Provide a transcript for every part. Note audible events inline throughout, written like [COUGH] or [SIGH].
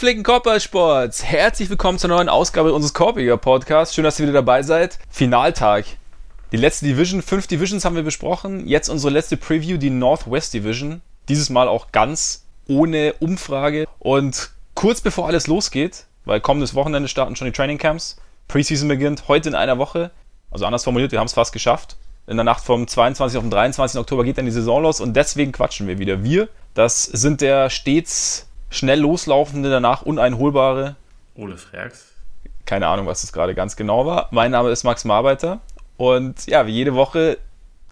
Gepflegten Korbballsports, herzlich willkommen zur neuen Ausgabe unseres Korbiger Podcasts. Schön, dass ihr wieder dabei seid. Finaltag. Die letzte Division, fünf Divisions haben wir besprochen. Jetzt unsere letzte Preview, die Northwest Division. Dieses Mal auch ganz ohne Umfrage. Und kurz bevor alles losgeht, weil kommendes Wochenende starten schon die Training Camps. Preseason beginnt heute in einer Woche. Also anders formuliert, wir haben es fast geschafft. In der Nacht vom 22. auf den 23. Oktober geht dann die Saison los und deswegen quatschen wir wieder. Wir, das sind der stets schnell loslaufende, danach uneinholbare. Ole Freaks. Keine Ahnung, was das gerade ganz genau war. Mein Name ist Max Marbeiter und ja, wie jede Woche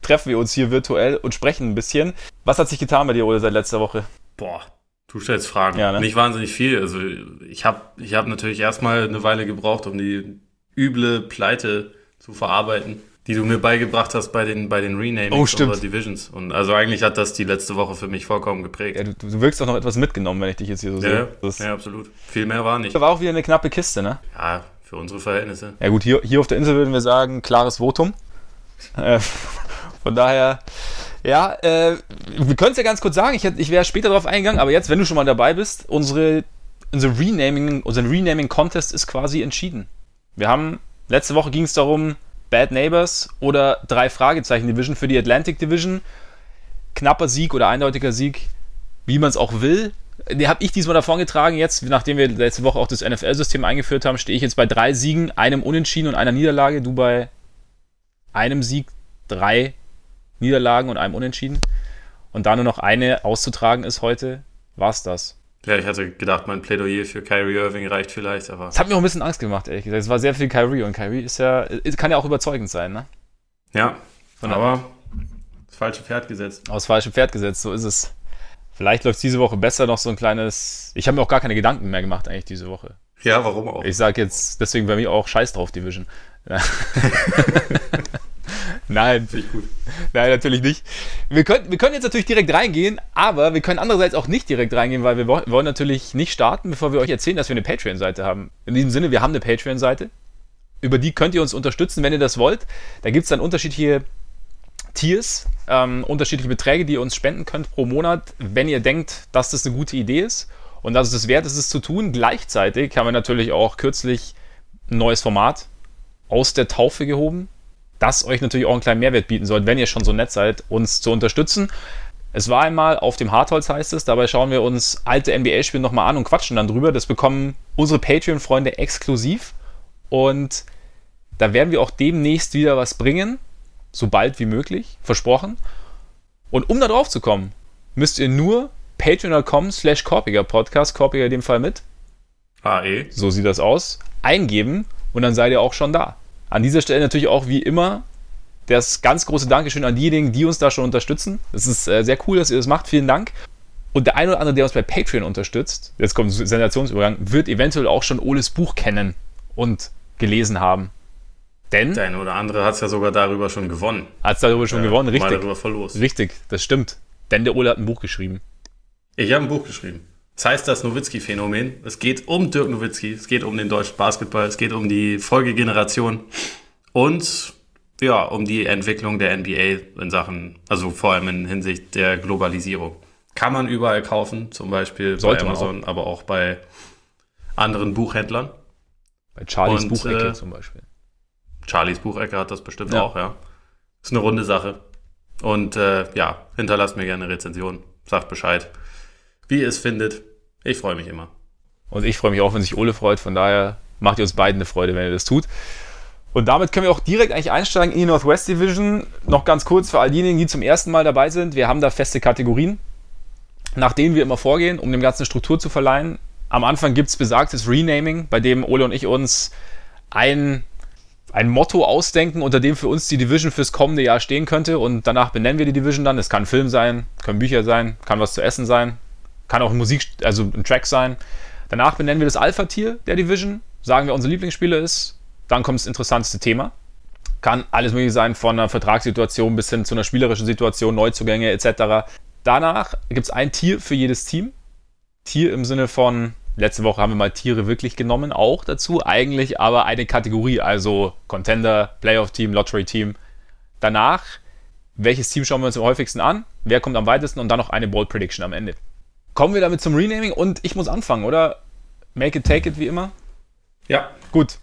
treffen wir uns hier virtuell und sprechen ein bisschen. Was hat sich getan bei dir, Ole, seit letzter Woche? Boah, du stellst Fragen. Ja, ne? Nicht wahnsinnig viel. Also ich habe ich hab natürlich erstmal eine Weile gebraucht, um die üble Pleite zu verarbeiten die du mir beigebracht hast bei den, bei den Renamings oh, stimmt. Divisions. Und also eigentlich hat das die letzte Woche für mich vollkommen geprägt. Ja, du, du wirkst auch noch etwas mitgenommen, wenn ich dich jetzt hier so ja, sehe. ja, absolut. Viel mehr war nicht. War auch wieder eine knappe Kiste, ne? Ja, für unsere Verhältnisse. Ja gut, hier, hier auf der Insel würden wir sagen, klares Votum. [LAUGHS] Äh, von daher, ja, äh, wir können es ja ganz kurz sagen, ich, ich wäre später darauf eingegangen, aber jetzt, wenn du schon mal dabei bist, unsere, unsere Renaming, unser Renaming-Contest ist quasi entschieden. Wir haben, letzte Woche ging es darum, Bad Neighbors oder drei Fragezeichen Division für die Atlantic Division. Knapper Sieg oder eindeutiger Sieg, wie man es auch will. Den habe ich diesmal davon getragen. Jetzt, nachdem wir letzte Woche auch das NFL-System eingeführt haben, stehe ich jetzt bei drei Siegen, einem Unentschieden und einer Niederlage. Du bei einem Sieg, drei Niederlagen und einem Unentschieden. Und da nur noch eine auszutragen ist heute, war es das. Ja, ich hatte gedacht, mein Plädoyer für Kyrie Irving reicht vielleicht, aber. Es hat mir auch ein bisschen Angst gemacht, ehrlich gesagt. Es war sehr viel Kyrie und Kyrie ist ja, kann ja auch überzeugend sein, ne? Ja, Von aber das falsche Pferd gesetzt. Aus falschem Pferd gesetzt, so ist es. Vielleicht läuft es diese Woche besser, noch so ein kleines. Ich habe mir auch gar keine Gedanken mehr gemacht, eigentlich, diese Woche. Ja, warum auch? Ich sage jetzt, deswegen bei mir auch Scheiß drauf, Division. [LAUGHS] [LAUGHS] Nein. Finde ich gut. Nein, natürlich nicht. Wir können, wir können jetzt natürlich direkt reingehen, aber wir können andererseits auch nicht direkt reingehen, weil wir wollen natürlich nicht starten, bevor wir euch erzählen, dass wir eine Patreon-Seite haben. In diesem Sinne, wir haben eine Patreon-Seite. Über die könnt ihr uns unterstützen, wenn ihr das wollt. Da gibt es dann unterschiedliche Tiers, ähm, unterschiedliche Beträge, die ihr uns spenden könnt pro Monat, wenn ihr denkt, dass das eine gute Idee ist und dass es es wert ist, es zu tun. Gleichzeitig haben wir natürlich auch kürzlich ein neues Format aus der Taufe gehoben das euch natürlich auch einen kleinen Mehrwert bieten soll, wenn ihr schon so nett seid, uns zu unterstützen. Es war einmal auf dem Hartholz, heißt es. Dabei schauen wir uns alte NBA-Spiele nochmal an und quatschen dann drüber. Das bekommen unsere Patreon-Freunde exklusiv. Und da werden wir auch demnächst wieder was bringen. So bald wie möglich. Versprochen. Und um da drauf zu kommen, müsst ihr nur patreon.com slash Korpiger Podcast, Korpiger in dem Fall mit. AE. So sieht das aus. Eingeben und dann seid ihr auch schon da. An dieser Stelle natürlich auch wie immer das ganz große Dankeschön an diejenigen, die uns da schon unterstützen. Es ist äh, sehr cool, dass ihr das macht. Vielen Dank. Und der eine oder andere, der uns bei Patreon unterstützt, jetzt kommt ein Sensationsübergang, wird eventuell auch schon Oles Buch kennen und gelesen haben. Denn. Der eine oder andere hat es ja sogar darüber schon gewonnen. Hat es darüber schon ja, gewonnen, richtig. Mal darüber verlost. Richtig, das stimmt. Denn der Ole hat ein Buch geschrieben. Ich habe ein Buch geschrieben. Das heißt das Nowitzki-Phänomen. Es geht um Dirk Nowitzki, es geht um den deutschen Basketball, es geht um die Folgegeneration und ja, um die Entwicklung der NBA in Sachen, also vor allem in Hinsicht der Globalisierung. Kann man überall kaufen, zum Beispiel Sollte bei Amazon, auch. aber auch bei anderen Buchhändlern. Bei Charlies und, Buchecke äh, zum Beispiel. Charlies Buchecke hat das bestimmt ja. auch, ja. Ist eine runde Sache. Und äh, ja, hinterlasst mir gerne eine Rezension, sagt Bescheid, wie ihr es findet. Ich freue mich immer. Und ich freue mich auch, wenn sich Ole freut. Von daher macht ihr uns beiden eine Freude, wenn ihr das tut. Und damit können wir auch direkt eigentlich einsteigen in die Northwest Division. Noch ganz kurz für all diejenigen, die zum ersten Mal dabei sind. Wir haben da feste Kategorien, nach denen wir immer vorgehen, um dem Ganzen Struktur zu verleihen. Am Anfang gibt es besagtes Renaming, bei dem Ole und ich uns ein, ein Motto ausdenken, unter dem für uns die Division fürs kommende Jahr stehen könnte. Und danach benennen wir die Division dann. Es kann Film sein, können Bücher sein, kann was zu essen sein, kann auch ein Musik, also ein Track sein. Danach benennen wir das Alpha-Tier der Division, sagen wir, unser Lieblingsspieler ist. Dann kommt das interessanteste Thema. Kann alles mögliche sein, von einer Vertragssituation bis hin zu einer spielerischen Situation, Neuzugänge etc. Danach gibt es ein Tier für jedes Team. Tier im Sinne von, letzte Woche haben wir mal Tiere wirklich genommen, auch dazu. Eigentlich aber eine Kategorie, also Contender, Playoff-Team, Lottery-Team. Danach, welches Team schauen wir uns am häufigsten an? Wer kommt am weitesten? Und dann noch eine Bold Prediction am Ende. Kommen wir damit zum Renaming und ich muss anfangen, oder? make it, take it, wie immer. Ja. Gut.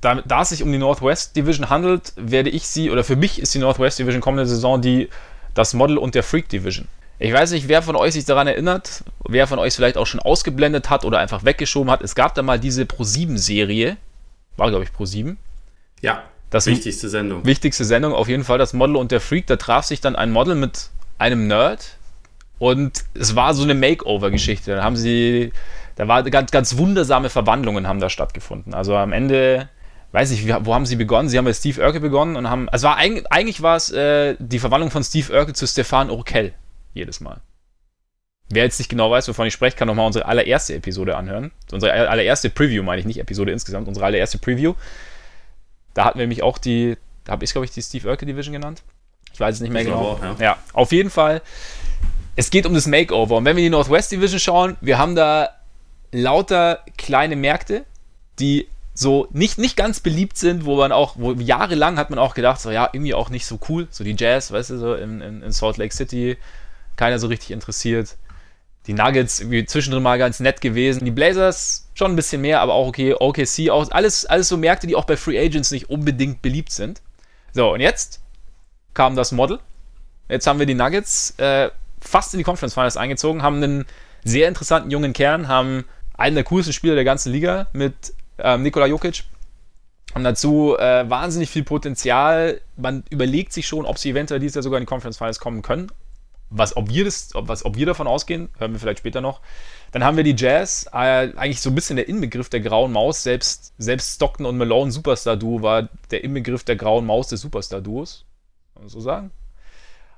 Da, da es sich um die Northwest Division handelt, werde ich sie, oder für mich ist die Northwest Division kommende Saison die, das Model und der Freak Division. Ich weiß nicht, wer von euch sich daran erinnert, wer von euch vielleicht auch schon ausgeblendet hat oder einfach weggeschoben hat. Es gab da mal diese Pro7-Serie, war glaube ich Pro7. Ja, das wichtigste Sendung. Wichtigste Sendung, auf jeden Fall das Model und der Freak. Da traf sich dann ein Model mit einem Nerd und es war so eine Makeover-Geschichte. Da haben sie, da war ganz, ganz wundersame Verwandlungen haben da stattgefunden. Also am Ende weiß ich, wo haben sie begonnen? Sie haben bei Steve Urkel begonnen und haben, also war eigentlich, eigentlich war es äh, die Verwandlung von Steve Urkel zu Stefan Urkel jedes Mal. Wer jetzt nicht genau weiß, wovon ich spreche, kann nochmal unsere allererste Episode anhören. Unsere allererste Preview, meine ich nicht Episode insgesamt, unsere allererste Preview. Da hatten wir nämlich auch die, da habe ich, glaube ich, die Steve Urkel Division genannt. Ich weiß es nicht mehr ich genau. Auch, ja. ja, auf jeden Fall. Es geht um das Makeover. Und wenn wir die Northwest Division schauen, wir haben da lauter kleine Märkte, die so nicht, nicht ganz beliebt sind, wo man auch, wo jahrelang hat man auch gedacht, so ja, irgendwie auch nicht so cool, so die Jazz, weißt du, so in, in, in Salt Lake City, keiner so richtig interessiert. Die Nuggets irgendwie zwischendrin mal ganz nett gewesen. Die Blazers schon ein bisschen mehr, aber auch okay. OKC auch. Alles, alles so Märkte, die auch bei Free Agents nicht unbedingt beliebt sind. So, und jetzt kam das Model. Jetzt haben wir die Nuggets äh, fast in die Conference Finals eingezogen, haben einen sehr interessanten jungen Kern, haben einen der coolsten Spieler der ganzen Liga mit ähm, Nikola Jokic. Haben dazu äh, wahnsinnig viel Potenzial. Man überlegt sich schon, ob sie eventuell dieses Jahr sogar in die Conference Finals kommen können. Was, ob wir das, ob, was, ob wir davon ausgehen, hören wir vielleicht später noch. Dann haben wir die Jazz, äh, eigentlich so ein bisschen der Inbegriff der grauen Maus. Selbst, selbst Stockton und Malone Superstar-Duo war der Inbegriff der grauen Maus des Superstar-Duos. Kann man so sagen.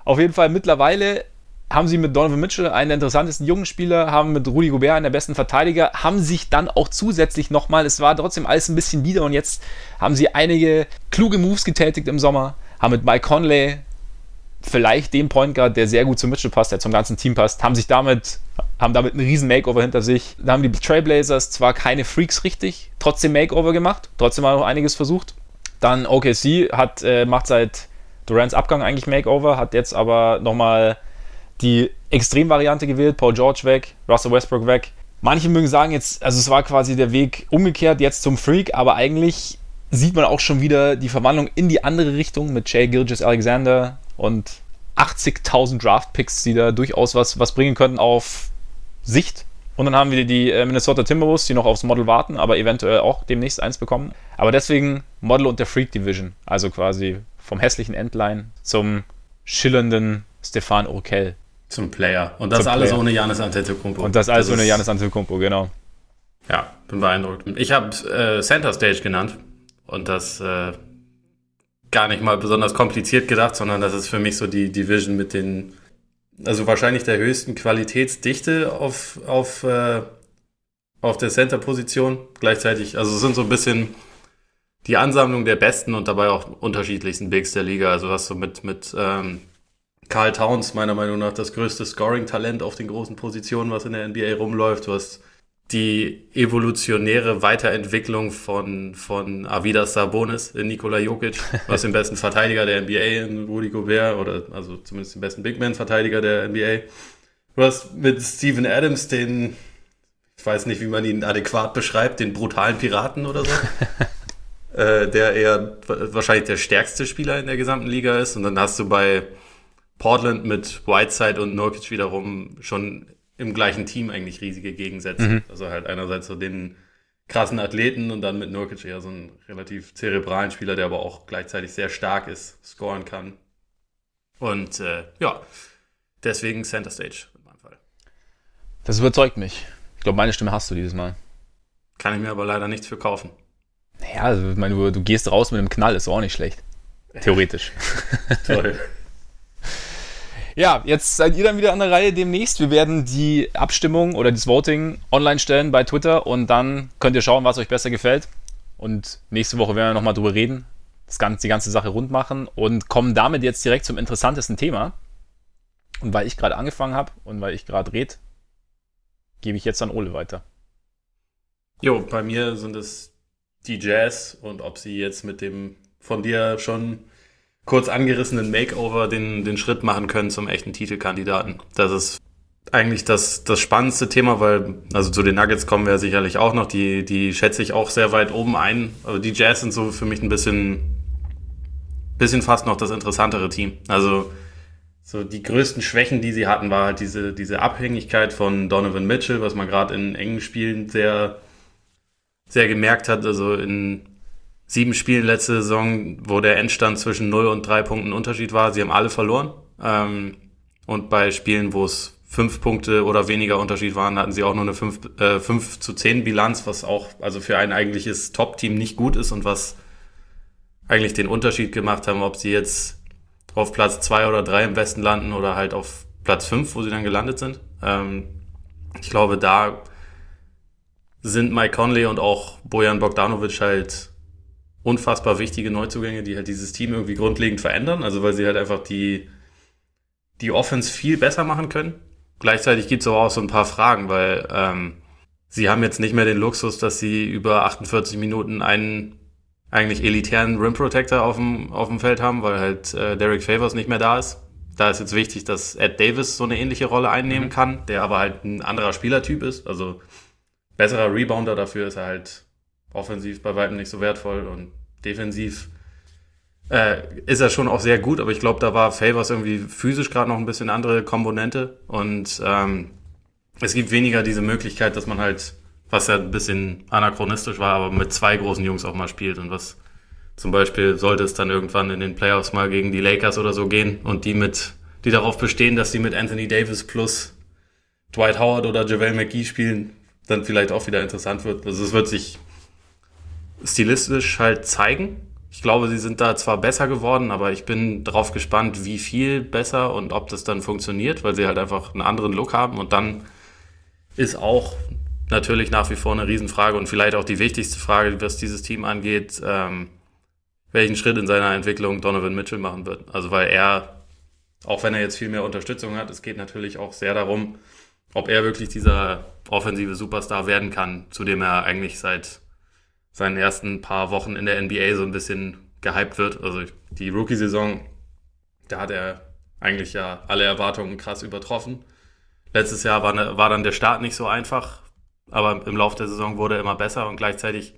Auf jeden Fall mittlerweile haben sie mit Donovan Mitchell einen der interessantesten jungen Spieler, haben mit Rudy Gobert einen der besten Verteidiger, haben sich dann auch zusätzlich nochmal, es war trotzdem alles ein bisschen wieder und jetzt haben sie einige kluge Moves getätigt im Sommer, haben mit Mike Conley vielleicht den Point Guard, der sehr gut zu Mitchell passt, der zum ganzen Team passt, haben sich damit, haben damit einen riesen Makeover hinter sich. Da haben die Trailblazers zwar keine Freaks richtig, trotzdem Makeover gemacht, trotzdem mal noch einiges versucht. Dann OKC hat, äh, macht seit Durants Abgang eigentlich Makeover, hat jetzt aber nochmal die Extremvariante gewählt, Paul George weg, Russell Westbrook weg. Manche mögen sagen jetzt, also es war quasi der Weg umgekehrt jetzt zum Freak, aber eigentlich sieht man auch schon wieder die Verwandlung in die andere Richtung mit Jay Gilgis Alexander und 80.000 Draft-Picks, die da durchaus was, was bringen könnten auf Sicht. Und dann haben wir die äh, Minnesota Timberwolves, die noch aufs Model warten, aber eventuell auch demnächst eins bekommen. Aber deswegen Model und der Freak Division. Also quasi vom hässlichen Endline zum schillernden Stefan Urkel. Zum Player. Und das alles Player. ohne Janis Antetokounmpo. Und das alles das ohne Janis Antetokounmpo, genau. Ja, bin beeindruckt. Ich habe äh, Center Stage genannt und das äh, gar nicht mal besonders kompliziert gedacht, sondern das ist für mich so die Division mit den, also wahrscheinlich der höchsten Qualitätsdichte auf, auf, äh, auf der Center-Position. Gleichzeitig, also es sind so ein bisschen die Ansammlung der besten und dabei auch unterschiedlichsten Bigs der Liga. Also was so mit, mit ähm, Carl Towns meiner Meinung nach das größte Scoring-Talent auf den großen Positionen, was in der NBA rumläuft. Du hast die evolutionäre Weiterentwicklung von, von Avidas Sabonis in Nikola Jokic, [LAUGHS] was den besten Verteidiger der NBA in Rudy Gobert oder also zumindest den besten Big Man-Verteidiger der NBA. Du hast mit Steven Adams den, ich weiß nicht, wie man ihn adäquat beschreibt, den brutalen Piraten oder so. [LAUGHS] äh, der eher wahrscheinlich der stärkste Spieler in der gesamten Liga ist. Und dann hast du bei Portland mit Whiteside und Nurkic wiederum schon im gleichen Team eigentlich riesige Gegensätze. Mhm. Also halt einerseits so den krassen Athleten und dann mit Nurkic eher so einen relativ zerebralen Spieler, der aber auch gleichzeitig sehr stark ist, scoren kann. Und äh, ja, deswegen Center Stage in meinem Fall. Das überzeugt mich. Ich glaube, meine Stimme hast du dieses Mal. Kann ich mir aber leider nichts für kaufen. Naja, also, ich meine, du, du gehst raus mit einem Knall, ist auch nicht schlecht. Theoretisch. [LAUGHS] Toll. Ja, jetzt seid ihr dann wieder an der Reihe demnächst. Wir werden die Abstimmung oder das Voting online stellen bei Twitter und dann könnt ihr schauen, was euch besser gefällt. Und nächste Woche werden wir nochmal drüber reden, das ganze, die ganze Sache rund machen und kommen damit jetzt direkt zum interessantesten Thema. Und weil ich gerade angefangen habe und weil ich gerade rede, gebe ich jetzt an Ole weiter. Jo, bei mir sind es die Jazz und ob sie jetzt mit dem von dir schon kurz angerissenen Makeover den, den Schritt machen können zum echten Titelkandidaten. Das ist eigentlich das, das spannendste Thema, weil, also zu den Nuggets kommen wir sicherlich auch noch, die, die schätze ich auch sehr weit oben ein. Aber die Jazz sind so für mich ein bisschen, bisschen fast noch das interessantere Team. Also, so die größten Schwächen, die sie hatten, war halt diese, diese Abhängigkeit von Donovan Mitchell, was man gerade in engen Spielen sehr, sehr gemerkt hat. Also in sieben Spielen letzte Saison, wo der Endstand zwischen 0 und 3 Punkten Unterschied war, sie haben alle verloren. Ähm, und bei Spielen, wo es fünf Punkte oder weniger Unterschied waren, hatten sie auch nur eine 5, äh, 5 zu 10 Bilanz, was auch also für ein eigentliches Top-Team nicht gut ist und was eigentlich den Unterschied gemacht haben, ob sie jetzt auf Platz zwei oder drei im Westen landen oder halt auf Platz fünf, wo sie dann gelandet sind. Ähm, ich glaube, da sind Mike Conley und auch Bojan Bogdanovic halt unfassbar wichtige Neuzugänge, die halt dieses Team irgendwie grundlegend verändern. Also weil sie halt einfach die, die Offense viel besser machen können. Gleichzeitig gibt es aber auch so ein paar Fragen, weil ähm, sie haben jetzt nicht mehr den Luxus, dass sie über 48 Minuten einen eigentlich elitären Rim Protector auf dem, auf dem Feld haben, weil halt äh, Derek Favors nicht mehr da ist. Da ist jetzt wichtig, dass Ed Davis so eine ähnliche Rolle einnehmen mhm. kann, der aber halt ein anderer Spielertyp ist. Also besserer Rebounder, dafür ist er halt offensiv bei weitem nicht so wertvoll und defensiv äh, ist er schon auch sehr gut, aber ich glaube, da war Favors irgendwie physisch gerade noch ein bisschen andere Komponente und ähm, es gibt weniger diese Möglichkeit, dass man halt was ja ein bisschen anachronistisch war, aber mit zwei großen Jungs auch mal spielt und was zum Beispiel sollte es dann irgendwann in den Playoffs mal gegen die Lakers oder so gehen und die mit, die darauf bestehen, dass sie mit Anthony Davis plus Dwight Howard oder JaVale McGee spielen, dann vielleicht auch wieder interessant wird. Also es wird sich stilistisch halt zeigen. Ich glaube, sie sind da zwar besser geworden, aber ich bin darauf gespannt, wie viel besser und ob das dann funktioniert, weil sie halt einfach einen anderen Look haben und dann ist auch natürlich nach wie vor eine Riesenfrage und vielleicht auch die wichtigste Frage, was dieses Team angeht, ähm, welchen Schritt in seiner Entwicklung Donovan Mitchell machen wird. Also weil er, auch wenn er jetzt viel mehr Unterstützung hat, es geht natürlich auch sehr darum, ob er wirklich dieser offensive Superstar werden kann, zu dem er eigentlich seit seinen ersten paar Wochen in der NBA so ein bisschen gehypt wird. Also die Rookie-Saison, da hat er eigentlich ja alle Erwartungen krass übertroffen. Letztes Jahr war, ne, war dann der Start nicht so einfach, aber im Laufe der Saison wurde er immer besser und gleichzeitig,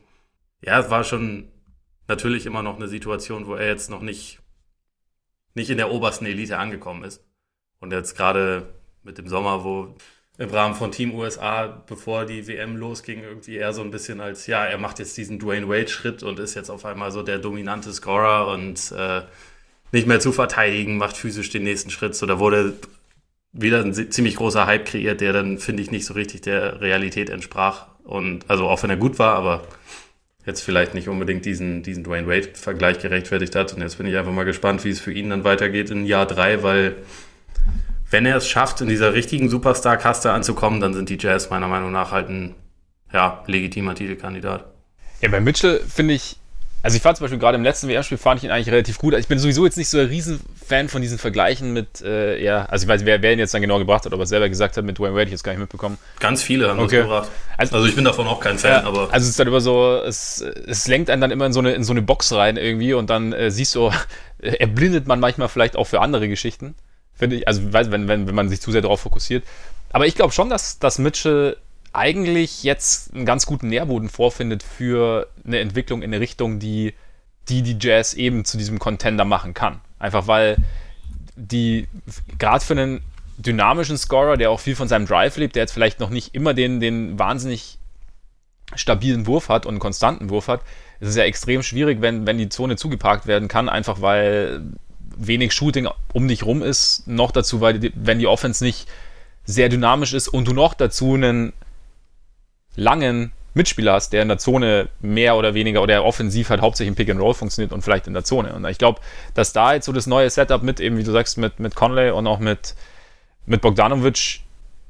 ja, es war schon natürlich immer noch eine Situation, wo er jetzt noch nicht, nicht in der obersten Elite angekommen ist. Und jetzt gerade mit dem Sommer, wo im Rahmen von Team USA, bevor die WM losging, irgendwie eher so ein bisschen als, ja, er macht jetzt diesen Dwayne Wade-Schritt und ist jetzt auf einmal so der dominante Scorer und äh, nicht mehr zu verteidigen, macht physisch den nächsten Schritt. So, da wurde wieder ein ziemlich großer Hype kreiert, der dann, finde ich, nicht so richtig der Realität entsprach. Und also auch wenn er gut war, aber jetzt vielleicht nicht unbedingt diesen, diesen Dwayne Wade-Vergleich gerechtfertigt hat. Und jetzt bin ich einfach mal gespannt, wie es für ihn dann weitergeht in Jahr drei, weil wenn er es schafft, in dieser richtigen Superstar-Kaste anzukommen, dann sind die Jazz meiner Meinung nach halt ein ja, legitimer Titelkandidat. Ja, bei Mitchell finde ich, also ich fand zum Beispiel gerade im letzten WM-Spiel fand ich ihn eigentlich relativ gut. Also ich bin sowieso jetzt nicht so ein Riesenfan von diesen Vergleichen mit, äh, ja, also ich weiß, wer, wer ihn jetzt dann genau gebracht hat, aber selber gesagt hat, mit Dwayne Wade, ich jetzt gar nicht mitbekommen. Ganz viele haben okay. das gebracht. Also, also, ich bin davon auch kein Fan, ja, aber. Also es ist dann immer so, es, es lenkt einen dann immer in so eine, in so eine Box rein irgendwie und dann äh, siehst du, [LAUGHS] erblindet man manchmal vielleicht auch für andere Geschichten. Finde ich, also wenn, wenn, wenn man sich zu sehr darauf fokussiert. Aber ich glaube schon, dass, dass Mitchell eigentlich jetzt einen ganz guten Nährboden vorfindet für eine Entwicklung in eine Richtung, die die, die Jazz eben zu diesem Contender machen kann. Einfach weil die, gerade für einen dynamischen Scorer, der auch viel von seinem Drive lebt, der jetzt vielleicht noch nicht immer den, den wahnsinnig stabilen Wurf hat und konstanten Wurf hat, ist es ja extrem schwierig, wenn, wenn die Zone zugeparkt werden kann, einfach weil wenig Shooting um dich rum ist. Noch dazu, weil die, wenn die Offense nicht sehr dynamisch ist und du noch dazu einen langen Mitspieler hast, der in der Zone mehr oder weniger oder offensiv halt hauptsächlich im Pick and Roll funktioniert und vielleicht in der Zone. Und ich glaube, dass da jetzt so das neue Setup mit eben, wie du sagst, mit, mit Conley und auch mit, mit Bogdanovic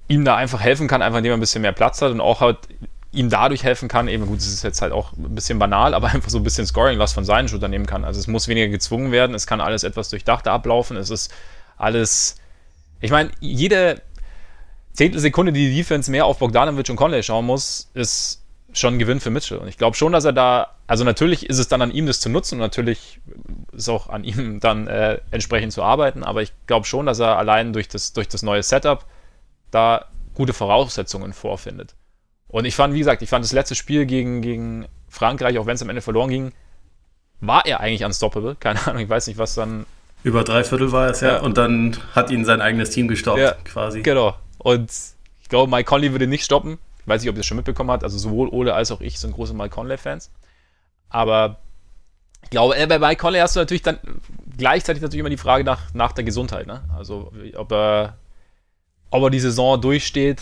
ihm da einfach helfen kann, einfach indem er ein bisschen mehr Platz hat und auch halt ihm dadurch helfen kann, eben gut, es ist jetzt halt auch ein bisschen banal, aber [LAUGHS] einfach so ein bisschen Scoring-Last von seinen Shootern nehmen kann. Also es muss weniger gezwungen werden, es kann alles etwas durchdachter ablaufen, es ist alles, ich meine, jede Zehntelsekunde, die die Defense mehr auf Bogdanovic und Conley schauen muss, ist schon ein Gewinn für Mitchell. Und ich glaube schon, dass er da, also natürlich ist es dann an ihm, das zu nutzen und natürlich ist auch an ihm [LAUGHS] dann äh, entsprechend zu arbeiten, aber ich glaube schon, dass er allein durch das, durch das neue Setup da gute Voraussetzungen vorfindet. Und ich fand, wie gesagt, ich fand das letzte Spiel gegen, gegen Frankreich, auch wenn es am Ende verloren ging, war er eigentlich unstoppable. [LAUGHS] Keine Ahnung, ich weiß nicht, was dann. Über drei Viertel war es, ja. ja. Und dann hat ihn sein eigenes Team gestoppt, ja, quasi. Genau. Und ich glaube, Mike Conley würde nicht stoppen. Ich weiß nicht, ob ihr das schon mitbekommen habt. Also sowohl Ole als auch ich sind große Mike Conley-Fans. Aber ich glaube, äh, bei Mike Conley hast du natürlich dann gleichzeitig natürlich immer die Frage nach, nach der Gesundheit. Ne? Also ob er, ob er die Saison durchsteht,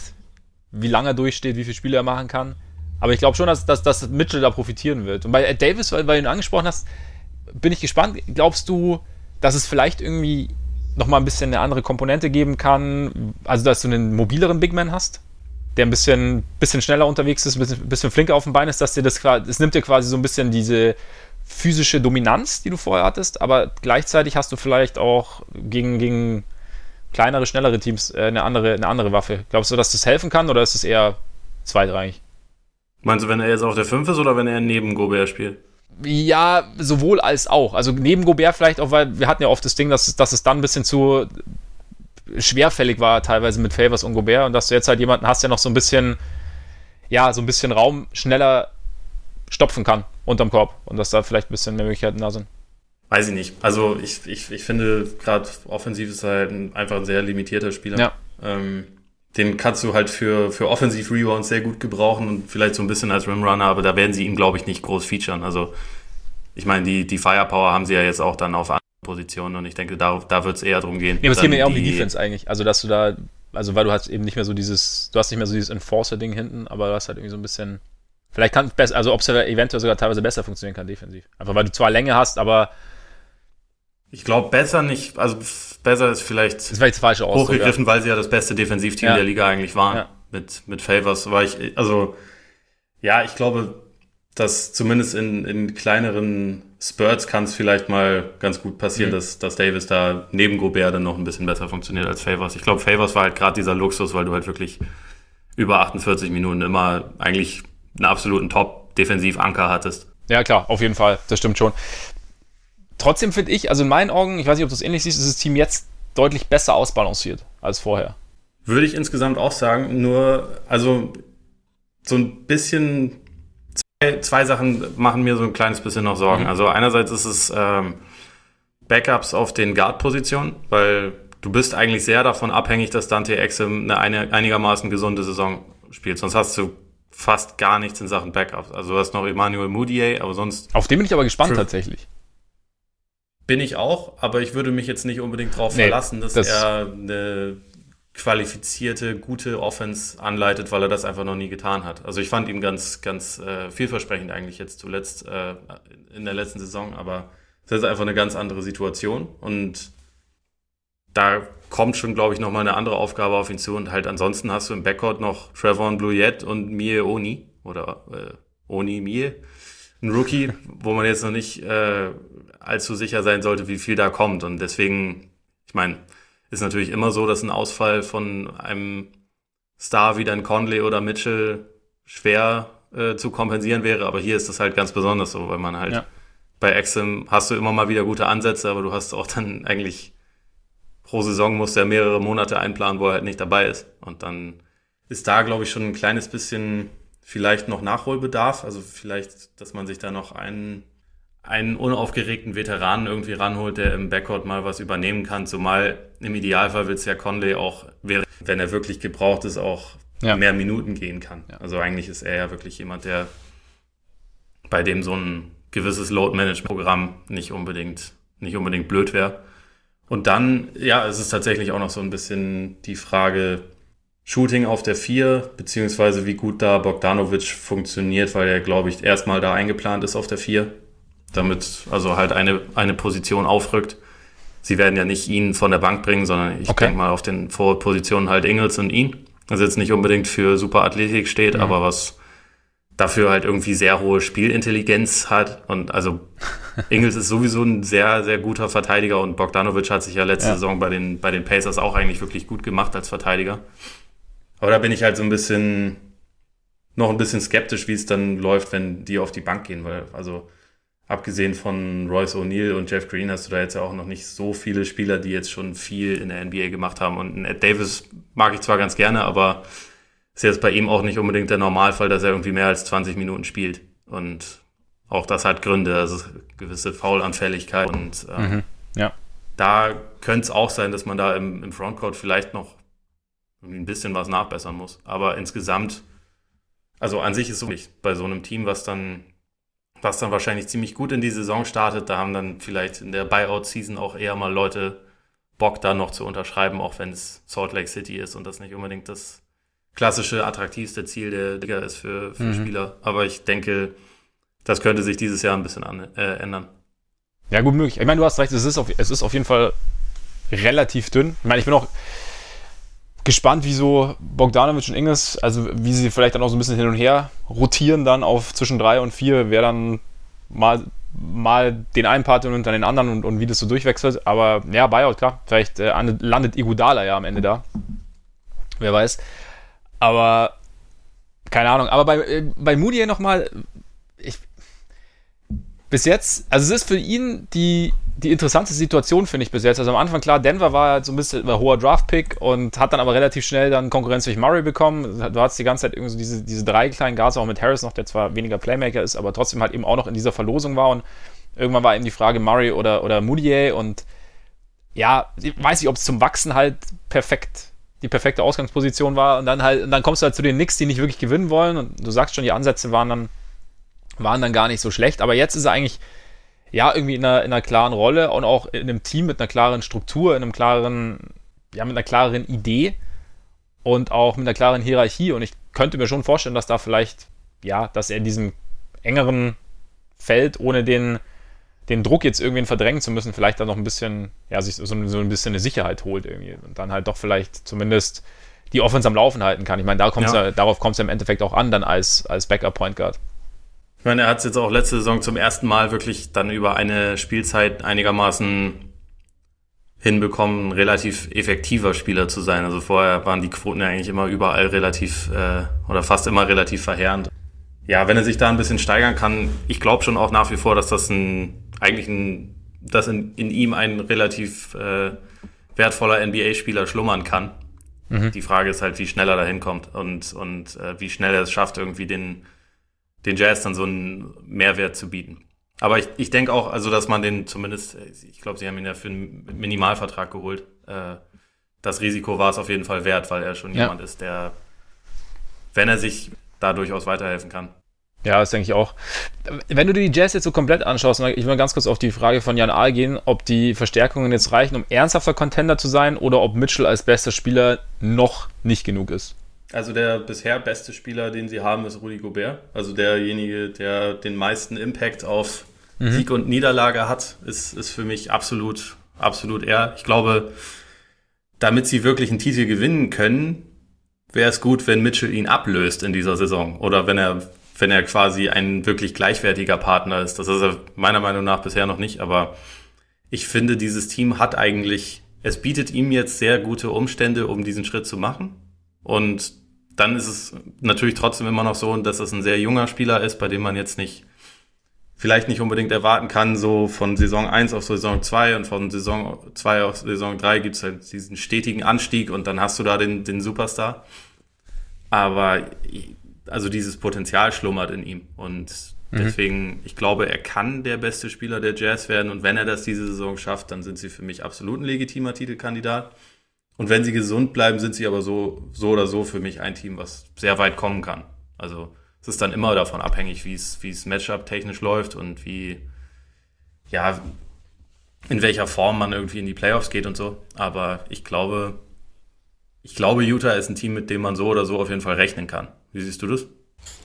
wie lange er durchsteht, wie viele Spiele er machen kann. Aber ich glaube schon, dass, dass, dass Mitchell da profitieren wird. Und bei Ed Davis, weil, weil du ihn angesprochen hast, bin ich gespannt. Glaubst du, dass es vielleicht irgendwie nochmal ein bisschen eine andere Komponente geben kann? Also, dass du einen mobileren Big Man hast, der ein bisschen, bisschen schneller unterwegs ist, ein bisschen, bisschen flinker auf dem Bein ist, dass dir das es nimmt dir quasi so ein bisschen diese physische Dominanz, die du vorher hattest, aber gleichzeitig hast du vielleicht auch gegen, gegen kleinere, schnellere Teams äh, eine, andere, eine andere Waffe. Glaubst du, dass das helfen kann oder ist es eher zweitrangig? Meinst du, wenn er jetzt auf der 5 ist oder wenn er neben Gobert spielt? Ja, sowohl als auch. Also neben Gobert vielleicht auch, weil wir hatten ja oft das Ding, dass, dass es dann ein bisschen zu schwerfällig war, teilweise mit Favors und Gobert und dass du jetzt halt jemanden hast, der noch so ein bisschen, ja, so ein bisschen Raum schneller stopfen kann unterm Korb und dass da vielleicht ein bisschen mehr Möglichkeiten da sind. Weiß ich nicht. Also ich, ich, ich finde gerade offensiv ist halt ein, einfach ein sehr limitierter Spieler. Ja. Ähm, den kannst du halt für, für Offensiv-Rebounds sehr gut gebrauchen und vielleicht so ein bisschen als Rimrunner, aber da werden sie ihn, glaube ich, nicht groß featuren. Also ich meine, die, die Firepower haben sie ja jetzt auch dann auf anderen Positionen und ich denke, da, da wird es eher darum gehen. Ja, aber es geht mir eher um die Defense eigentlich. Also dass du da, also weil du hast eben nicht mehr so dieses, du hast nicht mehr so dieses Enforcer-Ding hinten, aber du hast halt irgendwie so ein bisschen, vielleicht kann es besser, also ob es eventuell sogar teilweise besser funktionieren kann defensiv. Einfach weil du zwar Länge hast, aber ich glaube besser nicht, also besser ist vielleicht das jetzt falsche hochgegriffen, weil sie ja das beste Defensivteam ja. der Liga eigentlich waren ja. mit mit Favors. War ich also ja, ich glaube, dass zumindest in, in kleineren Spurts kann es vielleicht mal ganz gut passieren, mhm. dass, dass Davis da neben Gobert dann noch ein bisschen besser funktioniert als Favors. Ich glaube, Favors war halt gerade dieser Luxus, weil du halt wirklich über 48 Minuten immer eigentlich einen absoluten Top-Defensiv-Anker hattest. Ja, klar, auf jeden Fall. Das stimmt schon trotzdem finde ich, also in meinen Augen, ich weiß nicht, ob du es ähnlich siehst, ist das Team jetzt deutlich besser ausbalanciert als vorher. Würde ich insgesamt auch sagen, nur, also so ein bisschen, zwei, zwei Sachen machen mir so ein kleines bisschen noch Sorgen. Mhm. Also einerseits ist es ähm, Backups auf den Guard-Positionen, weil du bist eigentlich sehr davon abhängig, dass Dante Exum eine, einigermaßen gesunde Saison spielt. Sonst hast du fast gar nichts in Sachen Backups. Also du hast noch Emmanuel Moutier, aber sonst... Auf den bin ich aber gespannt tatsächlich. Bin ich auch, aber ich würde mich jetzt nicht unbedingt darauf nee, verlassen, dass das er eine qualifizierte, gute Offense anleitet, weil er das einfach noch nie getan hat. Also ich fand ihn ganz, ganz äh, vielversprechend eigentlich jetzt zuletzt äh, in der letzten Saison, aber es ist einfach eine ganz andere Situation und da kommt schon, glaube ich, nochmal eine andere Aufgabe auf ihn zu und halt ansonsten hast du im Backcourt noch Trevor Bluyett und Mie Oni oder äh, Oni Mie, ein Rookie, wo man jetzt noch nicht äh, allzu sicher sein sollte, wie viel da kommt. Und deswegen, ich meine, ist natürlich immer so, dass ein Ausfall von einem Star wie dann Conley oder Mitchell schwer äh, zu kompensieren wäre. Aber hier ist das halt ganz besonders so, weil man halt ja. bei Exim hast du immer mal wieder gute Ansätze, aber du hast auch dann eigentlich pro Saison musst du ja mehrere Monate einplanen, wo er halt nicht dabei ist. Und dann ist da, glaube ich, schon ein kleines bisschen vielleicht noch Nachholbedarf. Also vielleicht, dass man sich da noch einen einen unaufgeregten Veteranen irgendwie ranholt, der im Backcourt mal was übernehmen kann, zumal im Idealfall wird es ja Conley auch, wenn er wirklich gebraucht ist, auch ja. mehr Minuten gehen kann. Ja. Also eigentlich ist er ja wirklich jemand, der bei dem so ein gewisses Load-Management-Programm nicht unbedingt, nicht unbedingt blöd wäre. Und dann, ja, es ist tatsächlich auch noch so ein bisschen die Frage, Shooting auf der 4, beziehungsweise wie gut da Bogdanovic funktioniert, weil er, glaube ich, erstmal da eingeplant ist auf der 4 damit also halt eine, eine Position aufrückt. Sie werden ja nicht ihn von der Bank bringen, sondern ich okay. denke mal auf den Vorpositionen halt Ingels und ihn. Was jetzt nicht unbedingt für super Athletik steht, mhm. aber was dafür halt irgendwie sehr hohe Spielintelligenz hat. Und also [LAUGHS] Ingels ist sowieso ein sehr, sehr guter Verteidiger und Bogdanovic hat sich ja letzte ja. Saison bei den, bei den Pacers auch eigentlich wirklich gut gemacht als Verteidiger. Aber da bin ich halt so ein bisschen, noch ein bisschen skeptisch, wie es dann läuft, wenn die auf die Bank gehen, weil, also, abgesehen von Royce O'Neill und Jeff Green hast du da jetzt ja auch noch nicht so viele Spieler, die jetzt schon viel in der NBA gemacht haben. Und Ed Davis mag ich zwar ganz gerne, aber ist jetzt bei ihm auch nicht unbedingt der Normalfall, dass er irgendwie mehr als 20 Minuten spielt. Und auch das hat Gründe, also gewisse Faulanfälligkeit. Und ähm, mhm, ja. da könnte es auch sein, dass man da im, im Frontcourt vielleicht noch ein bisschen was nachbessern muss. Aber insgesamt, also an sich ist es so nicht bei so einem Team, was dann, was dann wahrscheinlich ziemlich gut in die Saison startet, da haben dann vielleicht in der Buyout-Season auch eher mal Leute Bock, da noch zu unterschreiben, auch wenn es Salt Lake City ist und das nicht unbedingt das klassische, attraktivste Ziel der Liga ist für, für mhm. Spieler. Aber ich denke, das könnte sich dieses Jahr ein bisschen an, äh, ändern. Ja, gut möglich. Ich meine, du hast recht, es ist auf, es ist auf jeden Fall relativ dünn. Ich meine, ich bin auch gespannt, wie so Bogdanovic und Inges, also wie sie vielleicht dann auch so ein bisschen hin und her rotieren dann auf zwischen drei und vier, wer dann mal, mal den einen Part und dann den anderen und, und wie das so durchwechselt. Aber ja, Buyout, klar. Vielleicht äh, landet Igudala ja am Ende da. Wer weiß. Aber keine Ahnung. Aber bei, äh, bei Moody nochmal, ich, bis jetzt, also es ist für ihn die, die interessante Situation, finde ich bis jetzt. Also am Anfang, klar, Denver war halt so ein bisschen ein hoher Draft-Pick und hat dann aber relativ schnell dann Konkurrenz durch Murray bekommen. Du hattest die ganze Zeit irgendwie so diese, diese drei kleinen Guards, auch mit Harris noch, der zwar weniger Playmaker ist, aber trotzdem halt eben auch noch in dieser Verlosung war und irgendwann war eben die Frage Murray oder, oder Moutier und ja, ich weiß nicht, ob es zum Wachsen halt perfekt die perfekte Ausgangsposition war und dann halt, und dann kommst du halt zu den Knicks, die nicht wirklich gewinnen wollen und du sagst schon, die Ansätze waren dann, waren dann gar nicht so schlecht, aber jetzt ist er eigentlich, ja, irgendwie in einer, in einer klaren Rolle und auch in einem Team mit einer klaren Struktur, in einem klaren, ja, mit einer klaren Idee und auch mit einer klaren Hierarchie und ich könnte mir schon vorstellen, dass da vielleicht, ja, dass er in diesem engeren Feld ohne den, den Druck jetzt irgendwen verdrängen zu müssen, vielleicht dann noch ein bisschen, ja, sich so, so ein bisschen eine Sicherheit holt irgendwie und dann halt doch vielleicht zumindest die Offense am Laufen halten kann. Ich meine, da kommt's ja. ja darauf kommt es ja im Endeffekt auch an, dann als, als Backup-Point Guard. Ich meine, er hat es jetzt auch letzte Saison zum ersten Mal wirklich dann über eine Spielzeit einigermaßen hinbekommen, relativ effektiver Spieler zu sein. Also vorher waren die Quoten ja eigentlich immer überall relativ äh, oder fast immer relativ verheerend. Ja, wenn er sich da ein bisschen steigern kann, ich glaube schon auch nach wie vor, dass das ein eigentlich ein, dass in, in ihm ein relativ äh, wertvoller NBA-Spieler schlummern kann. Mhm. Die Frage ist halt, wie schnell er da hinkommt und, und äh, wie schnell er es schafft, irgendwie den, den Jazz dann so einen Mehrwert zu bieten. Aber ich, ich denke auch, also dass man den zumindest, ich glaube, sie haben ihn ja für einen Minimalvertrag geholt. Äh, das Risiko war es auf jeden Fall wert, weil er schon ja. jemand ist, der, wenn er sich da durchaus weiterhelfen kann. Ja, das denke ich auch. Wenn du dir die Jazz jetzt so komplett anschaust, ich will ganz kurz auf die Frage von Jan Ahl gehen, ob die Verstärkungen jetzt reichen, um ernsthafter Contender zu sein oder ob Mitchell als bester Spieler noch nicht genug ist. Also der bisher beste Spieler, den sie haben, ist Rudi Gobert. Also derjenige, der den meisten Impact auf mhm. Sieg und Niederlage hat, ist, ist für mich absolut, absolut er. Ich glaube, damit sie wirklich einen Titel gewinnen können, wäre es gut, wenn Mitchell ihn ablöst in dieser Saison. Oder wenn er wenn er quasi ein wirklich gleichwertiger Partner ist. Das ist er meiner Meinung nach bisher noch nicht, aber ich finde, dieses Team hat eigentlich, es bietet ihm jetzt sehr gute Umstände, um diesen Schritt zu machen. Und dann ist es natürlich trotzdem immer noch so, dass es ein sehr junger Spieler ist, bei dem man jetzt nicht, vielleicht nicht unbedingt erwarten kann, so von Saison 1 auf Saison 2 und von Saison 2 auf Saison 3 gibt es halt diesen stetigen Anstieg und dann hast du da den, den Superstar. Aber also dieses Potenzial schlummert in ihm. Und mhm. deswegen, ich glaube, er kann der beste Spieler der Jazz werden. Und wenn er das diese Saison schafft, dann sind sie für mich absolut ein legitimer Titelkandidat. Und wenn sie gesund bleiben, sind sie aber so, so oder so für mich ein Team, was sehr weit kommen kann. Also es ist dann immer davon abhängig, wie es, Matchup technisch läuft und wie, ja, in welcher Form man irgendwie in die Playoffs geht und so. Aber ich glaube, ich glaube, Utah ist ein Team, mit dem man so oder so auf jeden Fall rechnen kann. Wie siehst du das?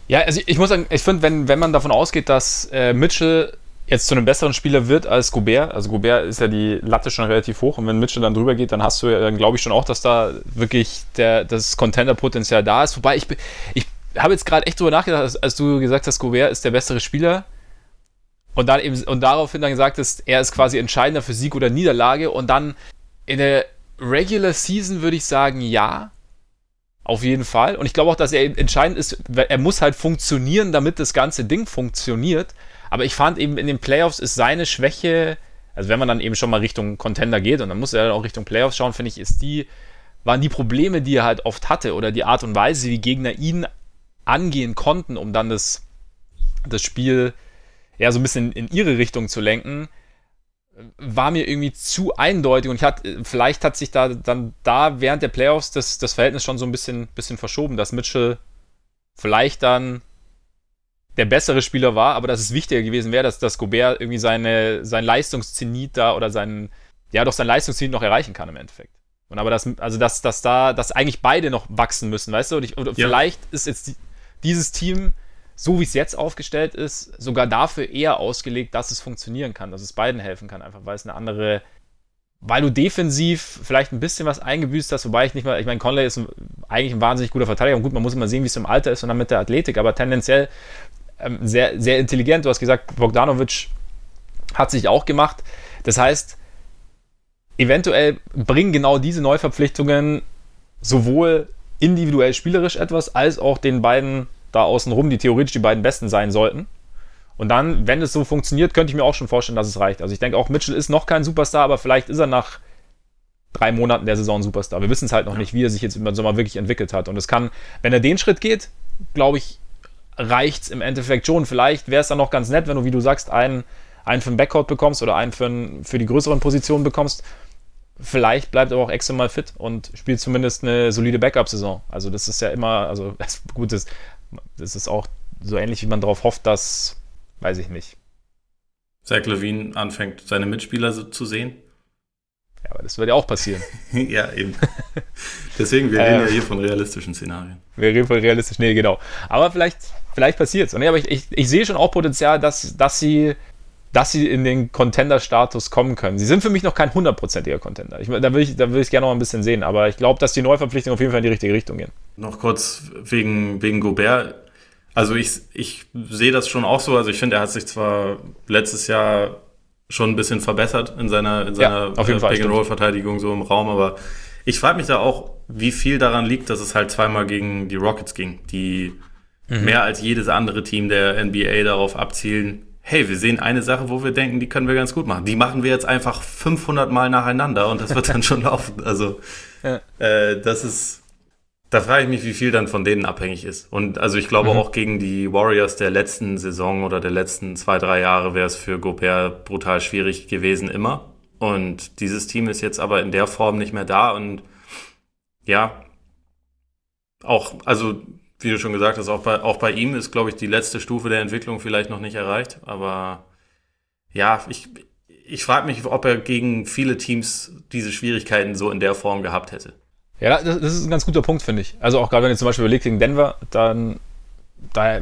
Ja, also ich muss sagen, ich finde, wenn, wenn man davon ausgeht, dass äh, Mitchell jetzt zu einem besseren Spieler wird als Gobert, also Gobert ist ja die Latte schon relativ hoch und wenn Mitchell dann drüber geht, dann hast du, dann glaube ich schon auch, dass da wirklich der, das Contender-Potenzial da ist. Wobei ich, ich habe jetzt gerade echt drüber nachgedacht, als, als, du gesagt hast, Gobert ist der bessere Spieler und dann eben und daraufhin dann gesagt hast, er ist quasi entscheidender für Sieg oder Niederlage und dann in der Regular Season würde ich sagen, ja, auf jeden Fall. Und ich glaube auch, dass er entscheidend ist, er muss halt funktionieren, damit das ganze Ding funktioniert. Aber ich fand eben in den Playoffs ist seine Schwäche, also wenn man dann eben schon mal Richtung Contender geht und dann muss er auch Richtung Playoffs schauen, finde ich, ist die waren die Probleme, die er halt oft hatte oder die Art und Weise, wie Gegner ihn angehen konnten, um dann das, das Spiel ja so ein bisschen in ihre Richtung zu lenken, war mir irgendwie zu eindeutig und ich hatte, vielleicht hat sich da dann da während der Playoffs das, das Verhältnis schon so ein bisschen, bisschen verschoben, dass Mitchell vielleicht dann der bessere Spieler war, aber dass es wichtiger gewesen wäre, dass, dass Gobert irgendwie seine, sein Leistungszenit da oder sein, ja doch sein Leistungszenit noch erreichen kann im Endeffekt. Und aber das, also dass, dass da, dass eigentlich beide noch wachsen müssen, weißt du? Und ich, oder ja. vielleicht ist jetzt die, dieses Team, so wie es jetzt aufgestellt ist, sogar dafür eher ausgelegt, dass es funktionieren kann, dass es beiden helfen kann, einfach weil es eine andere, weil du defensiv vielleicht ein bisschen was eingebüßt hast, wobei ich nicht mal, ich meine, Conley ist ein, eigentlich ein wahnsinnig guter Verteidiger und gut, man muss immer sehen, wie es im Alter ist und dann mit der Athletik, aber tendenziell sehr, sehr intelligent. Du hast gesagt, Bogdanovic hat sich auch gemacht. Das heißt, eventuell bringen genau diese Neuverpflichtungen sowohl individuell spielerisch etwas, als auch den beiden da außen rum, die theoretisch die beiden Besten sein sollten. Und dann, wenn es so funktioniert, könnte ich mir auch schon vorstellen, dass es reicht. Also ich denke auch, Mitchell ist noch kein Superstar, aber vielleicht ist er nach drei Monaten der Saison Superstar. Wir wissen es halt noch ja. nicht, wie er sich jetzt über den Sommer wirklich entwickelt hat. Und es kann, wenn er den Schritt geht, glaube ich, reicht es im Endeffekt schon. Vielleicht wäre es dann noch ganz nett, wenn du, wie du sagst, einen, einen für den Backcourt bekommst oder einen für, ein, für die größeren Positionen bekommst. Vielleicht bleibt aber auch Exo mal fit und spielt zumindest eine solide Backup-Saison. Also das ist ja immer, also [LAUGHS] das, gut, das, das ist auch so ähnlich, wie man darauf hofft, dass, weiß ich nicht. Zach Levine anfängt, seine Mitspieler so zu sehen. Ja, aber das wird ja auch passieren. [LAUGHS] ja, eben. Deswegen, wir reden äh, ja hier von realistischen Szenarien. Wir reden von realistischen, nee, genau. Aber vielleicht, vielleicht passiert es. Nee, aber ich, ich, ich sehe schon auch Potenzial, dass, dass sie dass sie in den Contender-Status kommen können. Sie sind für mich noch kein hundertprozentiger Contender. Ich, da will ich, da will ich gerne noch ein bisschen sehen, aber ich glaube, dass die Neuverpflichtungen auf jeden Fall in die richtige Richtung gehen. Noch kurz wegen, wegen Gobert. Also ich, ich sehe das schon auch so. Also ich finde, er hat sich zwar letztes Jahr schon ein bisschen verbessert in seiner, in seiner ja, Pick-and-Roll-Verteidigung so im Raum, aber ich frage mich da auch, wie viel daran liegt, dass es halt zweimal gegen die Rockets ging, die mhm. mehr als jedes andere Team der NBA darauf abzielen, hey, wir sehen eine Sache, wo wir denken, die können wir ganz gut machen. Die machen wir jetzt einfach 500 Mal nacheinander und das wird dann schon [LAUGHS] laufen. Also ja. äh, das ist, da frage ich mich, wie viel dann von denen abhängig ist. Und also ich glaube mhm. auch gegen die Warriors der letzten Saison oder der letzten zwei, drei Jahre wäre es für Gobert brutal schwierig gewesen immer. Und dieses Team ist jetzt aber in der Form nicht mehr da und ja, auch, also wie du schon gesagt hast, auch bei, auch bei ihm ist, glaube ich, die letzte Stufe der Entwicklung vielleicht noch nicht erreicht. Aber ja, ich, ich frage mich, ob er gegen viele Teams diese Schwierigkeiten so in der Form gehabt hätte. Ja, das, das ist ein ganz guter Punkt, finde ich. Also auch gerade wenn ihr zum Beispiel überlegt gegen Denver, dann da,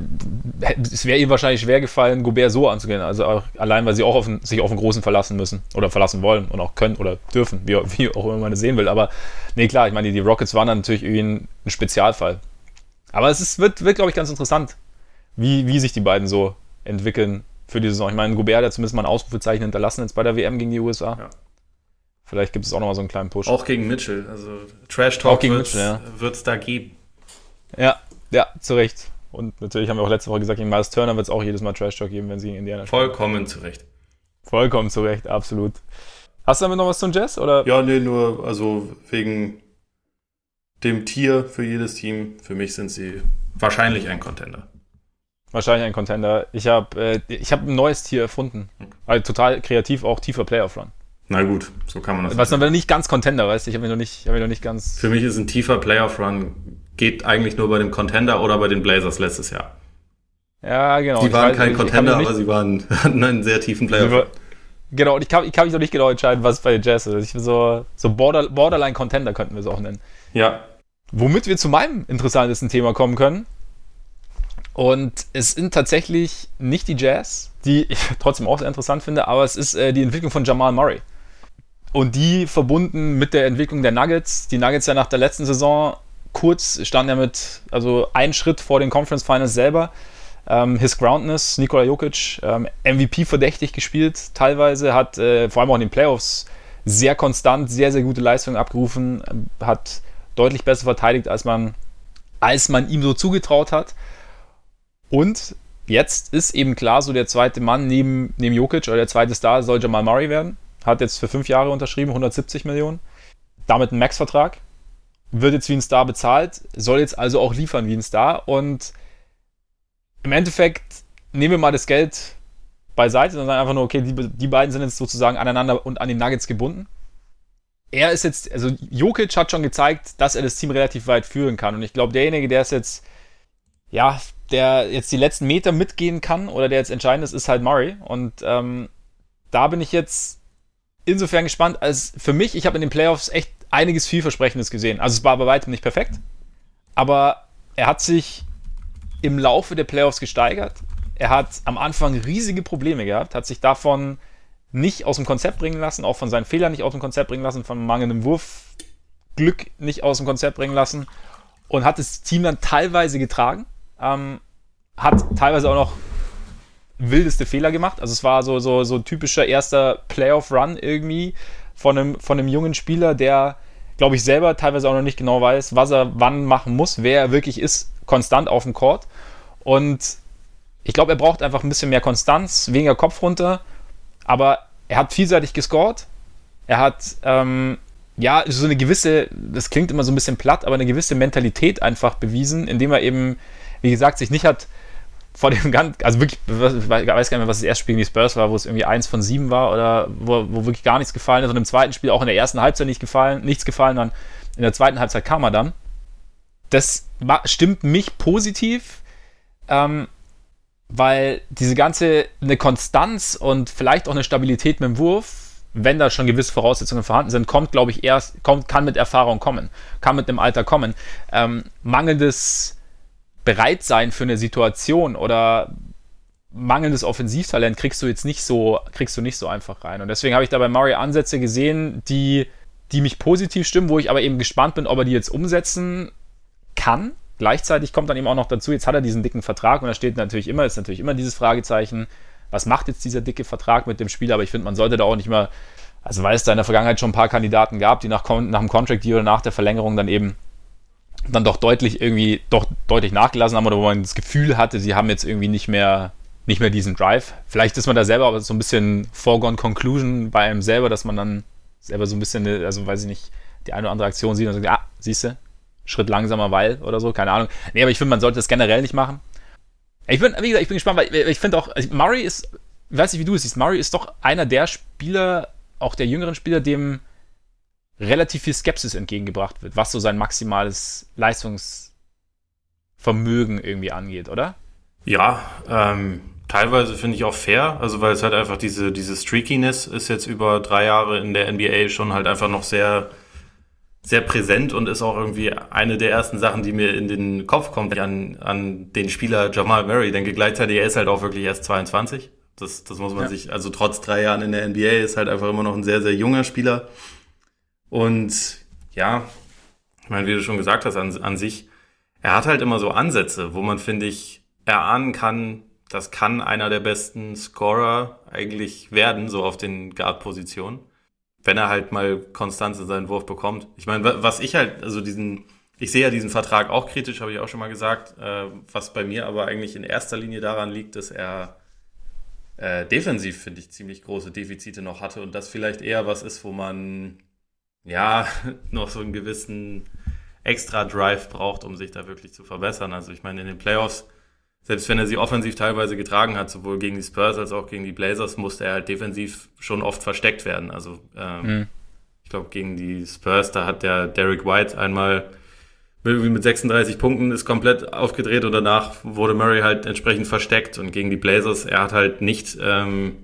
es wäre ihm wahrscheinlich schwer gefallen, Gobert so anzugehen. Also auch, allein, weil sie auch auf einen, sich auf einen Großen verlassen müssen oder verlassen wollen und auch können oder dürfen, wie, wie auch immer man es sehen will. Aber nee, klar, ich meine, die, Rockets waren dann natürlich irgendwie ein Spezialfall. Aber es ist, wird, wird glaube ich, ganz interessant, wie, wie sich die beiden so entwickeln für die Saison. Ich meine, Gobert hat zumindest mal ein Ausrufezeichen hinterlassen jetzt bei der WM gegen die USA. Ja. Vielleicht gibt es auch nochmal so einen kleinen Push. Auch gegen Mitchell. Also Trash Talk wird es ja. da geben. Ja, ja, zu Recht. Und natürlich haben wir auch letzte Woche gesagt, gegen Miles Turner wird es auch jedes Mal Trash Talk geben, wenn sie gegen Indiana spielen. Vollkommen zu Recht. Vollkommen zu Recht, absolut. Hast du damit noch was zum Jazz? Oder? Ja, nee, nur also wegen dem Tier für jedes Team. Für mich sind sie wahrscheinlich ein Contender. Wahrscheinlich ein Contender. Ich habe äh, hab ein neues Tier erfunden. Also total kreativ, auch tiefer Playoff Run. Na gut, so kann man das. Was dann nicht ganz Contender, weißt du? Ich habe mich noch nicht, hab mich noch nicht ganz. Für mich ist ein tiefer Playoff Run geht eigentlich nur bei dem Contender oder bei den Blazers letztes Jahr. Ja, genau. Die waren weiß, kein Contender, aber sie waren, [LAUGHS] hatten einen sehr tiefen Playoff. Run. Genau, und ich kann, ich kann mich noch nicht genau entscheiden, was bei den Jazz ist. Ich bin so, so Border, Borderline Contender könnten wir es auch nennen. Ja, Womit wir zu meinem interessantesten Thema kommen können. Und es sind tatsächlich nicht die Jazz, die [LAUGHS] ich trotzdem auch sehr interessant finde, aber es ist äh, die Entwicklung von Jamal Murray. Und die verbunden mit der Entwicklung der Nuggets. Die Nuggets ja nach der letzten Saison kurz standen ja mit, also einen Schritt vor den Conference Finals selber. Ähm, His Groundness, Nikola Jokic, ähm, MVP verdächtig gespielt, teilweise, hat äh, vor allem auch in den Playoffs sehr konstant, sehr, sehr gute Leistungen abgerufen, hat deutlich besser verteidigt, als man, als man ihm so zugetraut hat. Und jetzt ist eben klar, so der zweite Mann neben, neben Jokic oder der zweite Star soll Jamal Murray werden. Hat jetzt für fünf Jahre unterschrieben, 170 Millionen. Damit einen Max-Vertrag. wird jetzt wie ein Star bezahlt, soll jetzt also auch liefern wie ein Star. Und im Endeffekt nehmen wir mal das Geld beiseite und sagen einfach nur, okay, die, die beiden sind jetzt sozusagen aneinander und an die Nuggets gebunden. Er ist jetzt, also Jokic hat schon gezeigt, dass er das Team relativ weit führen kann. Und ich glaube, derjenige, der ist jetzt, ja, der jetzt die letzten Meter mitgehen kann oder der jetzt entscheidend ist, ist halt Murray. Und ähm, da bin ich jetzt insofern gespannt, als für mich, ich habe in den Playoffs echt einiges vielversprechendes gesehen. Also es war bei weitem nicht perfekt, aber er hat sich im Laufe der Playoffs gesteigert. Er hat am Anfang riesige Probleme gehabt, hat sich davon nicht aus dem Konzept bringen lassen, auch von seinen Fehlern nicht aus dem Konzept bringen lassen, von mangelndem Wurfglück nicht aus dem Konzept bringen lassen und hat das Team dann teilweise getragen. Ähm, hat teilweise auch noch wildeste Fehler gemacht. Also es war so, so, so ein typischer erster Playoff-Run irgendwie von einem, von einem jungen Spieler, der, glaube ich, selber teilweise auch noch nicht genau weiß, was er wann machen muss, wer er wirklich ist, konstant auf dem Court. Und ich glaube, er braucht einfach ein bisschen mehr Konstanz, weniger Kopf runter. Aber er hat vielseitig gescored. Er hat, ähm, ja, so eine gewisse, das klingt immer so ein bisschen platt, aber eine gewisse Mentalität einfach bewiesen, indem er eben, wie gesagt, sich nicht hat vor dem ganz, also wirklich, ich weiß gar nicht mehr, was das erste Spiel gegen die Spurs war, wo es irgendwie eins von sieben war oder wo, wo wirklich gar nichts gefallen ist und im zweiten Spiel auch in der ersten Halbzeit nicht gefallen, nichts gefallen, dann in der zweiten Halbzeit kam er dann. Das stimmt mich positiv, ähm, weil diese ganze, eine Konstanz und vielleicht auch eine Stabilität mit dem Wurf, wenn da schon gewisse Voraussetzungen vorhanden sind, kommt, glaube ich, erst, kommt, kann mit Erfahrung kommen, kann mit dem Alter kommen. Ähm, mangelndes bereit sein für eine Situation oder mangelndes Offensivtalent kriegst du jetzt nicht so, kriegst du nicht so einfach rein. Und deswegen habe ich da bei Murray Ansätze gesehen, die, die mich positiv stimmen, wo ich aber eben gespannt bin, ob er die jetzt umsetzen kann. Gleichzeitig kommt dann eben auch noch dazu, jetzt hat er diesen dicken Vertrag und da steht natürlich immer, ist natürlich immer dieses Fragezeichen, was macht jetzt dieser dicke Vertrag mit dem Spieler? Aber ich finde, man sollte da auch nicht mal, also weil es da in der Vergangenheit schon ein paar Kandidaten gab, die nach, nach dem Contract Deal oder nach der Verlängerung dann eben dann doch deutlich irgendwie doch deutlich nachgelassen haben oder wo man das Gefühl hatte, sie haben jetzt irgendwie nicht mehr nicht mehr diesen Drive. Vielleicht ist man da selber aber so ein bisschen foregone conclusion bei einem selber, dass man dann selber so ein bisschen, also weiß ich nicht, die eine oder andere Aktion sieht und sagt, ah, siehst du, Schritt langsamer, weil oder so, keine Ahnung. Nee, aber ich finde, man sollte das generell nicht machen. Ich bin, wie gesagt, ich bin gespannt, weil ich finde auch, also Murray ist, ich weiß nicht, wie du es siehst, Murray ist doch einer der Spieler, auch der jüngeren Spieler, dem relativ viel Skepsis entgegengebracht wird, was so sein maximales Leistungsvermögen irgendwie angeht, oder? Ja, ähm, teilweise finde ich auch fair, also weil es halt einfach diese, diese Streakiness ist jetzt über drei Jahre in der NBA schon halt einfach noch sehr, sehr präsent und ist auch irgendwie eine der ersten Sachen, die mir in den Kopf kommt, an, an den Spieler Jamal Murray. Denke gleichzeitig, er ist halt auch wirklich erst 22. Das, das muss man ja. sich, also trotz drei Jahren in der NBA ist halt einfach immer noch ein sehr, sehr junger Spieler. Und ja, ich meine, wie du schon gesagt hast, an, an sich, er hat halt immer so Ansätze, wo man, finde ich, erahnen kann, das kann einer der besten Scorer eigentlich werden, so auf den Guard-Positionen, wenn er halt mal Konstanz in seinen Wurf bekommt. Ich meine, was ich halt, also diesen, ich sehe ja diesen Vertrag auch kritisch, habe ich auch schon mal gesagt, äh, was bei mir aber eigentlich in erster Linie daran liegt, dass er äh, defensiv, finde ich, ziemlich große Defizite noch hatte und das vielleicht eher was ist, wo man ja, [LAUGHS] noch so einen gewissen extra Drive braucht, um sich da wirklich zu verbessern. Also ich meine, in den Playoffs, selbst wenn er sie offensiv teilweise getragen hat, sowohl gegen die Spurs als auch gegen die Blazers, musste er halt defensiv schon oft versteckt werden. Also ähm, mhm. ich glaube, gegen die Spurs, da hat der Derek White einmal irgendwie mit 36 Punkten ist komplett aufgedreht und danach wurde Murray halt entsprechend versteckt und gegen die Blazers, er hat halt nicht ähm,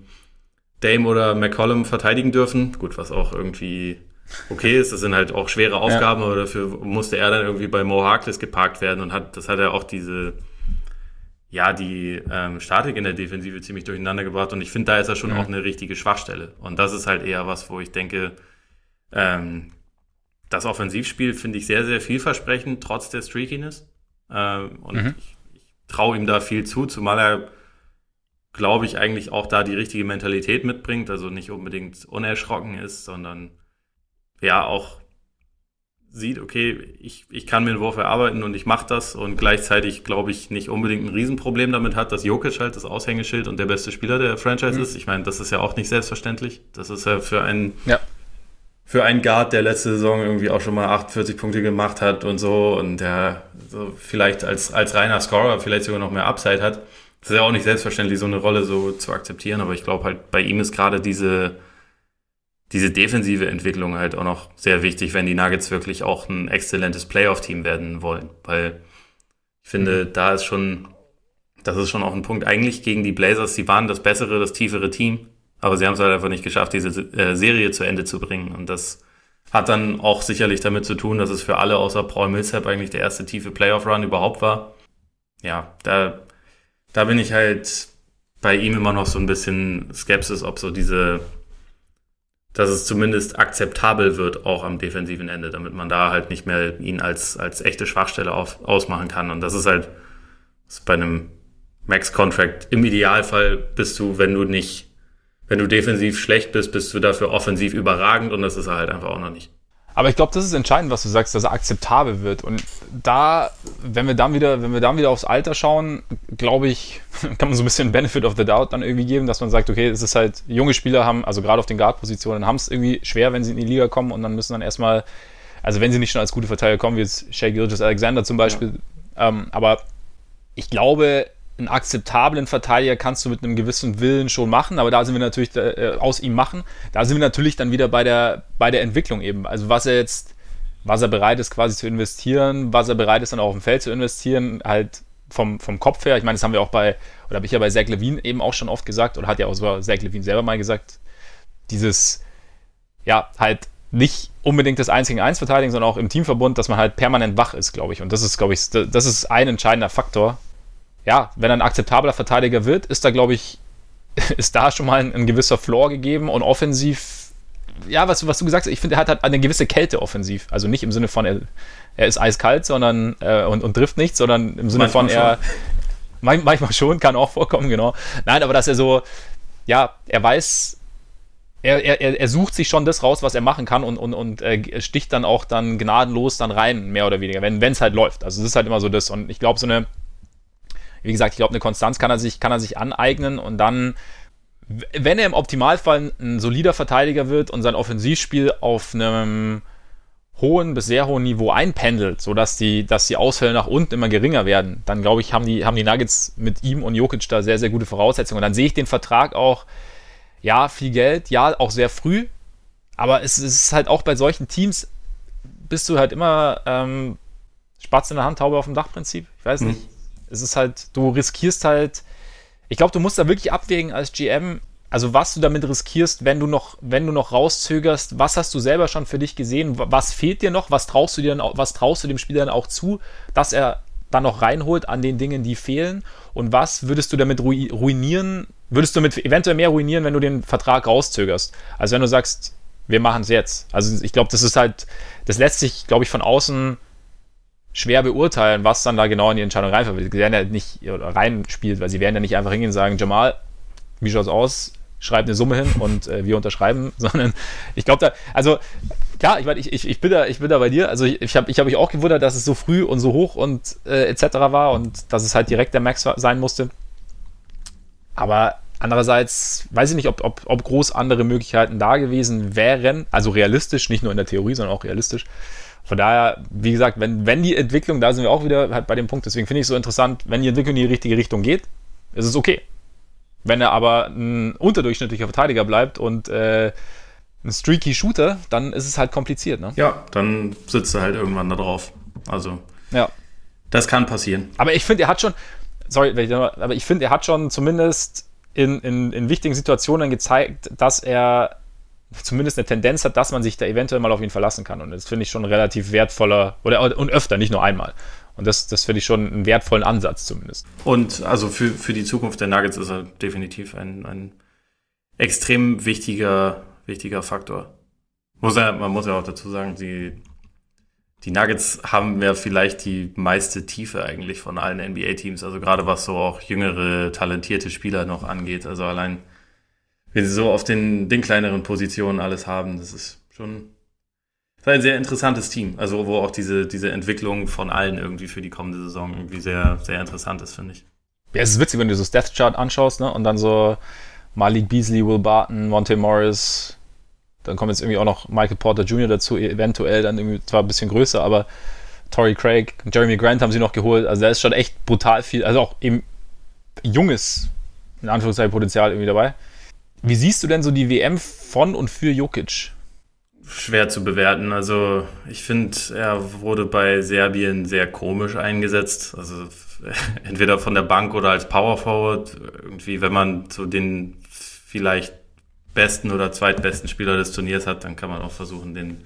Dame oder McCollum verteidigen dürfen. Gut, was auch irgendwie okay ist. Das sind halt auch schwere Aufgaben, ja. aber dafür musste er dann irgendwie bei Mo Harkless geparkt werden und hat, das hat er auch diese, ja, die ähm, Statik in der Defensive ziemlich durcheinander gebracht und ich finde, da ist er schon ja. auch eine richtige Schwachstelle. Und das ist halt eher was, wo ich denke, ähm, das Offensivspiel finde ich sehr, sehr vielversprechend, trotz der Streakiness. Ähm, und mhm. ich, ich traue ihm da viel zu, zumal er, glaube ich, eigentlich auch da die richtige Mentalität mitbringt, also nicht unbedingt unerschrocken ist, sondern ja auch sieht, okay, ich, ich kann mir einen Wurf erarbeiten und ich mache das und gleichzeitig, glaube ich, nicht unbedingt ein Riesenproblem damit hat, dass Jokic halt das Aushängeschild und der beste Spieler der Franchise mhm. ist. Ich meine, das ist ja auch nicht selbstverständlich. Das ist ja für einen, ja. für einen Guard, der letzte Saison irgendwie auch schon mal 48 Punkte gemacht hat und so und der so vielleicht als, als reiner Scorer vielleicht sogar noch mehr Upside hat. Das ist ja auch nicht selbstverständlich, so eine Rolle so zu akzeptieren, aber ich glaube halt, bei ihm ist gerade diese, diese defensive Entwicklung halt auch noch sehr wichtig, wenn die Nuggets wirklich auch ein exzellentes Playoff-Team werden wollen, weil ich finde, mhm. da ist schon, das ist schon auch ein Punkt. Eigentlich gegen die Blazers, sie waren das bessere, das tiefere Team, aber sie haben es halt einfach nicht geschafft, diese äh, Serie zu Ende zu bringen. Und das hat dann auch sicherlich damit zu tun, dass es für alle außer Paul Millsap eigentlich der erste tiefe Playoff-Run überhaupt war. Ja, da, da bin ich halt bei ihm immer noch so ein bisschen Skepsis, ob so diese, dass es zumindest akzeptabel wird, auch am defensiven Ende, damit man da halt nicht mehr ihn als, als echte Schwachstelle auf, ausmachen kann. Und das ist halt das ist bei einem Max-Contract. Im Idealfall bist du, wenn du nicht wenn du defensiv schlecht bist, bist du dafür offensiv überragend und das ist er halt einfach auch noch nicht. Aber ich glaube, das ist entscheidend, was du sagst, dass er akzeptabel wird. Und da, wenn wir dann wieder, wenn wir dann wieder aufs Alter schauen, glaube ich, [LAUGHS] kann man so ein bisschen Benefit of the Doubt dann irgendwie geben, dass man sagt, okay, es ist halt, junge Spieler haben, also gerade auf den Guard-Positionen, haben es irgendwie schwer, wenn sie in die Liga kommen und dann müssen dann erstmal, also wenn sie nicht schon als gute Verteidiger kommen, wie jetzt Shea Gilgis Alexander zum Beispiel, ja. ähm, aber ich glaube, einen akzeptablen Verteidiger kannst du mit einem gewissen Willen schon machen, aber da sind wir natürlich äh, aus ihm machen. Da sind wir natürlich dann wieder bei der, bei der Entwicklung eben. Also was er jetzt, was er bereit ist quasi zu investieren, was er bereit ist dann auch auf dem Feld zu investieren, halt vom, vom Kopf her. Ich meine, das haben wir auch bei, oder habe ich ja bei Zach Levine eben auch schon oft gesagt, oder hat ja auch sogar Zach Levine selber mal gesagt, dieses, ja, halt nicht unbedingt das 1 gegen 1 verteidigen, sondern auch im Teamverbund, dass man halt permanent wach ist, glaube ich. Und das ist, glaube ich, das ist ein entscheidender Faktor, ja, wenn er ein akzeptabler Verteidiger wird, ist da, glaube ich, [LAUGHS] ist da schon mal ein, ein, gewisser Floor gegeben und offensiv, ja, was, was du gesagt hast, ich finde, er hat halt eine gewisse Kälte offensiv. Also nicht im Sinne von, er, er ist eiskalt sondern, äh, und, und trifft nicht, sondern im Sinne manchmal von, er, [LAUGHS] schon. manchmal schon, kann auch vorkommen, genau. Nein, aber dass er so, ja, er weiß, er, er, er sucht sich schon das raus, was er machen kann und, und, und äh, sticht dann auch dann gnadenlos dann rein, mehr oder weniger, wenn es halt läuft. Also es ist halt immer so das. Und ich glaube, so eine wie gesagt, ich glaube, eine Konstanz kann er sich, kann er sich aneignen und dann, wenn er im Optimalfall ein solider Verteidiger wird und sein Offensivspiel auf einem hohen bis sehr hohen Niveau einpendelt, sodass die, dass die Ausfälle nach unten immer geringer werden, dann glaube ich, haben die, haben die Nuggets mit ihm und Jokic da sehr, sehr gute Voraussetzungen. Und dann sehe ich den Vertrag auch, ja, viel Geld, ja, auch sehr früh, aber es, es ist halt auch bei solchen Teams, bist du halt immer ähm, Spatz in der Hand, Taube auf dem Dach-Prinzip. Ich weiß hm. nicht. Es ist halt, du riskierst halt, ich glaube, du musst da wirklich abwägen als GM, also was du damit riskierst, wenn du noch, wenn du noch rauszögerst, was hast du selber schon für dich gesehen, was fehlt dir noch, was traust du dir, was traust du dem Spieler dann auch zu, dass er dann noch reinholt an den Dingen, die fehlen und was würdest du damit ruinieren, würdest du damit eventuell mehr ruinieren, wenn du den Vertrag rauszögerst, also wenn du sagst, wir machen es jetzt. Also ich glaube, das ist halt, das lässt sich, glaube ich, von außen schwer beurteilen, was dann da genau in die Entscheidung reinfällt. Sie werden ja nicht reinspielt, weil sie werden ja nicht einfach hingehen und sagen, Jamal, wie schaut's aus? Schreib eine Summe hin und äh, wir unterschreiben, [LAUGHS] sondern ich glaube da, also klar, ich, mein, ich, ich, ich, bin da, ich bin da bei dir. Also ich, ich habe ich hab mich auch gewundert, dass es so früh und so hoch und äh, etc. war und dass es halt direkt der Max sein musste. Aber andererseits weiß ich nicht, ob, ob, ob groß andere Möglichkeiten da gewesen wären. Also realistisch, nicht nur in der Theorie, sondern auch realistisch. Von daher, wie gesagt, wenn, wenn die Entwicklung, da sind wir auch wieder halt bei dem Punkt, deswegen finde ich es so interessant, wenn die Entwicklung in die richtige Richtung geht, ist es okay. Wenn er aber ein unterdurchschnittlicher Verteidiger bleibt und äh, ein streaky Shooter, dann ist es halt kompliziert. Ne? Ja, dann sitzt er halt irgendwann da drauf. Also, ja. das kann passieren. Aber ich finde, er hat schon, sorry, aber ich finde, er hat schon zumindest in, in, in wichtigen Situationen gezeigt, dass er zumindest eine Tendenz hat, dass man sich da eventuell mal auf ihn verlassen kann. Und das finde ich schon relativ wertvoller, oder und öfter, nicht nur einmal. Und das, das finde ich schon einen wertvollen Ansatz zumindest. Und also für, für die Zukunft der Nuggets ist er definitiv ein, ein extrem wichtiger, wichtiger Faktor. Muss ja, man muss ja auch dazu sagen, die, die Nuggets haben ja vielleicht die meiste Tiefe eigentlich von allen NBA-Teams. Also gerade was so auch jüngere, talentierte Spieler noch angeht. Also allein sie so auf den, den kleineren Positionen alles haben, das ist schon das ein sehr interessantes Team. Also wo auch diese, diese Entwicklung von allen irgendwie für die kommende Saison irgendwie sehr, sehr interessant ist, finde ich. Ja, es ist witzig, wenn du so das Death Chart anschaust, ne? Und dann so Malik Beasley, Will Barton, Monte Morris, Dann kommt jetzt irgendwie auch noch Michael Porter Jr. dazu, eventuell dann irgendwie zwar ein bisschen größer, aber Tory Craig, Jeremy Grant haben sie noch geholt. Also da ist schon echt brutal viel, also auch eben junges, in Anführungszeichen, Potenzial irgendwie dabei. Wie siehst du denn so die WM von und für Jokic? Schwer zu bewerten. Also ich finde, er wurde bei Serbien sehr komisch eingesetzt. Also [LAUGHS] entweder von der Bank oder als Power Forward. Irgendwie, wenn man so den vielleicht besten oder zweitbesten Spieler des Turniers hat, dann kann man auch versuchen, den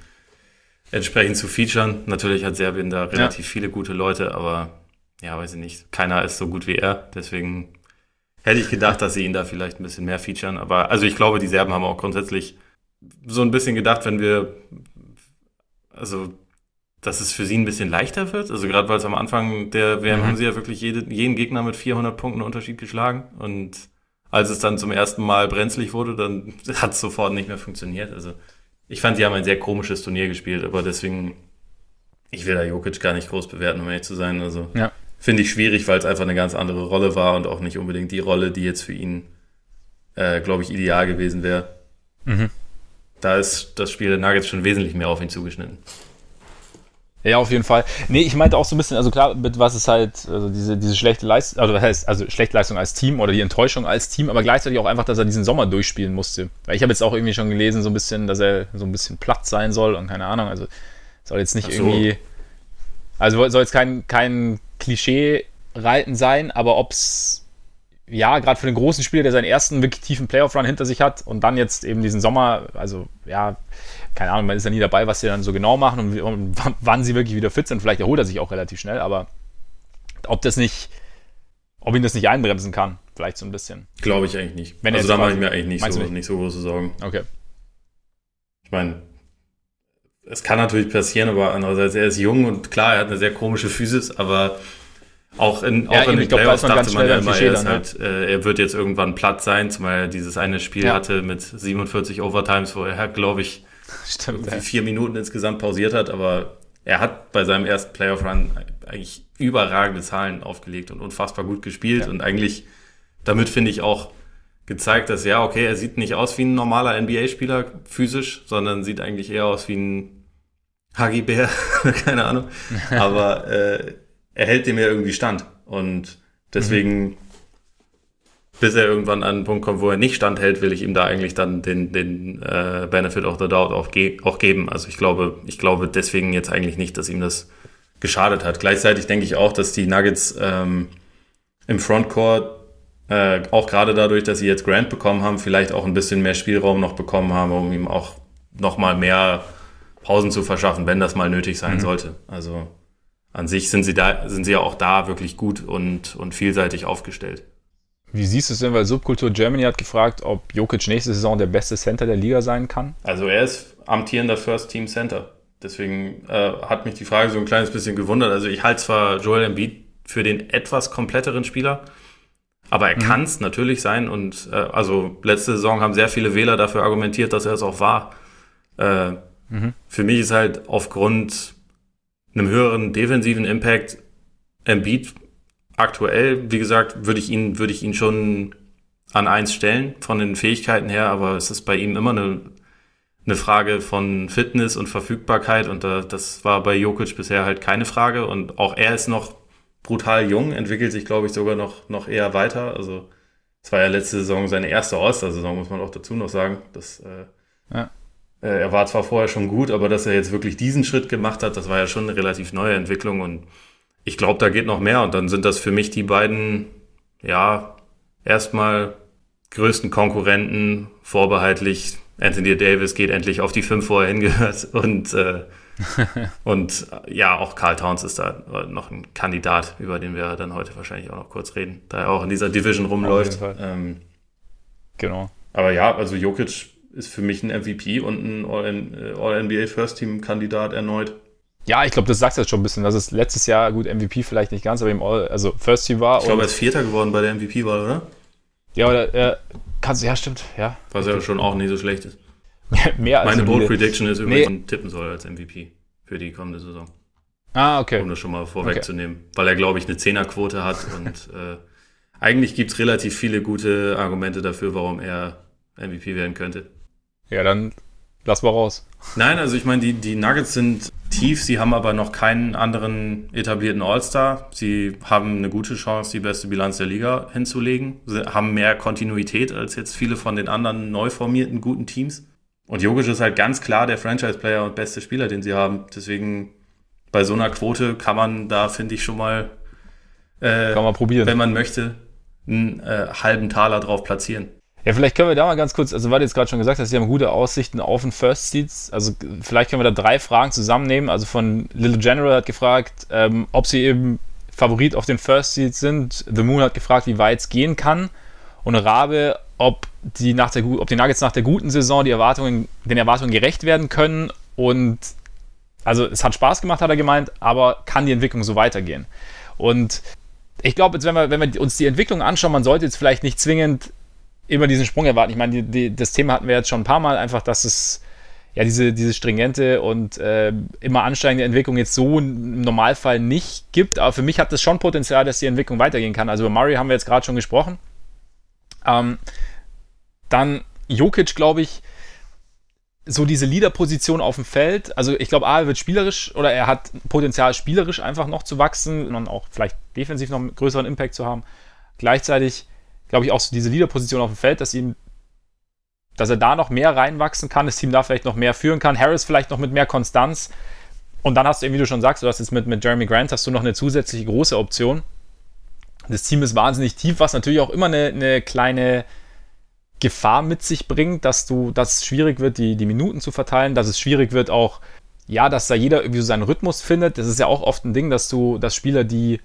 entsprechend zu featuren. Natürlich hat Serbien da relativ ja. viele gute Leute, aber ja, weiß ich nicht. Keiner ist so gut wie er. Deswegen hätte ich gedacht, dass sie ihn da vielleicht ein bisschen mehr featuren. Aber also ich glaube, die Serben haben auch grundsätzlich so ein bisschen gedacht, wenn wir, also, dass es für sie ein bisschen leichter wird. Also gerade weil es am Anfang der WM mhm. haben sie ja wirklich jede, jeden Gegner mit 400 Punkten Unterschied geschlagen. Und als es dann zum ersten Mal brenzlig wurde, dann [LAUGHS] hat es sofort nicht mehr funktioniert. Also ich fand, sie haben ein sehr komisches Turnier gespielt, aber deswegen, ich will da Jokic gar nicht groß bewerten, um ehrlich zu sein. Also ja. Finde ich schwierig, weil es einfach eine ganz andere Rolle war und auch nicht unbedingt die Rolle, die jetzt für ihn, äh, glaube ich, ideal gewesen wäre. Mhm da ist das Spiel der Nuggets schon wesentlich mehr auf ihn zugeschnitten. Ja, auf jeden Fall. Nee, ich meinte auch so ein bisschen, also klar, mit was ist halt, also diese, diese schlechte Leistung, also was heißt, also schlechte Leistung als Team oder die Enttäuschung als Team, aber gleichzeitig auch einfach, dass er diesen Sommer durchspielen musste. Weil ich habe jetzt auch irgendwie schon gelesen, so ein bisschen, dass er so ein bisschen platt sein soll und keine Ahnung, also soll jetzt nicht so. irgendwie, also soll jetzt kein, kein Klischee-Reiten sein, aber ob's ja, gerade für den großen Spieler, der seinen ersten wirklich tiefen Playoff-Run hinter sich hat und dann jetzt eben diesen Sommer, also ja, keine Ahnung, man ist ja nie dabei, was sie dann so genau machen und, und wann sie wirklich wieder fit sind. Vielleicht erholt er sich auch relativ schnell, aber ob das nicht, ob ihn das nicht einbremsen kann, vielleicht so ein bisschen. Glaube ich eigentlich nicht. Wenn also da mache ich mir eigentlich nicht so, nicht so große Sorgen. Okay. Ich meine, es kann natürlich passieren, aber andererseits, er ist jung und klar, er hat eine sehr komische Physis, aber auch in, ja, auch in den glaub, Playoffs dachte man ja immer, er, ist halt, äh, er wird jetzt irgendwann platt sein, zumal er dieses eine Spiel ja. hatte mit 47 Overtimes, wo er, glaube ich, Stimmt, ja. vier Minuten insgesamt pausiert hat, aber er hat bei seinem ersten Playoff-Run eigentlich überragende Zahlen aufgelegt und unfassbar gut gespielt und eigentlich damit finde ich auch gezeigt, dass ja, okay, er sieht nicht aus wie ein normaler NBA-Spieler physisch, sondern sieht eigentlich eher aus wie ein Huggy-Bär, [LAUGHS] keine Ahnung. Aber äh, er hält dem ja irgendwie stand. Und deswegen, mhm. bis er irgendwann an einen Punkt kommt, wo er nicht standhält, will ich ihm da eigentlich dann den, den äh, Benefit of the Doubt auch, ge auch geben. Also ich glaube, ich glaube deswegen jetzt eigentlich nicht, dass ihm das geschadet hat. Gleichzeitig denke ich auch, dass die Nuggets ähm, im Frontcourt äh, auch gerade dadurch, dass sie jetzt Grant bekommen haben, vielleicht auch ein bisschen mehr Spielraum noch bekommen haben, um ihm auch nochmal mehr Pausen zu verschaffen, wenn das mal nötig sein mhm. sollte. Also an sich sind sie da, sind sie ja auch da wirklich gut und, und vielseitig aufgestellt. Wie siehst du es denn, weil Subkultur Germany hat gefragt, ob Jokic nächste Saison der beste Center der Liga sein kann? Also er ist amtierender First Team Center. Deswegen äh, hat mich die Frage so ein kleines bisschen gewundert. Also ich halte zwar Joel Embiid für den etwas kompletteren Spieler, aber er mhm. kann es natürlich sein. Und äh, also letzte Saison haben sehr viele Wähler dafür argumentiert, dass er es auch war. Äh, mhm. Für mich ist halt aufgrund einem höheren defensiven Impact Embiid aktuell, wie gesagt, würde ich ihn, würde ich ihn schon an eins stellen von den Fähigkeiten her, aber es ist bei ihm immer eine, eine Frage von Fitness und Verfügbarkeit und da, das war bei Jokic bisher halt keine Frage und auch er ist noch brutal jung, entwickelt sich, glaube ich, sogar noch, noch eher weiter. Also es war ja letzte Saison seine erste All-Star-Saison, muss man auch dazu noch sagen. Das äh, ja. Äh, er war zwar vorher schon gut, aber dass er jetzt wirklich diesen Schritt gemacht hat, das war ja schon eine relativ neue Entwicklung und ich glaube, da geht noch mehr und dann sind das für mich die beiden, ja, erstmal größten Konkurrenten, vorbehaltlich. Anthony Davis geht endlich auf die fünf, wo er hingehört [LAUGHS] und äh, [LAUGHS] und ja, auch Carl Towns ist da noch ein Kandidat, über den wir dann heute wahrscheinlich auch noch kurz reden, da er auch in dieser Division rumläuft. Ähm, genau. Aber ja, also Jokic ist für mich ein MVP und ein All-NBA First Team Kandidat erneut. Ja, ich glaube, das sagst du jetzt schon ein bisschen, dass es letztes Jahr, gut, MVP vielleicht nicht ganz, aber im All, also First Team war. Ich glaube, er ist Vierter geworden bei der MVP-Wahl, oder? Ja, oder, äh, kannst ja, stimmt, ja. Was ja schon auch nicht so schlecht ist. [LAUGHS] Mehr als Meine Bold Prediction ist übrigens, nee. tippen soll als MVP für die kommende Saison. Ah, okay. Um das schon mal vorwegzunehmen. Okay. Weil er, glaube ich, eine Zehnerquote hat [LAUGHS] und äh, eigentlich gibt es relativ viele gute Argumente dafür, warum er MVP werden könnte. Ja, dann Lass mal raus. Nein, also ich meine, die, die Nuggets sind tief, sie haben aber noch keinen anderen etablierten All-Star. Sie haben eine gute Chance, die beste Bilanz der Liga hinzulegen. Sie haben mehr Kontinuität als jetzt viele von den anderen neu formierten guten Teams. Und Jokic ist halt ganz klar der Franchise-Player und beste Spieler, den sie haben. Deswegen bei so einer Quote kann man da, finde ich, schon mal, äh, kann man probieren. wenn man möchte, einen äh, halben Taler drauf platzieren. Ja, vielleicht können wir da mal ganz kurz, also weil du jetzt gerade schon gesagt hast, sie haben gute Aussichten auf den First Seeds. Also vielleicht können wir da drei Fragen zusammennehmen. Also von Little General hat gefragt, ähm, ob sie eben Favorit auf den First Seeds sind. The Moon hat gefragt, wie weit es gehen kann. Und Rabe, ob die, nach der, ob die Nuggets nach der guten Saison die Erwartungen, den Erwartungen gerecht werden können. Und also es hat Spaß gemacht, hat er gemeint, aber kann die Entwicklung so weitergehen? Und ich glaube, jetzt, wenn wir, wenn wir uns die Entwicklung anschauen, man sollte jetzt vielleicht nicht zwingend immer diesen Sprung erwarten. Ich meine, die, die, das Thema hatten wir jetzt schon ein paar Mal, einfach, dass es ja diese, diese stringente und äh, immer ansteigende Entwicklung jetzt so im Normalfall nicht gibt. Aber für mich hat das schon Potenzial, dass die Entwicklung weitergehen kann. Also über Murray haben wir jetzt gerade schon gesprochen. Ähm, dann Jokic, glaube ich, so diese Leader-Position auf dem Feld. Also ich glaube, A, er wird spielerisch oder er hat Potenzial, spielerisch einfach noch zu wachsen und auch vielleicht defensiv noch einen größeren Impact zu haben. Gleichzeitig glaube ich, auch so diese Leaderposition auf dem Feld, dass ihm, dass er da noch mehr reinwachsen kann, das Team da vielleicht noch mehr führen kann. Harris vielleicht noch mit mehr Konstanz. Und dann hast du, wie du schon sagst, du hast jetzt mit, mit Jeremy Grant hast du noch eine zusätzliche große Option. Das Team ist wahnsinnig tief, was natürlich auch immer eine, eine kleine Gefahr mit sich bringt, dass du, dass es schwierig wird, die, die Minuten zu verteilen, dass es schwierig wird auch, ja, dass da jeder irgendwie so seinen Rhythmus findet. Das ist ja auch oft ein Ding, dass du, dass Spieler, die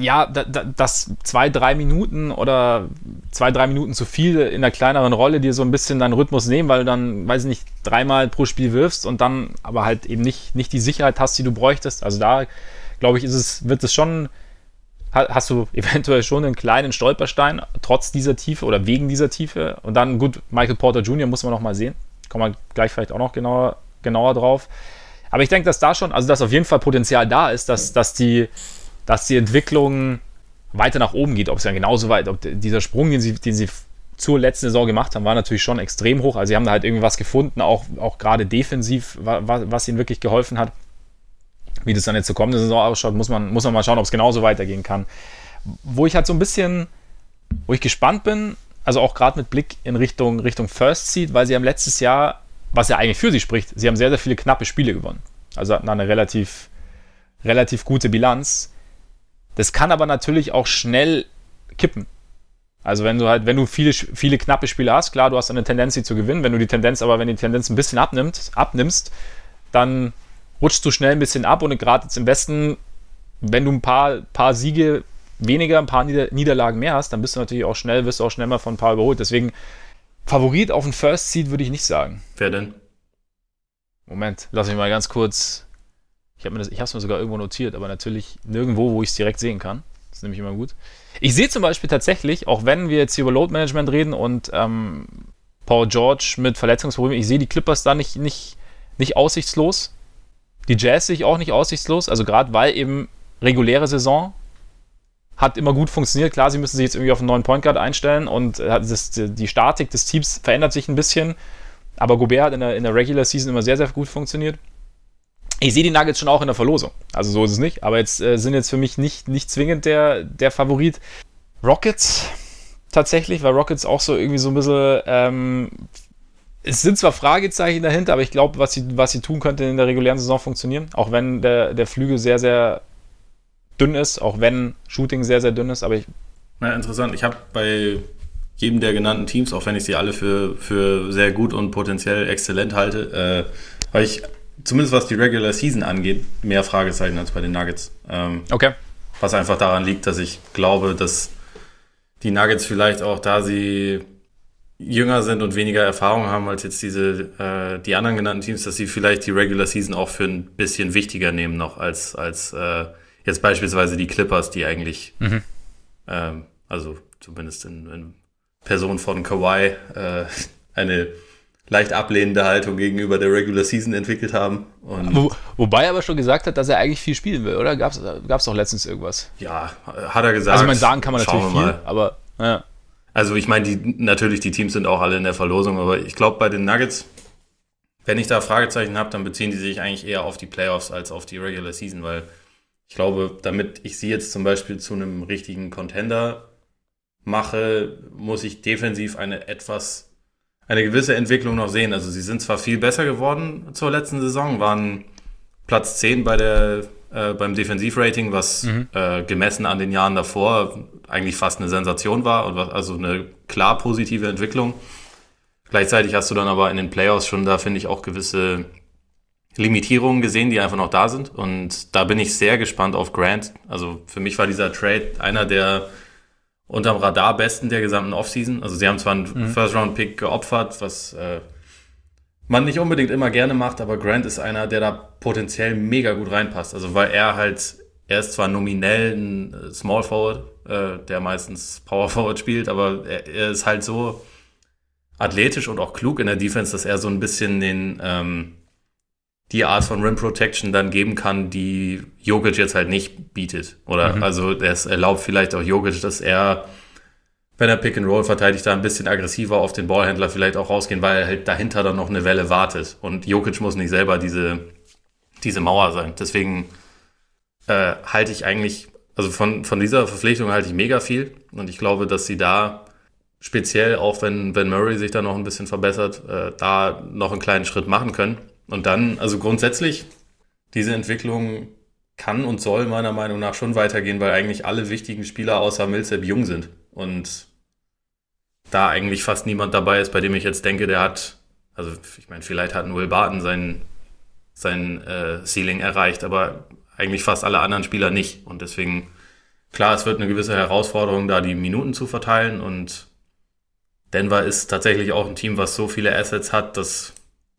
ja, da, da, dass zwei, drei Minuten oder zwei, drei Minuten zu viel in der kleineren Rolle dir so ein bisschen deinen Rhythmus nehmen, weil du dann, weiß ich nicht, dreimal pro Spiel wirfst und dann aber halt eben nicht, nicht die Sicherheit hast, die du bräuchtest. Also da, glaube ich, ist es, wird es schon, hast du [LAUGHS] eventuell schon einen kleinen Stolperstein, trotz dieser Tiefe oder wegen dieser Tiefe. Und dann, gut, Michael Porter Jr. muss man noch mal sehen. Kommen wir gleich vielleicht auch noch genauer, genauer drauf. Aber ich denke, dass da schon, also dass auf jeden Fall Potenzial da ist, dass, dass die dass die Entwicklung weiter nach oben geht. Ob es dann genauso weit, ob dieser Sprung, den sie, den sie zur letzten Saison gemacht haben, war natürlich schon extrem hoch. Also sie haben da halt irgendwie was gefunden, auch, auch gerade defensiv, was, was ihnen wirklich geholfen hat. Wie das dann jetzt zur kommenden Saison ausschaut, muss man, muss man mal schauen, ob es genauso weitergehen kann. Wo ich halt so ein bisschen, wo ich gespannt bin, also auch gerade mit Blick in Richtung, Richtung First Seed, weil sie haben letztes Jahr, was ja eigentlich für sie spricht, sie haben sehr, sehr viele knappe Spiele gewonnen. Also hatten eine relativ, relativ gute Bilanz. Das kann aber natürlich auch schnell kippen. Also wenn du halt, wenn du viele, viele knappe Spiele hast, klar, du hast eine Tendenz, sie zu gewinnen. Wenn du die Tendenz, aber wenn die Tendenz ein bisschen abnimmt, abnimmst, dann rutschst du schnell ein bisschen ab und gerade jetzt im Westen, wenn du ein paar, paar Siege weniger, ein paar Nieder Niederlagen mehr hast, dann bist du natürlich auch schnell, wirst du auch schnell mal von ein paar überholt. Deswegen Favorit auf den First Seed würde ich nicht sagen. Wer denn? Moment, lass mich mal ganz kurz ich habe es mir sogar irgendwo notiert, aber natürlich nirgendwo, wo ich es direkt sehen kann. Das ist nämlich immer gut. Ich sehe zum Beispiel tatsächlich, auch wenn wir jetzt hier über Load Management reden und ähm, Paul George mit Verletzungsproblemen, ich sehe die Clippers da nicht, nicht, nicht aussichtslos. Die Jazz sehe ich auch nicht aussichtslos. Also gerade weil eben reguläre Saison hat immer gut funktioniert. Klar, sie müssen sich jetzt irgendwie auf einen neuen Point Guard einstellen und äh, das, die Statik des Teams verändert sich ein bisschen. Aber Gobert hat in der, in der Regular Season immer sehr, sehr gut funktioniert ich sehe die Nuggets schon auch in der Verlosung. Also so ist es nicht. Aber jetzt äh, sind jetzt für mich nicht, nicht zwingend der, der Favorit. Rockets tatsächlich, weil Rockets auch so irgendwie so ein bisschen. Ähm, es sind zwar Fragezeichen dahinter, aber ich glaube, was sie, was sie tun könnte in der regulären Saison funktionieren. Auch wenn der, der Flügel sehr, sehr dünn ist, auch wenn Shooting sehr, sehr dünn ist. Aber ich. Na, interessant. Ich habe bei jedem der genannten Teams, auch wenn ich sie alle für, für sehr gut und potenziell exzellent halte, äh, habe ich zumindest was die Regular Season angeht, mehr Fragezeichen als bei den Nuggets. Ähm, okay. Was einfach daran liegt, dass ich glaube, dass die Nuggets vielleicht auch, da sie jünger sind und weniger Erfahrung haben als jetzt diese äh, die anderen genannten Teams, dass sie vielleicht die Regular Season auch für ein bisschen wichtiger nehmen noch als als äh, jetzt beispielsweise die Clippers, die eigentlich mhm. ähm, also zumindest in, in Person von Kawhi äh, [LAUGHS] eine leicht ablehnende Haltung gegenüber der Regular Season entwickelt haben. Wo, wobei er aber schon gesagt hat, dass er eigentlich viel spielen will, oder? Gab es doch letztens irgendwas? Ja, hat er gesagt. Also man sagen kann man natürlich viel, aber ja. Also ich meine, die, natürlich, die Teams sind auch alle in der Verlosung, aber ich glaube bei den Nuggets, wenn ich da Fragezeichen habe, dann beziehen die sich eigentlich eher auf die Playoffs als auf die Regular Season, weil ich glaube, damit ich sie jetzt zum Beispiel zu einem richtigen Contender mache, muss ich defensiv eine etwas, eine gewisse Entwicklung noch sehen. Also sie sind zwar viel besser geworden zur letzten Saison, waren Platz 10 bei der, äh, beim Defensivrating, was mhm. äh, gemessen an den Jahren davor eigentlich fast eine Sensation war und was, also eine klar positive Entwicklung. Gleichzeitig hast du dann aber in den Playoffs schon da, finde ich, auch gewisse Limitierungen gesehen, die einfach noch da sind. Und da bin ich sehr gespannt auf Grant. Also für mich war dieser Trade einer der unterm Radar besten der gesamten Offseason. Also sie haben zwar einen mhm. First-Round-Pick geopfert, was äh, man nicht unbedingt immer gerne macht, aber Grant ist einer, der da potenziell mega gut reinpasst. Also weil er halt, er ist zwar nominell ein äh, Small Forward, äh, der meistens Power Forward spielt, aber er, er, ist halt so athletisch und auch klug in der Defense, dass er so ein bisschen den ähm, die Art von Rim Protection dann geben kann, die Jokic jetzt halt nicht bietet. Oder mhm. also es erlaubt vielleicht auch Jokic, dass er wenn er Pick and Roll verteidigt, da ein bisschen aggressiver auf den Ballhändler vielleicht auch rausgehen, weil er halt dahinter dann noch eine Welle wartet. Und Jokic muss nicht selber diese, diese Mauer sein. Deswegen äh, halte ich eigentlich, also von, von dieser Verpflichtung halte ich mega viel. Und ich glaube, dass sie da speziell, auch wenn, wenn Murray sich da noch ein bisschen verbessert, äh, da noch einen kleinen Schritt machen können. Und dann, also grundsätzlich, diese Entwicklung kann und soll meiner Meinung nach schon weitergehen, weil eigentlich alle wichtigen Spieler außer Millsap jung sind. Und da eigentlich fast niemand dabei ist, bei dem ich jetzt denke, der hat, also ich meine, vielleicht hat Will Barton sein, sein äh, Ceiling erreicht, aber eigentlich fast alle anderen Spieler nicht. Und deswegen, klar, es wird eine gewisse Herausforderung, da die Minuten zu verteilen. Und Denver ist tatsächlich auch ein Team, was so viele Assets hat, dass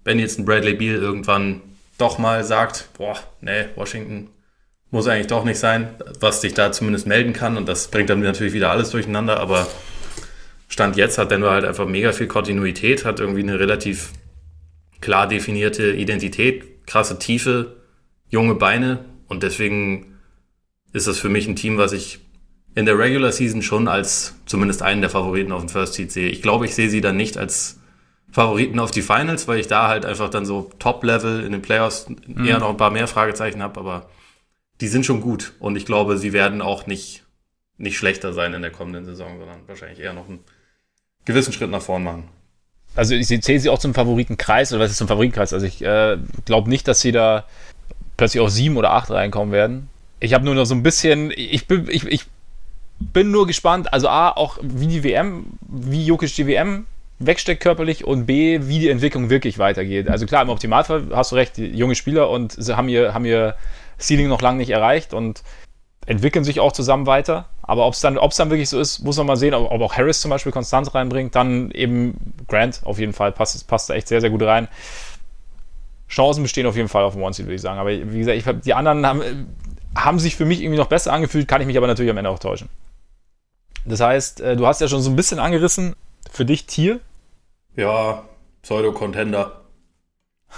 wenn jetzt ein Bradley Beal irgendwann doch mal sagt, boah, nee, Washington muss eigentlich doch nicht sein, was dich da zumindest melden kann. Und das bringt dann natürlich wieder alles durcheinander. Aber Stand jetzt hat Denver halt einfach mega viel Kontinuität, hat irgendwie eine relativ klar definierte Identität, krasse Tiefe, junge Beine. Und deswegen ist das für mich ein Team, was ich in der Regular Season schon als zumindest einen der Favoriten auf dem First Seed sehe. Ich glaube, ich sehe sie dann nicht als Favoriten auf die Finals, weil ich da halt einfach dann so Top-Level in den Playoffs mhm. eher noch ein paar mehr Fragezeichen habe. Aber die sind schon gut und ich glaube, sie werden auch nicht, nicht schlechter sein in der kommenden Saison, sondern wahrscheinlich eher noch einen gewissen Schritt nach vorn machen. Also ich zähle sie auch zum Favoritenkreis, oder was ist zum Favoritenkreis? Also ich äh, glaube nicht, dass sie da plötzlich auf sieben oder acht reinkommen werden. Ich habe nur noch so ein bisschen, ich bin, ich, ich bin nur gespannt, also A, auch wie die WM, wie Jokic die WM wegsteckt körperlich und B, wie die Entwicklung wirklich weitergeht. Also klar, im Optimalfall hast du recht, junge Spieler und sie haben ihr, haben ihr Ceiling noch lange nicht erreicht und entwickeln sich auch zusammen weiter. Aber ob es dann, dann wirklich so ist, muss man mal sehen. Ob, ob auch Harris zum Beispiel Konstanz reinbringt, dann eben Grant auf jeden Fall passt, passt da echt sehr, sehr gut rein. Chancen bestehen auf jeden Fall auf dem One-Seed, würde ich sagen. Aber wie gesagt, ich, die anderen haben, haben sich für mich irgendwie noch besser angefühlt, kann ich mich aber natürlich am Ende auch täuschen. Das heißt, äh, du hast ja schon so ein bisschen angerissen, für dich Tier? Ja, Pseudo-Contender.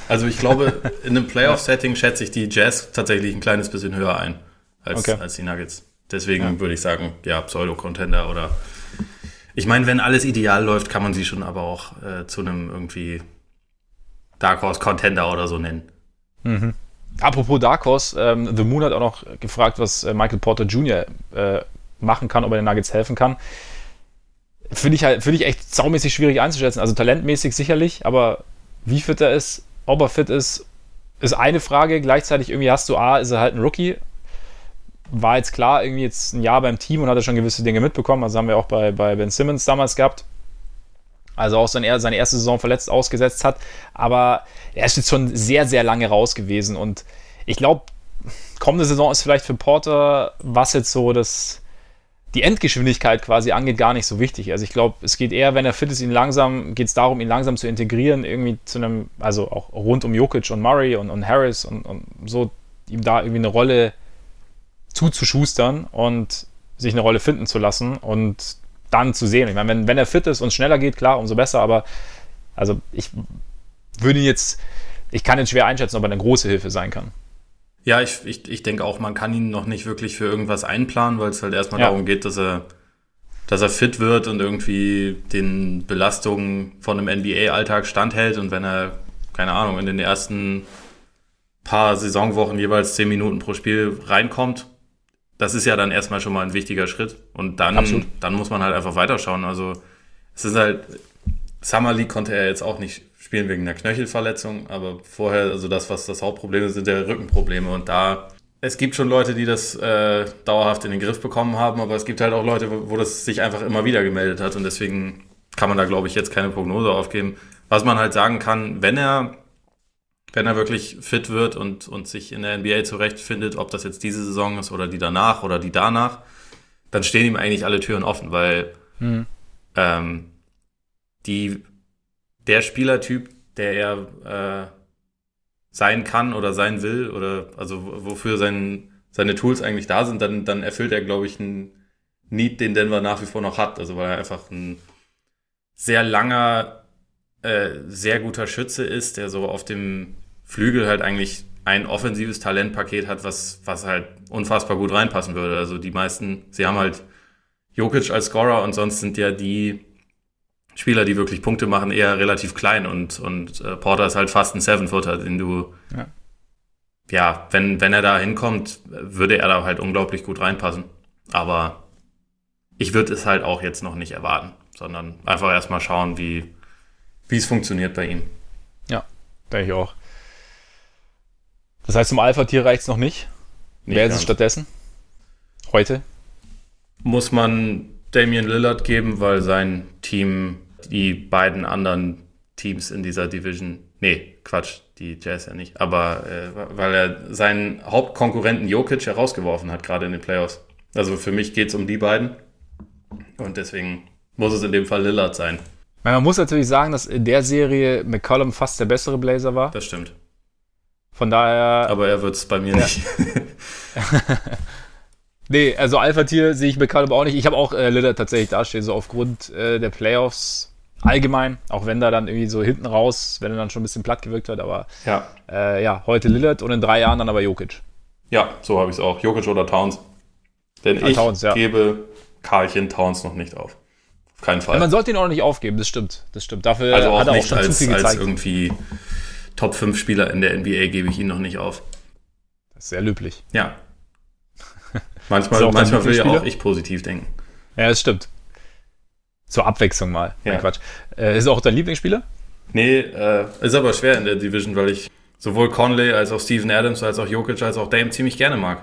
Also ich glaube, [LAUGHS] in einem Playoff-Setting schätze ich die Jazz tatsächlich ein kleines bisschen höher ein als, okay. als die Nuggets. Deswegen ja. würde ich sagen, ja, Pseudo-Contender oder ich meine, wenn alles ideal läuft, kann man sie schon aber auch äh, zu einem irgendwie Dark Horse Contender oder so nennen. Mhm. Apropos Dark Horse, ähm, The Moon hat auch noch gefragt, was äh, Michael Porter Jr. Äh, machen kann, ob er den Nuggets helfen kann. Finde ich halt, finde ich echt saumäßig schwierig einzuschätzen. Also talentmäßig sicherlich, aber wie fit er ist, ob er fit ist, ist eine Frage. Gleichzeitig irgendwie hast du A, ist er halt ein Rookie. War jetzt klar, irgendwie jetzt ein Jahr beim Team und hat er schon gewisse Dinge mitbekommen. Also haben wir auch bei, bei Ben Simmons damals gehabt. Also auch seine, seine erste Saison verletzt ausgesetzt hat. Aber er ist jetzt schon sehr, sehr lange raus gewesen. Und ich glaube, kommende Saison ist vielleicht für Porter, was jetzt so das, die Endgeschwindigkeit quasi angeht, gar nicht so wichtig. Also ich glaube, es geht eher, wenn er fit ist, ihn langsam, geht es darum, ihn langsam zu integrieren, irgendwie zu einem, also auch rund um Jokic und Murray und, und Harris und, und so, ihm da irgendwie eine Rolle zuzuschustern und sich eine Rolle finden zu lassen und dann zu sehen. Ich meine, wenn, wenn er fit ist und schneller geht, klar, umso besser, aber also ich würde ihn jetzt, ich kann jetzt schwer einschätzen, ob er eine große Hilfe sein kann. Ja, ich, ich, ich denke auch, man kann ihn noch nicht wirklich für irgendwas einplanen, weil es halt erstmal ja. darum geht, dass er, dass er fit wird und irgendwie den Belastungen von einem NBA-Alltag standhält. Und wenn er keine Ahnung, in den ersten paar Saisonwochen jeweils zehn Minuten pro Spiel reinkommt, das ist ja dann erstmal schon mal ein wichtiger Schritt. Und dann, dann muss man halt einfach weiterschauen. Also es ist halt, Summer League konnte er jetzt auch nicht spielen wegen einer Knöchelverletzung, aber vorher, also das, was das Hauptproblem ist, sind ja Rückenprobleme. Und da, es gibt schon Leute, die das äh, dauerhaft in den Griff bekommen haben, aber es gibt halt auch Leute, wo, wo das sich einfach immer wieder gemeldet hat. Und deswegen kann man da, glaube ich, jetzt keine Prognose aufgeben. Was man halt sagen kann, wenn er wenn er wirklich fit wird und, und sich in der NBA zurechtfindet, ob das jetzt diese Saison ist oder die danach oder die danach, dann stehen ihm eigentlich alle Türen offen, weil mhm. ähm, die, der Spielertyp, der er äh, sein kann oder sein will, oder also wofür sein, seine Tools eigentlich da sind, dann, dann erfüllt er, glaube ich, einen Need, den Denver nach wie vor noch hat. Also weil er einfach ein sehr langer, äh, sehr guter Schütze ist, der so auf dem Flügel halt eigentlich ein offensives Talentpaket hat, was, was halt unfassbar gut reinpassen würde. Also die meisten, sie haben halt Jokic als Scorer und sonst sind ja die Spieler, die wirklich Punkte machen, eher relativ klein und, und äh, Porter ist halt fast ein Seven-Footer, den du, ja. ja, wenn, wenn er da hinkommt, würde er da halt unglaublich gut reinpassen. Aber ich würde es halt auch jetzt noch nicht erwarten, sondern einfach erstmal schauen, wie, wie es funktioniert bei ihm. Ja, denke ich auch. Das heißt, zum Alpha-Tier reicht es noch nicht. nicht Wer ist es stattdessen? Heute? Muss man Damian Lillard geben, weil sein Team die beiden anderen Teams in dieser Division, nee, Quatsch, die Jazz ja nicht, aber äh, weil er seinen Hauptkonkurrenten Jokic herausgeworfen hat, gerade in den Playoffs. Also für mich geht es um die beiden und deswegen muss es in dem Fall Lillard sein. Man muss natürlich sagen, dass in der Serie McCollum fast der bessere Blazer war. Das stimmt. Von daher. Aber er wird es bei mir ja. nicht. [LAUGHS] nee, also Alpha-Tier sehe ich Caleb auch nicht. Ich habe auch äh, Lillard tatsächlich dastehen, so aufgrund äh, der Playoffs allgemein, auch wenn da dann irgendwie so hinten raus, wenn er dann schon ein bisschen platt gewirkt hat, aber ja, äh, ja heute Lillard und in drei Jahren dann aber Jokic. Ja, so habe ich es auch. Jokic oder Towns. Denn ja, ich Towns, ja. gebe Karlchen Towns noch nicht auf. Auf keinen Fall. Ja, man sollte ihn auch nicht aufgeben, das stimmt. Das stimmt. Dafür also auch hat er auch schon als, zu viel gezeigt. Als irgendwie Top 5 Spieler in der NBA gebe ich ihn noch nicht auf. Das ist sehr löblich. Ja. [LAUGHS] Manchmal, manchmal will ja auch ich positiv denken. Ja, das stimmt. Zur Abwechslung mal. Ja. Nein, Quatsch. Äh, ist auch dein Lieblingsspieler? Nee, äh, ist aber schwer in der Division, weil ich sowohl Conley als auch Steven Adams als auch Jokic als auch Dame ziemlich gerne mag.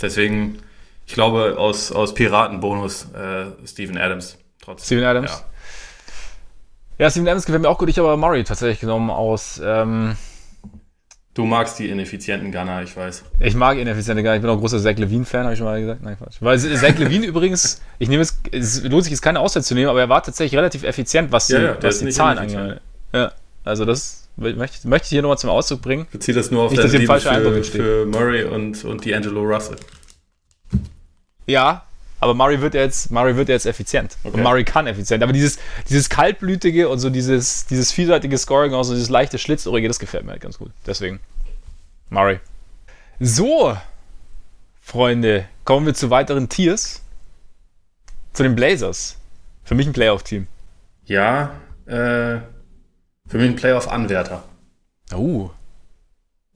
Deswegen, ich glaube, aus, aus Piratenbonus äh, Steven Adams. Trotzdem. Steven Adams? Ja. Ja, Steven Adams gefällt mir auch gut. Ich habe aber Murray tatsächlich genommen aus. Ähm, du magst die ineffizienten Gunner, ich weiß. Ich mag ineffiziente Gunner. Ich bin auch großer Zach Levine-Fan, habe ich schon mal gesagt. Nein, Quatsch. Weil Zach Levine [LAUGHS] übrigens, ich nehme es, es lohnt sich jetzt keine Auszeit zu nehmen, aber er war tatsächlich relativ effizient, was die, ja, was die Zahlen angeht. Ja, also das möchte, möchte ich hier nochmal zum Ausdruck bringen. Bezieht das nur auf Nicht, deine Liebe für, für Murray und, und D'Angelo Russell. Ja, aber Murray wird jetzt, Murray wird jetzt effizient. Okay. Und Murray kann effizient. Aber dieses, dieses kaltblütige und so dieses, dieses vielseitige Scoring, auch so dieses leichte Schlitzohrige, das gefällt mir halt ganz gut. Deswegen Murray. So, Freunde, kommen wir zu weiteren Tiers. Zu den Blazers. Für mich ein Playoff-Team. Ja, äh, für mich ein Playoff-Anwärter. Oh.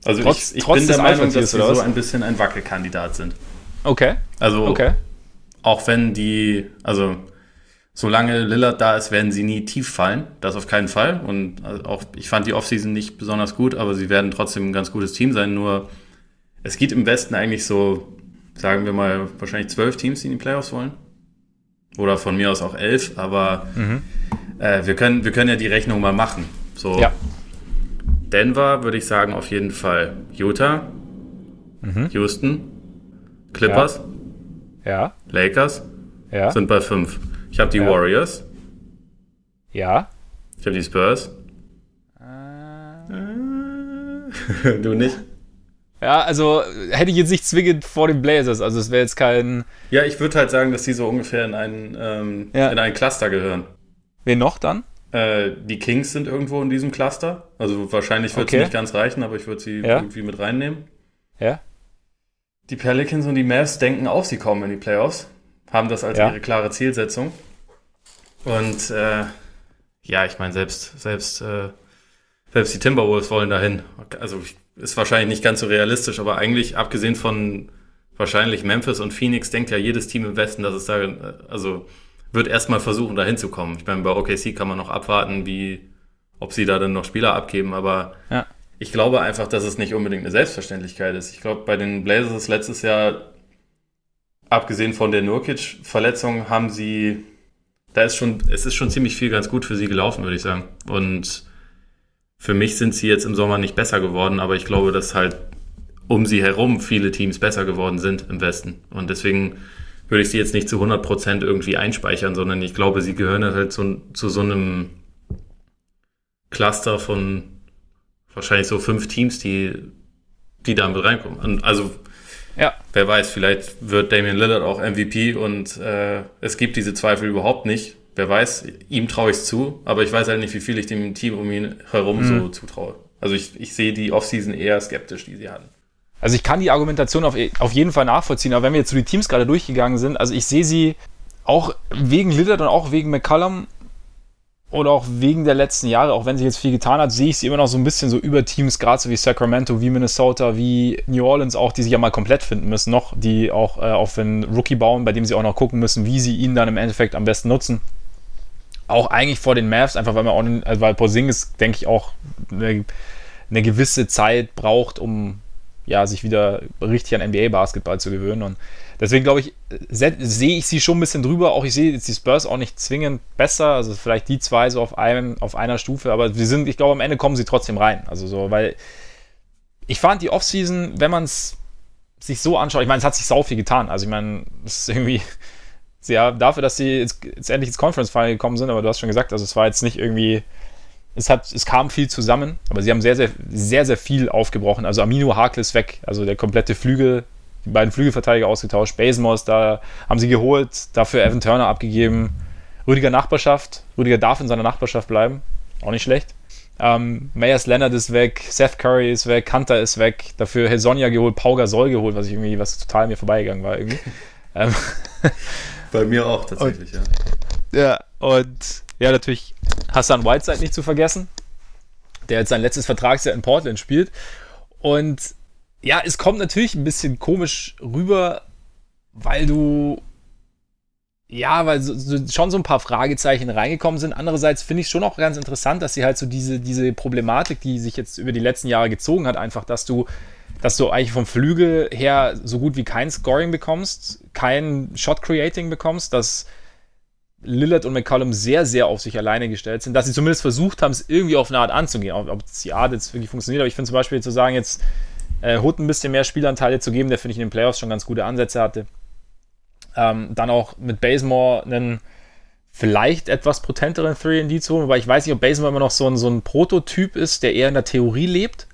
Also trotz, ich, ich trotz bin der Meinung, dass sie so ein bisschen ein Wackelkandidat sind. Okay. Also okay. Auch wenn die, also solange Lillard da ist, werden sie nie tief fallen. Das auf keinen Fall. Und also auch, ich fand die Offseason nicht besonders gut, aber sie werden trotzdem ein ganz gutes Team sein. Nur es gibt im Westen eigentlich so, sagen wir mal, wahrscheinlich zwölf Teams, die in die Playoffs wollen. Oder von mir aus auch elf, aber mhm. äh, wir, können, wir können ja die Rechnung mal machen. So, ja. Denver würde ich sagen, auf jeden Fall Utah, mhm. Houston, Clippers. Ja. Ja. Lakers ja. sind bei 5. Ich habe die ja. Warriors. Ja. Ich habe die Spurs. Äh. [LAUGHS] du nicht? Ja, also hätte ich jetzt nicht zwingend vor den Blazers. Also es wäre jetzt kein. Ja, ich würde halt sagen, dass die so ungefähr in ein, ähm, ja. in ein Cluster gehören. Wen noch dann? Äh, die Kings sind irgendwo in diesem Cluster. Also wahrscheinlich wird es okay. nicht ganz reichen, aber ich würde sie ja. irgendwie mit reinnehmen. Ja. Die Pelicans und die Mavs denken auch, sie kommen in die Playoffs, haben das als ja. ihre klare Zielsetzung. Und äh, ja, ich meine, selbst, selbst äh, selbst die Timberwolves wollen dahin. Also ist wahrscheinlich nicht ganz so realistisch, aber eigentlich abgesehen von wahrscheinlich Memphis und Phoenix denkt ja jedes Team im Westen, dass es da, also wird erstmal versuchen, da hinzukommen. Ich meine, bei OKC kann man noch abwarten, wie, ob sie da dann noch Spieler abgeben, aber ja. Ich glaube einfach, dass es nicht unbedingt eine Selbstverständlichkeit ist. Ich glaube, bei den Blazers letztes Jahr, abgesehen von der Nurkic-Verletzung, haben sie, da ist schon, es ist schon ziemlich viel ganz gut für sie gelaufen, würde ich sagen. Und für mich sind sie jetzt im Sommer nicht besser geworden, aber ich glaube, dass halt um sie herum viele Teams besser geworden sind im Westen. Und deswegen würde ich sie jetzt nicht zu 100 Prozent irgendwie einspeichern, sondern ich glaube, sie gehören halt zu, zu so einem Cluster von wahrscheinlich so fünf Teams, die, die da mit reinkommen. Also, ja. wer weiß, vielleicht wird Damian Lillard auch MVP und äh, es gibt diese Zweifel überhaupt nicht. Wer weiß, ihm traue ich es zu, aber ich weiß halt nicht, wie viel ich dem Team um ihn herum mhm. so zutraue. Also ich, ich sehe die Offseason eher skeptisch, die sie hatten. Also ich kann die Argumentation auf, auf jeden Fall nachvollziehen, aber wenn wir jetzt so die Teams gerade durchgegangen sind, also ich sehe sie auch wegen Lillard und auch wegen McCallum oder auch wegen der letzten Jahre, auch wenn sich jetzt viel getan hat, sehe ich sie immer noch so ein bisschen so über Teams, gerade so wie Sacramento, wie Minnesota, wie New Orleans auch, die sich ja mal komplett finden müssen noch, die auch äh, auf einen Rookie bauen, bei dem sie auch noch gucken müssen, wie sie ihn dann im Endeffekt am besten nutzen. Auch eigentlich vor den Mavs, einfach weil man auch, also weil Porzingis, denke ich, auch eine, eine gewisse Zeit braucht, um ja, sich wieder richtig an NBA-Basketball zu gewöhnen. Und deswegen glaube ich, sehe ich sie schon ein bisschen drüber. Auch ich sehe jetzt die Spurs auch nicht zwingend besser. Also vielleicht die zwei so auf, einem, auf einer Stufe, aber sie sind, ich glaube, am Ende kommen sie trotzdem rein. Also so, weil ich fand die Offseason, wenn man es sich so anschaut, ich meine, es hat sich sau viel getan. Also ich meine, es ist irgendwie. [LAUGHS] Ja, dafür, dass sie jetzt, jetzt endlich ins Conference Final gekommen sind, aber du hast schon gesagt, also es war jetzt nicht irgendwie es, hat, es kam viel zusammen, aber sie haben sehr, sehr, sehr, sehr viel aufgebrochen. Also Amino Hakel ist weg, also der komplette Flügel, die beiden Flügelverteidiger ausgetauscht. Basemore da haben sie geholt, dafür Evan Turner abgegeben. Rüdiger Nachbarschaft, Rüdiger darf in seiner Nachbarschaft bleiben, auch nicht schlecht. Ähm, Mayers Leonard ist weg, Seth Curry ist weg, Kanter ist weg, dafür Hesonja geholt, Pau Gasol geholt, was ich irgendwie, was total mir vorbeigegangen war irgendwie. [LAUGHS] ähm, Bei mir auch tatsächlich, und, ja. Ja, und ja, natürlich Hassan Whiteside nicht zu vergessen, der jetzt sein letztes Vertragsjahr in Portland spielt. Und ja, es kommt natürlich ein bisschen komisch rüber, weil du ja, weil so, so, schon so ein paar Fragezeichen reingekommen sind. Andererseits finde ich schon auch ganz interessant, dass sie halt so diese, diese Problematik, die sich jetzt über die letzten Jahre gezogen hat, einfach, dass du, dass du eigentlich vom Flügel her so gut wie kein Scoring bekommst, kein Shot Creating bekommst, dass Lillard und McCollum sehr, sehr auf sich alleine gestellt sind, dass sie zumindest versucht haben, es irgendwie auf eine Art anzugehen. Ob, ob die Art jetzt wirklich funktioniert, aber ich finde zum Beispiel zu sagen, jetzt äh, Hood ein bisschen mehr Spielanteile zu geben, der finde ich in den Playoffs schon ganz gute Ansätze hatte. Ähm, dann auch mit Basemore einen vielleicht etwas potenteren 3D zu holen, aber ich weiß nicht, ob Basemore immer noch so ein, so ein Prototyp ist, der eher in der Theorie lebt.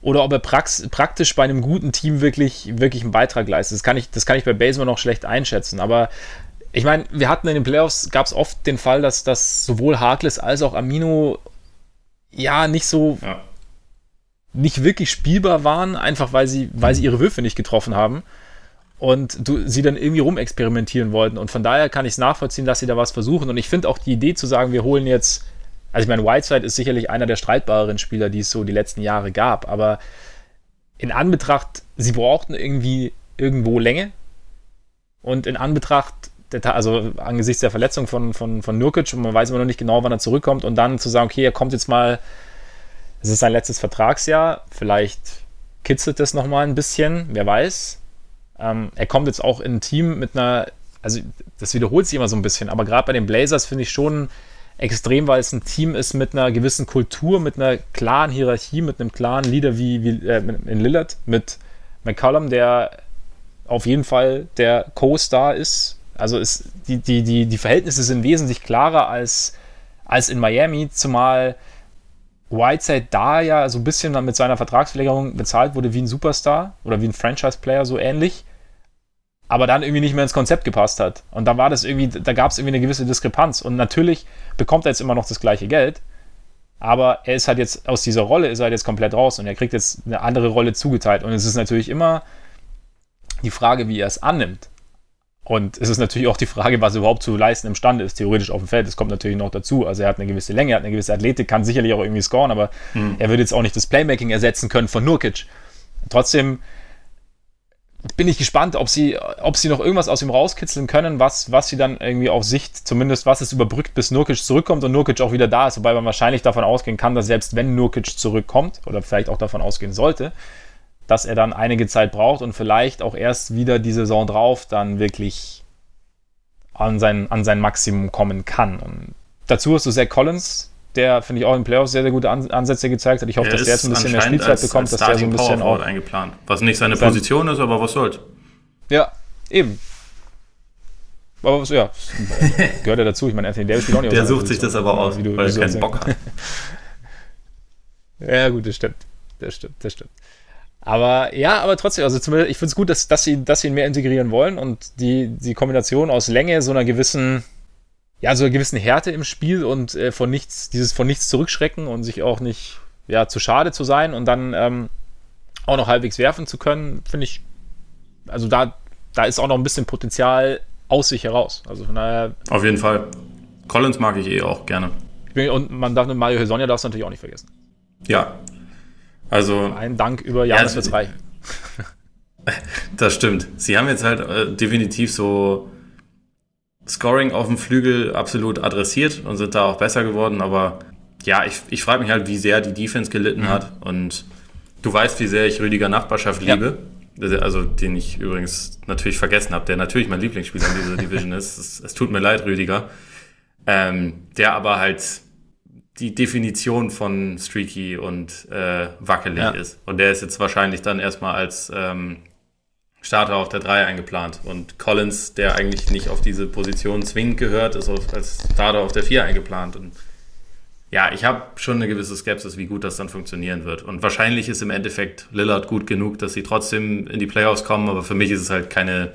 Oder ob er praktisch bei einem guten Team wirklich, wirklich einen Beitrag leistet. Das kann, ich, das kann ich bei Basemore noch schlecht einschätzen. Aber ich meine, wir hatten in den Playoffs, gab es oft den Fall, dass, dass sowohl Harkless als auch Amino ja nicht so ja. Nicht wirklich spielbar waren, einfach weil sie, weil sie ihre Würfe nicht getroffen haben und du, sie dann irgendwie rumexperimentieren wollten. Und von daher kann ich es nachvollziehen, dass sie da was versuchen. Und ich finde auch die Idee zu sagen, wir holen jetzt, also ich meine, Whiteside ist sicherlich einer der streitbareren Spieler, die es so die letzten Jahre gab, aber in Anbetracht, sie brauchten irgendwie irgendwo Länge. Und in Anbetracht der, also angesichts der Verletzung von, von, von Nurkic und man weiß immer noch nicht genau, wann er zurückkommt und dann zu sagen, okay, er kommt jetzt mal, es ist sein letztes Vertragsjahr, vielleicht kitzelt das nochmal ein bisschen, wer weiß. Ähm, er kommt jetzt auch in ein Team mit einer, also das wiederholt sich immer so ein bisschen, aber gerade bei den Blazers finde ich schon extrem, weil es ein Team ist mit einer gewissen Kultur, mit einer klaren Hierarchie, mit einem klaren Leader wie, wie äh, in Lillard, mit McCollum, der auf jeden Fall der Co-Star ist. Also ist, die, die, die, die Verhältnisse sind wesentlich klarer als, als in Miami, zumal Whiteside da ja so ein bisschen mit seiner Vertragsverlängerung bezahlt wurde wie ein Superstar oder wie ein Franchise-Player, so ähnlich. Aber dann irgendwie nicht mehr ins Konzept gepasst hat. Und da war das irgendwie, da gab es irgendwie eine gewisse Diskrepanz. Und natürlich bekommt er jetzt immer noch das gleiche Geld. Aber er ist halt jetzt aus dieser Rolle, ist er halt jetzt komplett raus und er kriegt jetzt eine andere Rolle zugeteilt. Und es ist natürlich immer die Frage, wie er es annimmt Und es ist natürlich auch die Frage, was er überhaupt zu leisten imstande ist, theoretisch auf dem Feld. Das kommt natürlich noch dazu. Also er hat eine gewisse Länge, er hat eine gewisse Athletik, kann sicherlich auch irgendwie scoren, aber mhm. er würde jetzt auch nicht das Playmaking ersetzen können von Nurkic. Trotzdem bin ich gespannt, ob sie, ob sie noch irgendwas aus ihm rauskitzeln können, was, was sie dann irgendwie auf Sicht, zumindest was es überbrückt, bis Nurkic zurückkommt und Nurkic auch wieder da ist. Wobei man wahrscheinlich davon ausgehen kann, dass selbst wenn Nurkic zurückkommt, oder vielleicht auch davon ausgehen sollte, dass er dann einige Zeit braucht und vielleicht auch erst wieder die Saison drauf dann wirklich an sein, an sein Maximum kommen kann. Und dazu hast du Zach Collins, der, finde ich, auch in Playoffs sehr, sehr gute Ansätze gezeigt hat. Ich hoffe, er dass der jetzt ein bisschen mehr Spielzeit als, bekommt, als dass der so ein bisschen auch eingeplant. Was nicht seine Position ist, aber was soll's. Ja, eben. Aber was, ja, [LAUGHS] gehört ja dazu. Ich meine, Anthony Davis spielt auch nicht Der sucht sich das aber aus, du, weil er keinen Bock hat. [LAUGHS] ja, gut, das stimmt. Das stimmt, das stimmt. Aber ja, aber trotzdem, also zumindest, ich finde es gut, dass, dass, sie, dass sie ihn mehr integrieren wollen und die, die Kombination aus Länge, so einer gewissen, ja, so einer gewissen Härte im Spiel und äh, von nichts, dieses von nichts zurückschrecken und sich auch nicht, ja, zu schade zu sein und dann ähm, auch noch halbwegs werfen zu können, finde ich, also da, da ist auch noch ein bisschen Potenzial aus sich heraus. Also von daher. Auf jeden Fall. Collins mag ich eh auch gerne. Und man darf Mario Hesonja darf es natürlich auch nicht vergessen. Ja, also. Ein Dank über Janis ja, wird's reichen. [LAUGHS] Das stimmt. Sie haben jetzt halt äh, definitiv so Scoring auf dem Flügel absolut adressiert und sind da auch besser geworden, aber ja, ich, ich frage mich halt, wie sehr die Defense gelitten mhm. hat und du weißt, wie sehr ich Rüdiger Nachbarschaft liebe. Ja. Also, den ich übrigens natürlich vergessen habe, der natürlich mein Lieblingsspieler in dieser [LAUGHS] Division ist. Es, es, tut mir leid, Rüdiger. Ähm, der aber halt die Definition von streaky und äh, wackelig ja. ist. Und der ist jetzt wahrscheinlich dann erstmal als ähm, Starter auf der 3 eingeplant. Und Collins, der eigentlich nicht auf diese Position zwingend gehört, ist auf, als Starter auf der 4 eingeplant. Und ja, ich habe schon eine gewisse Skepsis, wie gut das dann funktionieren wird. Und wahrscheinlich ist im Endeffekt Lillard gut genug, dass sie trotzdem in die Playoffs kommen, aber für mich ist es halt keine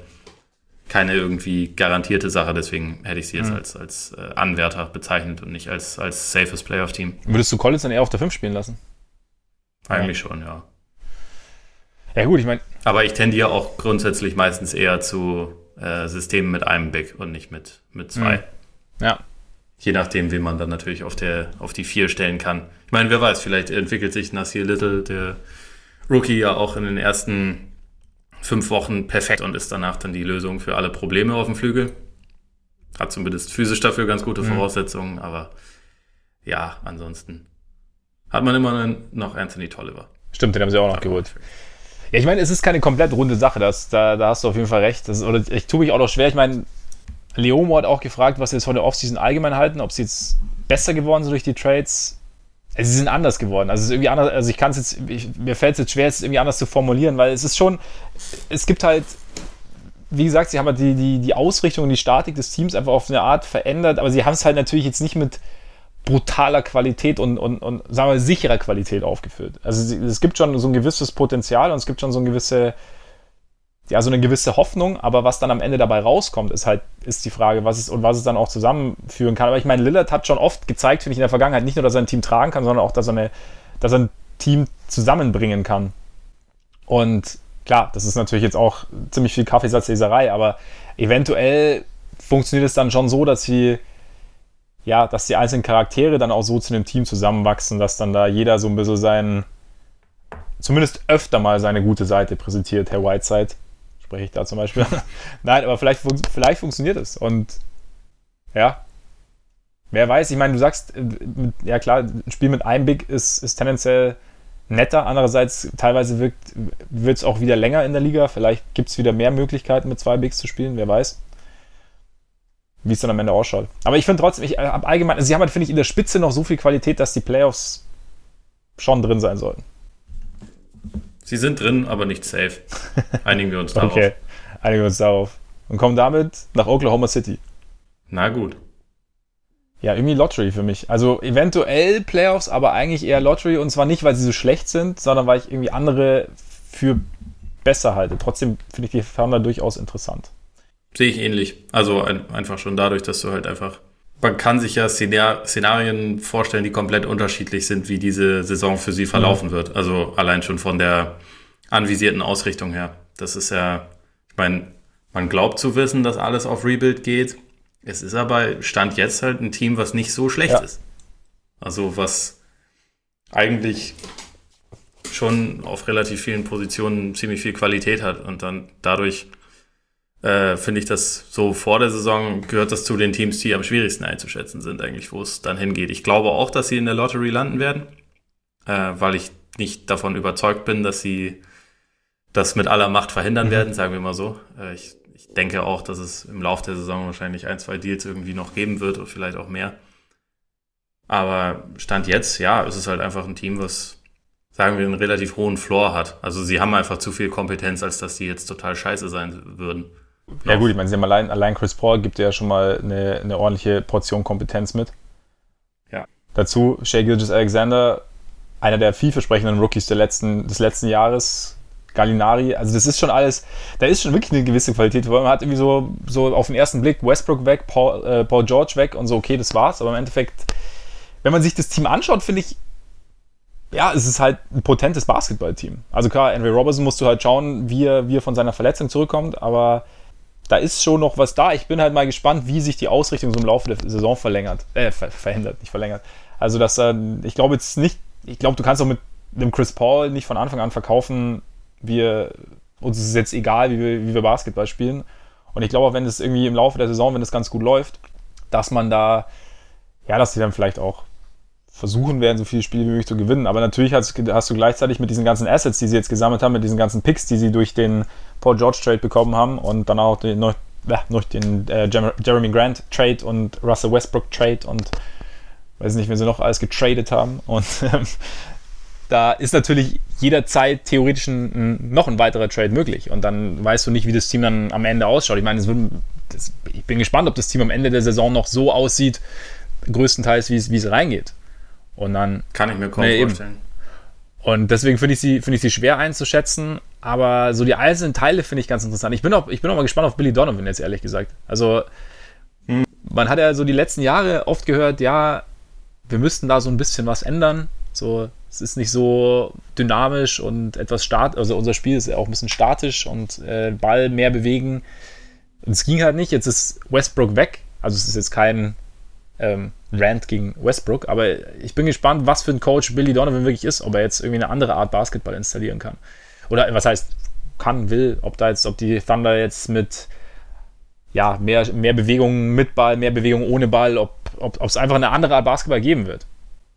keine irgendwie garantierte Sache, deswegen hätte ich sie jetzt mhm. als, als äh, Anwärter bezeichnet und nicht als, als safes Playoff-Team. Würdest du Collins dann eher auf der 5 spielen lassen? Eigentlich ja. schon, ja. Ja, gut, ich meine. Aber ich tendiere auch grundsätzlich meistens eher zu äh, Systemen mit einem Big und nicht mit, mit zwei. Mhm. Ja. Je nachdem, wen man dann natürlich auf, der, auf die 4 stellen kann. Ich meine, wer weiß, vielleicht entwickelt sich Nasir Little, der Rookie, ja auch in den ersten fünf Wochen perfekt und ist danach dann die Lösung für alle Probleme auf dem Flügel. Hat zumindest physisch dafür ganz gute mhm. Voraussetzungen, aber ja, ansonsten hat man immer noch Anthony Tolliver. Stimmt, den haben sie auch noch geholt. Ja, ich meine, es ist keine komplett runde Sache, das, da, da hast du auf jeden Fall recht. Das, oder ich tue mich auch noch schwer. Ich meine, Leomo hat auch gefragt, was sie jetzt von der Offseason allgemein halten, ob sie jetzt besser geworden sind durch die Trades. Also sie sind anders geworden. Also es ist irgendwie anders, also ich kann es jetzt, ich, mir fällt es jetzt schwer, es irgendwie anders zu formulieren, weil es ist schon, es gibt halt, wie gesagt, sie haben halt die, die, die Ausrichtung und die Statik des Teams einfach auf eine Art verändert, aber sie haben es halt natürlich jetzt nicht mit brutaler Qualität und, und, und sagen wir, sicherer Qualität aufgeführt. Also es gibt schon so ein gewisses Potenzial und es gibt schon so ein gewisse, ja, so eine gewisse Hoffnung, aber was dann am Ende dabei rauskommt, ist halt, ist die Frage, was es und was es dann auch zusammenführen kann. Aber ich meine, Lillard hat schon oft gezeigt, finde ich, in der Vergangenheit, nicht nur, dass er ein Team tragen kann, sondern auch, dass er, eine, dass er ein Team zusammenbringen kann. Und klar, das ist natürlich jetzt auch ziemlich viel Kaffeesatzleserei, aber eventuell funktioniert es dann schon so, dass sie, ja, dass die einzelnen Charaktere dann auch so zu einem Team zusammenwachsen, dass dann da jeder so ein bisschen seinen, zumindest öfter mal seine gute Seite präsentiert, Herr Whiteside spreche ich da zum Beispiel. [LAUGHS] Nein, aber vielleicht, vielleicht funktioniert es. Und ja, wer weiß, ich meine, du sagst, äh, ja klar, ein Spiel mit einem Big ist, ist tendenziell netter. Andererseits, teilweise wird es auch wieder länger in der Liga. Vielleicht gibt es wieder mehr Möglichkeiten, mit zwei Bigs zu spielen, wer weiß. Wie es dann am Ende ausschaut. Aber ich finde trotzdem, ich habe allgemein, also sie haben halt, finde ich, in der Spitze noch so viel Qualität, dass die Playoffs schon drin sein sollten. Sie sind drin, aber nicht safe. [LAUGHS] Einigen wir uns darauf. okay, einigen wir uns darauf. Und kommen damit nach Oklahoma City. Na gut. Ja, irgendwie Lottery für mich. Also eventuell Playoffs, aber eigentlich eher Lottery. Und zwar nicht, weil sie so schlecht sind, sondern weil ich irgendwie andere für besser halte. Trotzdem finde ich die Thunder durchaus interessant. Sehe ich ähnlich. Also ein, einfach schon dadurch, dass du halt einfach man kann sich ja Szenarien vorstellen, die komplett unterschiedlich sind, wie diese Saison für sie verlaufen mhm. wird. Also allein schon von der anvisierten Ausrichtung her. Das ist ja, ich meine, Man glaubt zu wissen, dass alles auf Rebuild geht. Es ist aber Stand jetzt halt ein Team, was nicht so schlecht ja. ist. Also was eigentlich schon auf relativ vielen Positionen ziemlich viel Qualität hat und dann dadurch äh, finde ich das so vor der Saison gehört das zu den Teams, die am schwierigsten einzuschätzen sind, eigentlich, wo es dann hingeht. Ich glaube auch, dass sie in der Lottery landen werden, äh, weil ich nicht davon überzeugt bin, dass sie das mit aller Macht verhindern mhm. werden, sagen wir mal so. Äh, ich, ich denke auch, dass es im Laufe der Saison wahrscheinlich ein, zwei Deals irgendwie noch geben wird oder vielleicht auch mehr. Aber Stand jetzt, ja, es ist halt einfach ein Team, was, sagen wir, einen relativ hohen Floor hat. Also sie haben einfach zu viel Kompetenz, als dass die jetzt total scheiße sein würden. Ja gut, ich meine, sie haben allein, allein Chris Paul gibt ja schon mal eine, eine ordentliche Portion Kompetenz mit. Ja. Dazu Shea Gilgis Alexander, einer der vielversprechenden Rookies der letzten, des letzten Jahres. Gallinari, also das ist schon alles, da ist schon wirklich eine gewisse Qualität. Man hat irgendwie so, so auf den ersten Blick Westbrook weg, Paul, äh, Paul George weg und so, okay, das war's. Aber im Endeffekt, wenn man sich das Team anschaut, finde ich, ja, es ist halt ein potentes Basketballteam. Also klar, Henry Robertson musst du halt schauen, wie er, wie er von seiner Verletzung zurückkommt, aber da ist schon noch was da. Ich bin halt mal gespannt, wie sich die Ausrichtung so im Laufe der Saison verlängert, äh, ver verändert, nicht verlängert. Also, dass äh, ich glaube jetzt nicht, ich glaube, du kannst auch mit dem Chris Paul nicht von Anfang an verkaufen, wir, uns ist jetzt egal, wie wir, wie wir Basketball spielen. Und ich glaube auch, wenn es irgendwie im Laufe der Saison, wenn es ganz gut läuft, dass man da, ja, dass die dann vielleicht auch versuchen werden, so viele Spiele wie möglich zu gewinnen. Aber natürlich hast, hast, du gleichzeitig mit diesen ganzen Assets, die sie jetzt gesammelt haben, mit diesen ganzen Picks, die sie durch den Paul George Trade bekommen haben und dann auch den, noch, äh, noch den äh, Jeremy Grant Trade und Russell Westbrook Trade und weiß nicht, wenn sie noch alles getradet haben. Und ähm, da ist natürlich jederzeit theoretisch ein, noch ein weiterer Trade möglich. Und dann weißt du nicht, wie das Team dann am Ende ausschaut. Ich meine, wird, das, ich bin gespannt, ob das Team am Ende der Saison noch so aussieht, größtenteils, wie es reingeht. Und dann. Kann ich mir kaum nee, vorstellen. Und deswegen finde ich, sie, find ich sie schwer einzuschätzen. Aber so die einzelnen Teile finde ich ganz interessant. Ich bin, auch, ich bin auch mal gespannt auf Billy Donovan, jetzt ehrlich gesagt. Also, hm. man hat ja so die letzten Jahre oft gehört, ja, wir müssten da so ein bisschen was ändern. So, es ist nicht so dynamisch und etwas statisch. Also, unser Spiel ist ja auch ein bisschen statisch und äh, Ball mehr bewegen. Und es ging halt nicht. Jetzt ist Westbrook weg. Also, es ist jetzt kein ähm, Rant gegen Westbrook. Aber ich bin gespannt, was für ein Coach Billy Donovan wirklich ist, ob er jetzt irgendwie eine andere Art Basketball installieren kann. Oder was heißt, kann, will, ob da jetzt, ob die Thunder jetzt mit ja, mehr, mehr Bewegung mit Ball, mehr Bewegung ohne Ball, ob ob es einfach eine andere Art Basketball geben wird.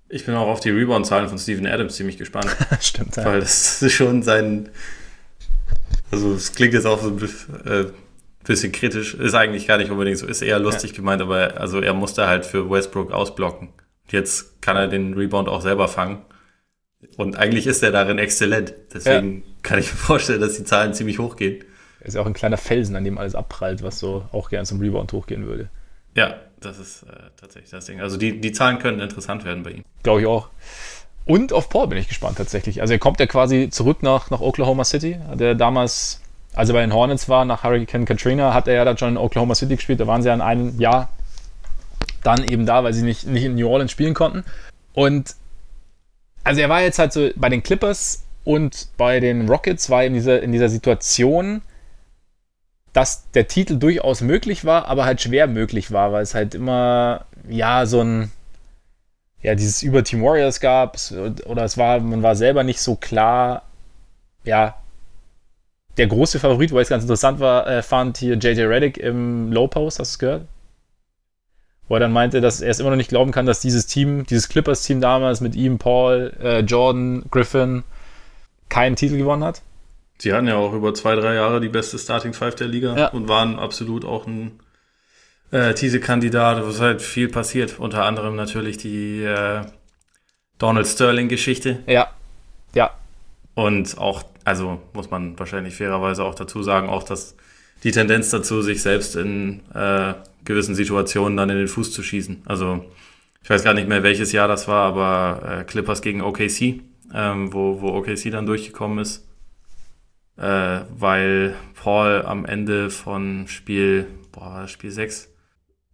Ich bin auch auf die Rebound-Zahlen von Steven Adams ziemlich gespannt. [LAUGHS] Stimmt, ja. Weil das ist schon sein. Also, es klingt jetzt auch so ein bisschen, äh, bisschen kritisch. Ist eigentlich gar nicht unbedingt so. Ist eher lustig ja. gemeint, aber also er musste halt für Westbrook ausblocken. Jetzt kann er den Rebound auch selber fangen. Und eigentlich ist er darin exzellent. Deswegen ja. kann ich mir vorstellen, dass die Zahlen ziemlich hochgehen. Er ist ja auch ein kleiner Felsen, an dem alles abprallt, was so auch gerne zum Rebound hochgehen würde. Ja, das ist äh, tatsächlich das Ding. Also die, die Zahlen können interessant werden bei ihm. Glaube ich auch. Und auf Paul bin ich gespannt tatsächlich. Also er kommt ja quasi zurück nach, nach Oklahoma City. Der damals als er bei den Hornets war, nach Hurricane Katrina, hat er ja dann schon in Oklahoma City gespielt. Da waren sie ja in einem Jahr dann eben da, weil sie nicht, nicht in New Orleans spielen konnten. Und also er war jetzt halt so bei den Clippers und bei den Rockets war in dieser, in dieser Situation, dass der Titel durchaus möglich war, aber halt schwer möglich war, weil es halt immer, ja, so ein, ja, dieses über Team Warriors gab, oder es war, man war selber nicht so klar, ja, der große Favorit, weil es ganz interessant war, äh, fand hier JJ Reddick im Low Post, hast du es gehört? Wo er dann meinte, dass er es immer noch nicht glauben kann, dass dieses Team, dieses Clippers-Team damals mit ihm, Paul, äh, Jordan, Griffin, keinen Titel gewonnen hat. Sie hatten ja auch über zwei, drei Jahre die beste Starting Five der Liga ja. und waren absolut auch ein äh, Titelkandidat, wo es halt viel passiert. Unter anderem natürlich die äh, Donald Sterling-Geschichte. Ja, ja. Und auch also muss man wahrscheinlich fairerweise auch dazu sagen, auch dass die Tendenz dazu, sich selbst in äh, gewissen Situationen dann in den Fuß zu schießen. Also ich weiß gar nicht mehr, welches Jahr das war, aber äh, Clippers gegen OKC, ähm, wo, wo OKC dann durchgekommen ist, äh, weil Paul am Ende von Spiel, boah, Spiel 6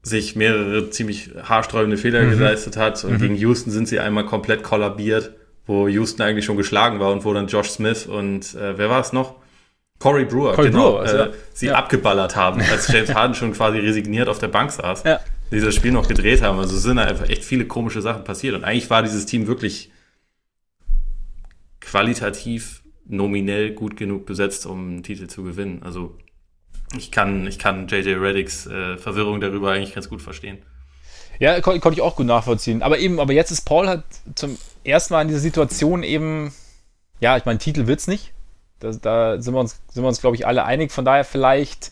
sich mehrere ziemlich haarsträubende Fehler mhm. geleistet hat und mhm. gegen Houston sind sie einmal komplett kollabiert wo Houston eigentlich schon geschlagen war und wo dann Josh Smith und äh, wer war es noch? Corey Brewer, Corey genau, Brewer, äh, ja. sie Ja. abgeballert haben, [LAUGHS] als James Harden schon quasi resigniert auf der Bank saß. Ja. Dieses Spiel noch gedreht haben. Also sind da einfach echt viele komische Sachen passiert. Und eigentlich war dieses Team wirklich qualitativ nominell gut genug besetzt, um einen Titel zu gewinnen. Also ich kann, ich kann JJ Reddicks äh, Verwirrung darüber eigentlich ganz gut verstehen. Ja, kon konnte ich auch gut nachvollziehen. Aber eben, aber jetzt ist Paul halt zum ersten Mal in dieser Situation eben, ja, ich meine, Titel wird's nicht. Da, da sind wir uns, sind wir uns, glaube ich, alle einig. Von daher vielleicht,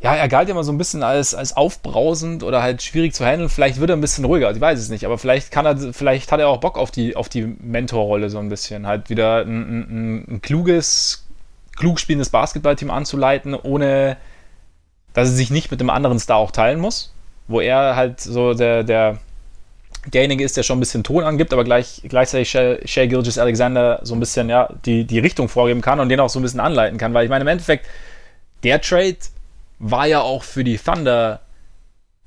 ja, er galt ja immer so ein bisschen als, als aufbrausend oder halt schwierig zu handeln. Vielleicht wird er ein bisschen ruhiger, ich weiß es nicht. Aber vielleicht kann er, vielleicht hat er auch Bock auf die, auf die Mentorrolle so ein bisschen. Halt wieder ein, ein, ein kluges, klug spielendes Basketballteam anzuleiten, ohne dass er sich nicht mit einem anderen Star auch teilen muss wo er halt so der, der derjenige ist, der schon ein bisschen Ton angibt, aber gleich, gleichzeitig Shea Gilgis Alexander so ein bisschen ja, die, die Richtung vorgeben kann und den auch so ein bisschen anleiten kann. Weil ich meine, im Endeffekt, der Trade war ja auch für die Thunder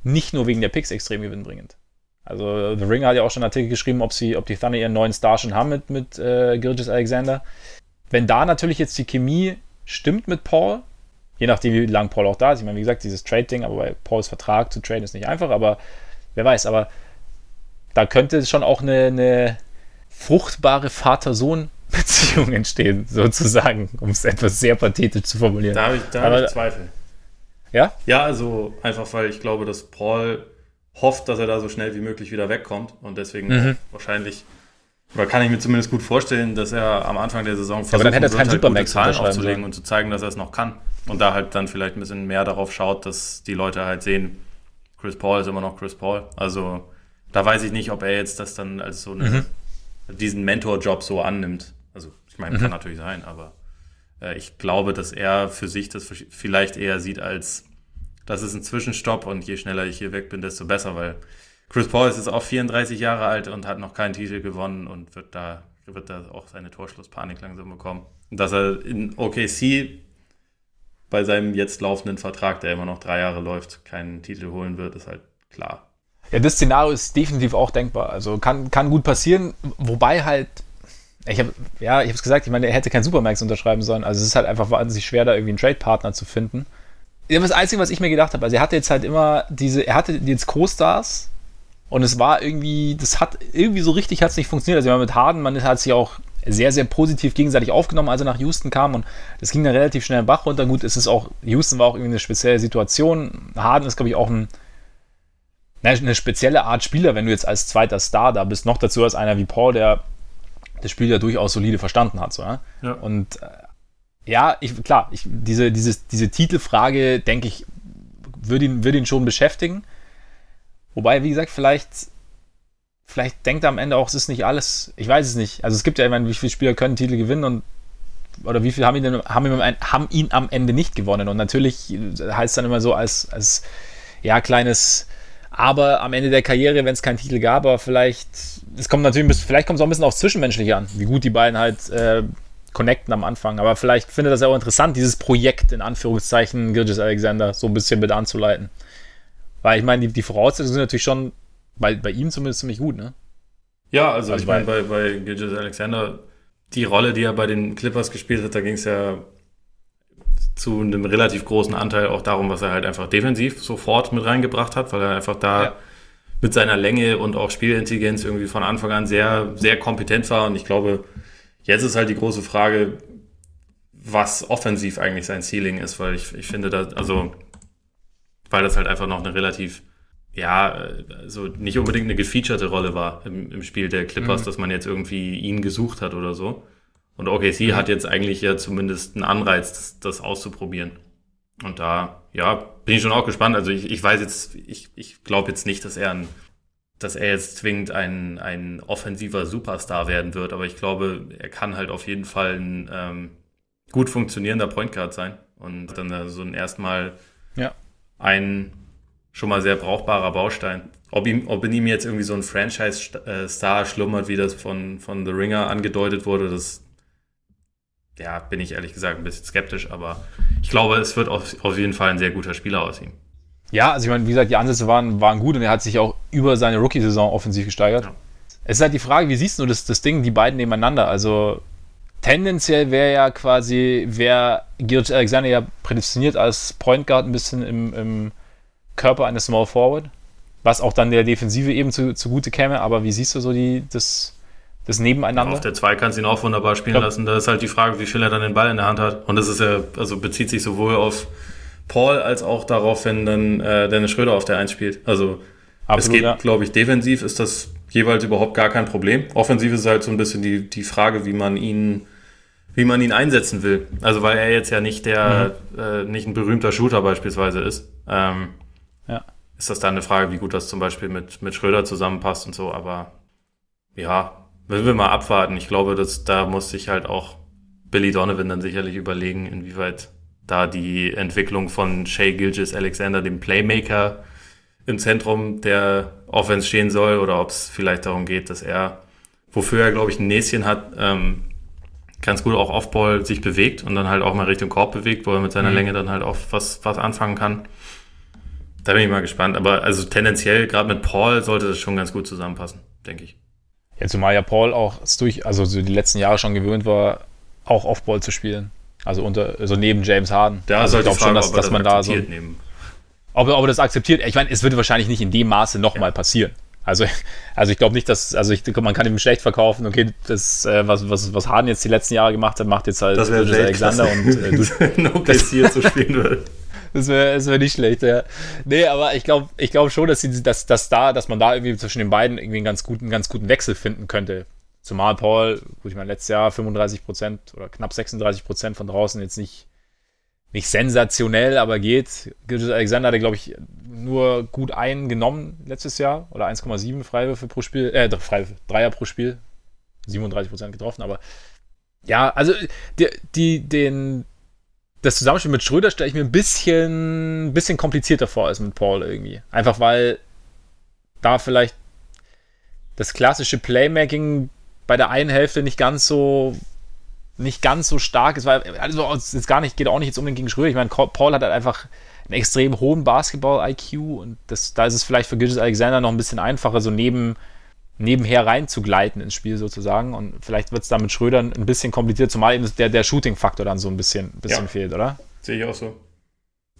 nicht nur wegen der Picks extrem gewinnbringend. Also The Ringer hat ja auch schon einen Artikel geschrieben, ob, sie, ob die Thunder ihren neuen Star schon haben mit, mit äh, Gilgis Alexander. Wenn da natürlich jetzt die Chemie stimmt mit Paul, Je nachdem, wie lange Paul auch da ist. Ich meine, wie gesagt, dieses Trade-Ding, aber bei Pauls Vertrag zu traden ist nicht einfach, aber wer weiß, aber da könnte schon auch eine, eine fruchtbare Vater-Sohn-Beziehung [LAUGHS] entstehen, sozusagen, um es etwas sehr pathetisch zu formulieren. Da habe ich, da Aber- hab ich Zweifel. Ja? Ja, also einfach, weil ich glaube, dass Paul hofft, dass er da so schnell wie möglich wieder wegkommt und deswegen Mhm. wahrscheinlich, oder kann ich mir zumindest gut vorstellen, dass er am Anfang der Saison aber dann hätte er keinen halt Supermax aufzulegen und zu zeigen, dass er es noch kann. Und da halt dann vielleicht ein bisschen mehr darauf schaut, dass die Leute halt sehen, Chris Paul ist immer noch Chris Paul. Also da weiß ich nicht, ob er jetzt das dann als so eine, Mhm. diesen Mentor-Job so annimmt. Also ich meine, kann natürlich sein, aber äh, ich glaube, dass er für sich das vielleicht eher sieht als, das ist ein Zwischenstopp und je schneller ich hier weg bin, desto besser, weil Chris Paul ist jetzt auch 34 Jahre alt und hat noch keinen Titel gewonnen und wird da, wird da auch seine Torschlusspanik langsam bekommen. Und dass er in OKC bei seinem jetzt laufenden Vertrag, der immer noch drei Jahre läuft, keinen Titel holen wird, ist halt klar. Ja, das Szenario ist definitiv auch denkbar. Also kann, kann gut passieren, wobei halt, ich habe ja, ich habe es gesagt, ich meine, er hätte keinen Supermax unterschreiben sollen. Also es ist halt einfach wahnsinnig schwer, da irgendwie einen Trade-Partner zu finden. Das Einzige, was ich mir gedacht habe, also er hatte jetzt halt immer diese, er hatte jetzt Co-Stars und es war irgendwie, das hat irgendwie so richtig hat es nicht funktioniert. Also mit Harden, man hat sich auch sehr, sehr positiv gegenseitig aufgenommen, als er nach Houston kam und das ging dann relativ schnell Bach runter. Gut, es ist auch, Houston war auch irgendwie eine spezielle Situation. Harden ist, glaube ich, auch ein, eine spezielle Art Spieler, wenn du jetzt als zweiter Star da bist. Noch dazu als einer wie Paul, der das Spiel ja durchaus solide verstanden hat. So, ja? Ja. Und äh, ja, ich, klar, ich, diese, dieses, diese Titelfrage, denke ich, würde ihn, würde ihn schon beschäftigen. Wobei, wie gesagt, vielleicht, vielleicht denkt er am Ende auch, es ist nicht alles. Ich weiß es nicht. Also es gibt ja, meine, wie viele Spieler können Titel gewinnen und oder wie viele haben ihn, denn, haben, ihn, am- haben ihn am Ende nicht gewonnen. Und natürlich heißt es dann immer so als, als ja, kleines aber am Ende der Karriere, wenn es keinen Titel gab, aber vielleicht, es kommt natürlich, vielleicht kommt es auch ein bisschen aufs Zwischenmenschliche an, wie gut die beiden halt äh, connecten am Anfang. Aber vielleicht findet das ja auch interessant, dieses Projekt in Anführungszeichen Gilgis Alexander so ein bisschen mit anzuleiten. Weil ich meine, die, die Voraussetzungen sind natürlich schon bei, bei ihm zumindest ziemlich gut, ne? Ja, also, Also ich meine, bei, bei Gilgis Alexander, die Rolle, die er bei den Clippers gespielt hat, da ging es ja zu einem relativ großen Anteil auch darum, was er halt einfach defensiv sofort mit reingebracht hat, weil er einfach da Ja. mit seiner Länge und auch Spielintelligenz irgendwie von Anfang an sehr, sehr kompetent war. Und ich glaube, jetzt ist halt die große Frage, was offensiv eigentlich sein Ceiling ist, weil ich, ich finde, da, also, weil das halt einfach noch eine relativ, ja, also nicht unbedingt eine gefeaturete Rolle war im, im Spiel der Clippers, dass man jetzt irgendwie ihn gesucht hat oder so. Und OKC hat jetzt eigentlich ja zumindest einen Anreiz, das, das auszuprobieren. Und da, ja, bin ich schon auch gespannt. Also ich, ich weiß jetzt, ich, ich glaube jetzt nicht, dass er ein, dass er jetzt zwingend ein, ein offensiver Superstar werden wird, aber ich glaube, er kann halt auf jeden Fall ein ähm, gut funktionierender Point Guard sein. Und dann so ein erstmal Ja. ein schon mal sehr brauchbarer Baustein. Ob, ihm, ob in ihm jetzt irgendwie so ein Franchise-Star schlummert, wie das von, von The Ringer angedeutet wurde, das ja, bin ich ehrlich gesagt ein bisschen skeptisch, aber ich glaube, es wird auf, auf jeden Fall ein sehr guter Spieler aus ihm. Ja, also ich meine, wie gesagt, die Ansätze waren, waren gut und er hat sich auch über seine Rookie-Saison offensiv gesteigert. Ja. Es ist halt die Frage, wie siehst du das, das Ding, die beiden nebeneinander? Also tendenziell wäre ja quasi, wäre Gilgit Alexander ja prädestiniert als Point Guard ein bisschen im, im Körper eines Small Forward, was auch dann der Defensive eben zu, zugute käme. Aber wie siehst du so die, das, das Nebeneinander? Auf der 2 kannst du ihn auch wunderbar spielen Glaub- lassen. Da ist halt die Frage, wie viel er dann den Ball in der Hand hat. Und das ist ja, also bezieht sich sowohl auf Paul als auch darauf, wenn dann äh, Dennis Schröder auf der 1 spielt. Also es Absolut, geht, ja. glaube ich, defensiv ist das jeweils überhaupt gar kein Problem. Offensiv ist halt so ein bisschen die, die Frage, wie man ihn, wie man ihn einsetzen will. Also weil er jetzt ja nicht der, äh, nicht ein berühmter Shooter beispielsweise ist. Ähm, Ja. ist das dann eine Frage, wie gut das zum Beispiel mit, mit Schröder zusammenpasst und so, aber ja, wenn wir mal abwarten. Ich glaube, dass da muss sich halt auch Billy Donovan dann sicherlich überlegen, inwieweit da die Entwicklung von Shea Gilgis Alexander, dem Playmaker, im Zentrum der Offense stehen soll oder ob es vielleicht darum geht, dass er, wofür er, glaube ich, ein Näschen hat, ähm, ganz gut auch Offball sich bewegt und dann halt auch mal Richtung Korb bewegt, wo er mit seiner Mhm. Länge dann halt auch was, was anfangen kann. Da bin ich mal gespannt. Aber also tendenziell, gerade mit Paul, sollte das schon ganz gut zusammenpassen, denke ich. Ja, zumal ja Paul auch durch, also so die letzten Jahre schon gewöhnt war, auch Offball zu spielen. Also unter, also neben James Harden. Da also halt die Frage, dass, dass das man da so, neben. ob, er- ob er das akzeptiert. Ich meine, es würde wahrscheinlich nicht in dem Maße nochmal passieren. Also, also ich glaube nicht, dass, also ich, man kann ihm schlecht verkaufen, okay, das, äh, was, was, was Harden jetzt die letzten Jahre gemacht hat, macht jetzt halt Das Alexander und äh, du, [LAUGHS] OKC hier so spielen würde. Das wäre wär nicht schlecht, ja. Nee, aber ich glaube ich glaub schon, dass, sie, dass, dass, da, dass man da irgendwie zwischen den beiden irgendwie einen ganz guten, ganz guten Wechsel finden könnte. Zumal Paul, gut, ich meine, letztes Jahr 35 Prozent oder knapp 36 Prozent von draußen jetzt nicht, nicht sensationell, aber geht. Gilgeous Alexander hatte, glaube ich, nur gut einen genommen letztes Jahr oder 1,7 Freiwürfe pro Spiel, äh, Freiwürfe, Dreier pro Spiel. 37 Prozent getroffen, aber ja, also die, die, den, das Zusammenspiel mit Schröder stelle ich mir ein bisschen, bisschen komplizierter vor als mit Paul irgendwie. Einfach weil da vielleicht das klassische Playmaking bei der einen Hälfte nicht ganz so nicht ganz so stark ist, weil also ist gar nicht geht auch nicht jetzt unbedingt gegen Schröder. Ich meine, Paul hat halt einfach einen extrem hohen Basketball-IQ und das, da ist es vielleicht für Gilgis Alexander noch ein bisschen einfacher, so neben nebenher reinzugleiten ins Spiel sozusagen. Und vielleicht wird es da mit Schröder ein bisschen kompliziert, zumal eben der, der Shooting-Faktor dann so ein bisschen, bisschen Ja. fehlt, oder? Sehe ich auch so.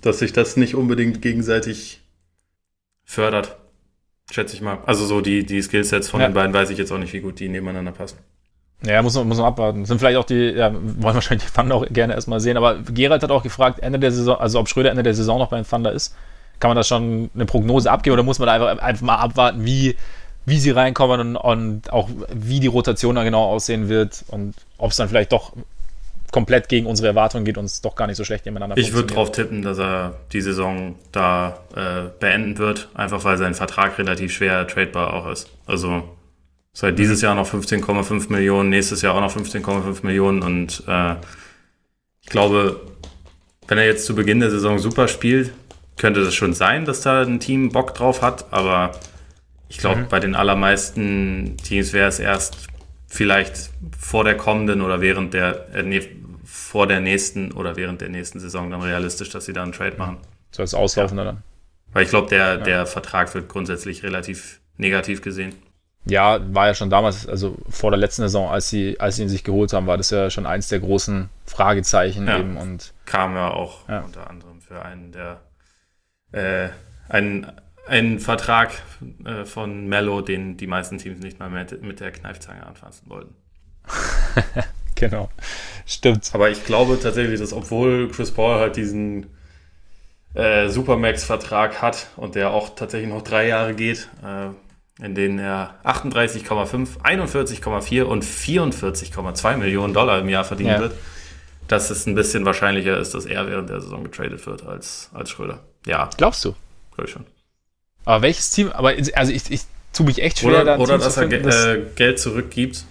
Dass sich das nicht unbedingt gegenseitig fördert, schätze ich mal. Also so die, die Skillsets von Ja. den beiden weiß ich jetzt auch nicht, wie gut die nebeneinander passen. Ja, muss man, muss man abwarten. Sind vielleicht auch die, ja, wollen wahrscheinlich die Thunder auch gerne erstmal sehen, aber Gerald hat auch gefragt, Ende der Saison, also ob Schröder Ende der Saison noch beim Thunder ist. Kann man da schon eine Prognose abgeben oder muss man da einfach, einfach mal abwarten, wie, wie sie reinkommen und, und auch wie die Rotation dann genau aussehen wird und ob es dann vielleicht doch komplett gegen unsere Erwartungen geht und es doch gar nicht so schlecht nebeneinander Ich würde drauf tippen, dass er die Saison da äh, beenden wird, einfach weil sein Vertrag relativ schwer tradebar auch ist. Also seit dieses Jahr noch 15,5 Millionen, nächstes Jahr auch noch 15,5 Millionen und äh, ich glaube, wenn er jetzt zu Beginn der Saison super spielt, könnte das schon sein, dass da ein Team Bock drauf hat, aber ich glaube, bei den allermeisten Teams wäre es erst vielleicht vor der kommenden oder während der, äh, nee, vor der nächsten oder während der nächsten Saison dann realistisch, dass sie da einen Trade machen. So als Auslaufender dann. Weil ich glaube, der, der Vertrag wird grundsätzlich relativ negativ gesehen. Ja, war ja schon damals, also vor der letzten Saison, als sie, als sie ihn sich geholt haben, war das ja schon eins der großen Fragezeichen Ja. eben und Kam ja auch Ja. unter anderem für einen der äh, einen, einen Vertrag äh, von Mello, den die meisten Teams nicht mal mit, mit der Kneifzange anfassen wollten. [LAUGHS] genau. Stimmt. Aber ich glaube tatsächlich, dass obwohl Chris Paul halt diesen äh, Supermax-Vertrag hat und der auch tatsächlich noch drei Jahre geht, äh, in denen er 38,5, 41,4 und 44,2 Millionen Dollar im Jahr verdienen Ja. wird, dass es ein bisschen wahrscheinlicher ist, dass er während der Saison getradet wird als, als Schröder. Ja, Glaubst du? glaube ich schon. Aber welches Team, aber also ich, ich tue mich echt schwer, da Oder, ein oder dass er finden, äh, Geld zurückgibt,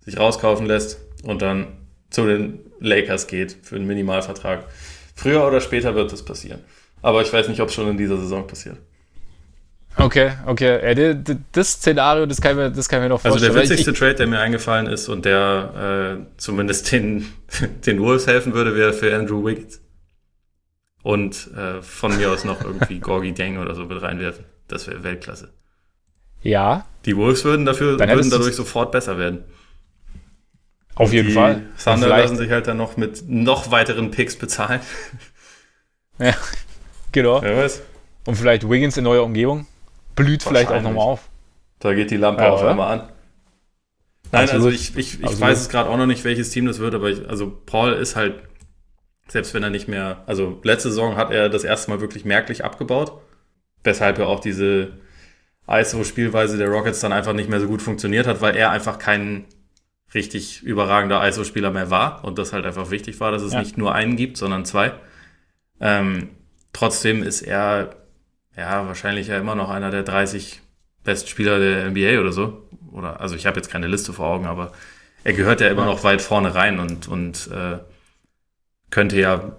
sich rauskaufen lässt und dann zu den Lakers geht für einen Minimalvertrag. Früher oder später wird das passieren. Aber ich weiß nicht, ob es schon in dieser Saison passiert. Okay, okay. Das Szenario, das kann ich mir, das kann ich mir noch Also vorstellen. der weil witzigste Trade, der mir eingefallen ist und der äh, zumindest den, [LAUGHS] den Wolves helfen würde, wäre für Andrew Wiggins. Und äh, von mir aus noch irgendwie [LAUGHS] Gorgie Dang oder so mit reinwerfen. Das wäre Weltklasse. ja, Die Wolves würden dafür würden dadurch sofort besser werden. Auf jeden die Fall. Thunder lassen sich halt dann noch mit noch weiteren Picks bezahlen. [LAUGHS] Ja, genau. Wer weiß. Und vielleicht Wiggins in neuer Umgebung. Blüht vielleicht auch nochmal auf. Da geht die Lampe Ja, auf oder? einmal an. Nein, Absolut. also ich, ich, ich Absolut. weiß es gerade auch noch nicht, welches Team das wird, aber ich, also Paul ist halt, selbst wenn er nicht mehr, also letzte Saison hat er das erste Mal wirklich merklich abgebaut, weshalb ja auch diese ISO-Spielweise der Rockets dann einfach nicht mehr so gut funktioniert hat, weil er einfach kein richtig überragender ISO-Spieler mehr war und das halt einfach wichtig war, dass es Ja. nicht nur einen gibt, sondern zwei. Ähm, trotzdem ist er ja wahrscheinlich ja immer noch einer der 30 besten Spieler der NBA oder so. Oder also ich habe jetzt keine Liste vor Augen, aber er gehört ja immer noch weit vorne rein und, und äh, könnte ja,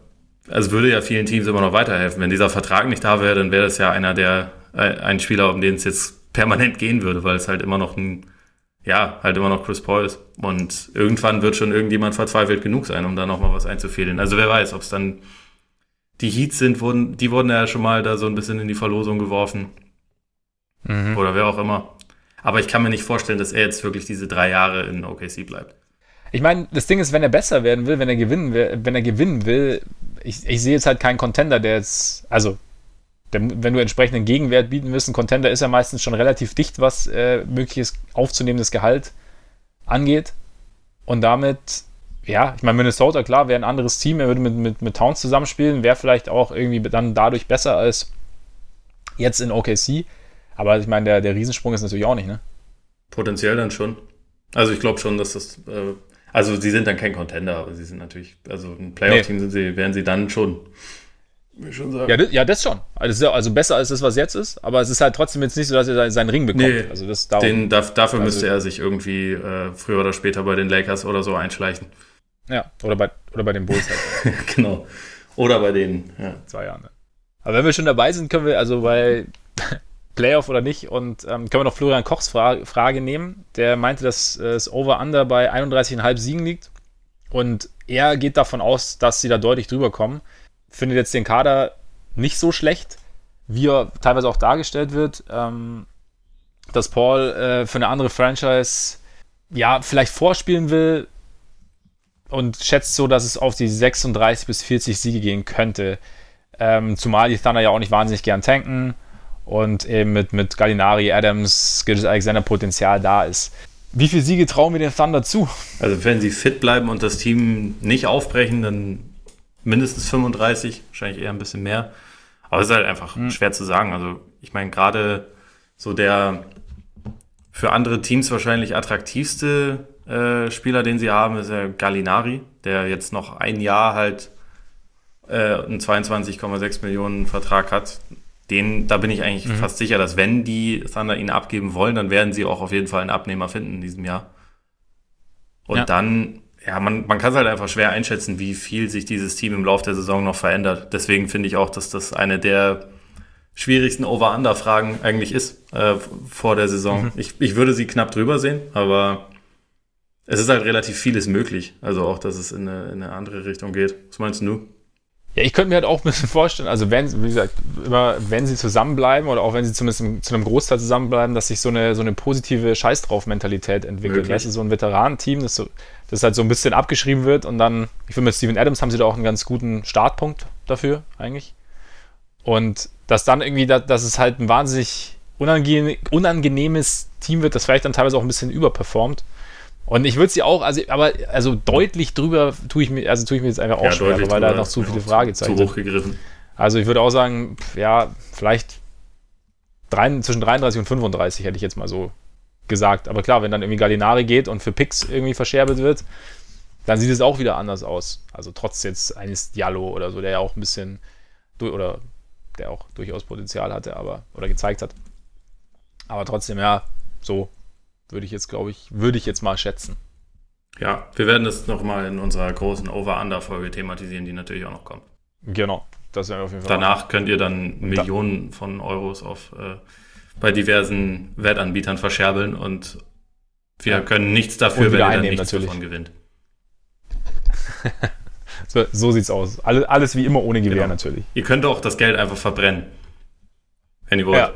also würde ja vielen Teams immer noch weiterhelfen. Wenn dieser Vertrag nicht da wäre, dann wäre das ja einer der, äh, ein Spieler, um den es jetzt permanent gehen würde, weil es halt immer noch ein, ja, halt immer noch Chris Paul ist. Und irgendwann wird schon irgendjemand verzweifelt genug sein, um da nochmal was einzufädeln. Also wer weiß, ob es dann die Heats sind, wurden, die wurden ja schon mal da so ein bisschen in die Verlosung geworfen. Mhm. Oder wer auch immer. Aber ich kann mir nicht vorstellen, dass er jetzt wirklich diese drei Jahre in OKC bleibt. Ich meine, das Ding ist, wenn er besser werden will, wenn er gewinnen will, wenn er gewinnen will, ich, ich sehe jetzt halt keinen Contender, der jetzt, also der, wenn du entsprechenden Gegenwert bieten willst, ein Contender ist ja meistens schon relativ dicht, was äh, mögliches aufzunehmendes Gehalt angeht. Und damit, ja, ich meine, Minnesota, klar, wäre ein anderes Team, er würde mit, mit, mit Towns zusammenspielen, wäre vielleicht auch irgendwie dann dadurch besser als jetzt in OKC. Aber ich meine, der, der Riesensprung ist natürlich auch nicht, ne? Potenziell dann schon. Also ich glaube schon, dass das, äh, also sie sind dann kein Contender, aber sie sind natürlich, also ein Playoff-Team sind sie, wären sie dann schon. Will ich schon sagen. Ja, das, ja, das schon. Also, das ist ja- also besser als das, was jetzt ist, aber es ist halt trotzdem jetzt nicht so, dass er seinen Ring bekommt. Nee, also das darum, Den, dafür Also- müsste er sich irgendwie äh, früher oder später bei den Lakers oder so einschleichen. ja, oder bei, oder bei den Bulls halt [LAUGHS] genau. Oder bei denen, ja. zwei Jahren. Ne? Aber wenn wir schon dabei sind, können wir also bei Playoff oder nicht und ähm, können wir noch Florian Kochs Fra Frage nehmen. Der meinte, dass äh, das Over-Under bei 31,5 Siegen liegt und er geht davon aus, dass sie da deutlich drüber kommen. Findet jetzt den Kader nicht so schlecht, wie er teilweise auch dargestellt wird. Ähm, dass Paul äh, für eine andere Franchise ja vielleicht vorspielen will und schätzt so, dass es auf die 36 bis 40 Siege gehen könnte. Ähm, zumal die Thunder ja auch nicht wahnsinnig gern tanken und eben mit, mit Gallinari, Adams, Gilgis Alexander Potenzial da ist. Wie viele Siege trauen wir den Thunder zu? Also wenn sie fit bleiben und das Team nicht aufbrechen, dann mindestens 35, wahrscheinlich eher ein bisschen mehr. Aber es ist halt einfach schwer zu sagen. Also ich meine, gerade so der für andere Teams wahrscheinlich attraktivste äh, Spieler, den sie haben, ist ja Gallinari, der jetzt noch ein Jahr halt äh, einen 22,6 Millionen Vertrag hat. Den, da bin ich eigentlich fast sicher, dass wenn die Thunder ihn abgeben wollen, dann werden sie auch auf jeden Fall einen Abnehmer finden in diesem Jahr. Und Ja. dann, ja, man, man kann es halt einfach schwer einschätzen, wie viel sich dieses Team im Laufe der Saison noch verändert. Deswegen finde ich auch, dass das eine der schwierigsten Over-Under-Fragen eigentlich ist äh, vor der Saison. Ich, ich würde sie knapp drüber sehen, aber es ist halt relativ vieles möglich. Also auch, dass es in eine, in eine andere Richtung geht. Was meinst du? Ja, ich könnte mir halt auch ein bisschen [LAUGHS] vorstellen, also wenn, wie gesagt, immer wenn sie zusammenbleiben oder auch wenn sie zumindest im- zu einem Großteil zusammenbleiben, dass sich so eine, so eine positive Scheiß drauf Mentalität entwickelt. Weißt du, so ein Veteranenteam, das, so, das halt so ein bisschen abgeschrieben wird und dann, ich finde mit Steven Adams haben sie da auch einen ganz guten Startpunkt dafür, eigentlich. Und dass dann irgendwie, da, dass es halt ein wahnsinnig unangenehm, unangenehmes Team wird, das vielleicht dann teilweise auch ein bisschen überperformt. Und ich würde sie auch, also, aber also deutlich drüber tue ich mir, also tue ich mir jetzt einfach auch schwer, weil da noch zu Ja, viele zu- Fragezeichen Zu sind. hoch gegriffen. Also ich würde auch sagen, ja, vielleicht drei, zwischen 33 und 35 hätte ich jetzt mal so gesagt. Aber klar, wenn dann irgendwie Gallinari geht und für Picks irgendwie verscherbelt wird, dann sieht es auch wieder anders aus. Also trotz jetzt eines Diallo oder so, der ja auch ein bisschen oder der auch durchaus Potenzial hatte, aber oder gezeigt hat. Aber trotzdem, ja, so würde ich jetzt, glaube ich, würde ich jetzt mal schätzen. Ja, wir werden das nochmal in unserer großen Over-Under-Folge thematisieren, die natürlich auch noch kommt. Genau, das wäre auf jeden Fall. Danach könnt ihr dann Millionen von Euros auf äh, bei diversen Wettanbietern verscherbeln und wir Ja. können nichts dafür, wenn ihr dann nichts natürlich. davon gewinnt. [LAUGHS] So, so sieht's aus. Alles, alles wie immer ohne Gewehr Genau. natürlich. Ihr könnt auch das Geld einfach verbrennen. Wenn ihr wollt. Ja.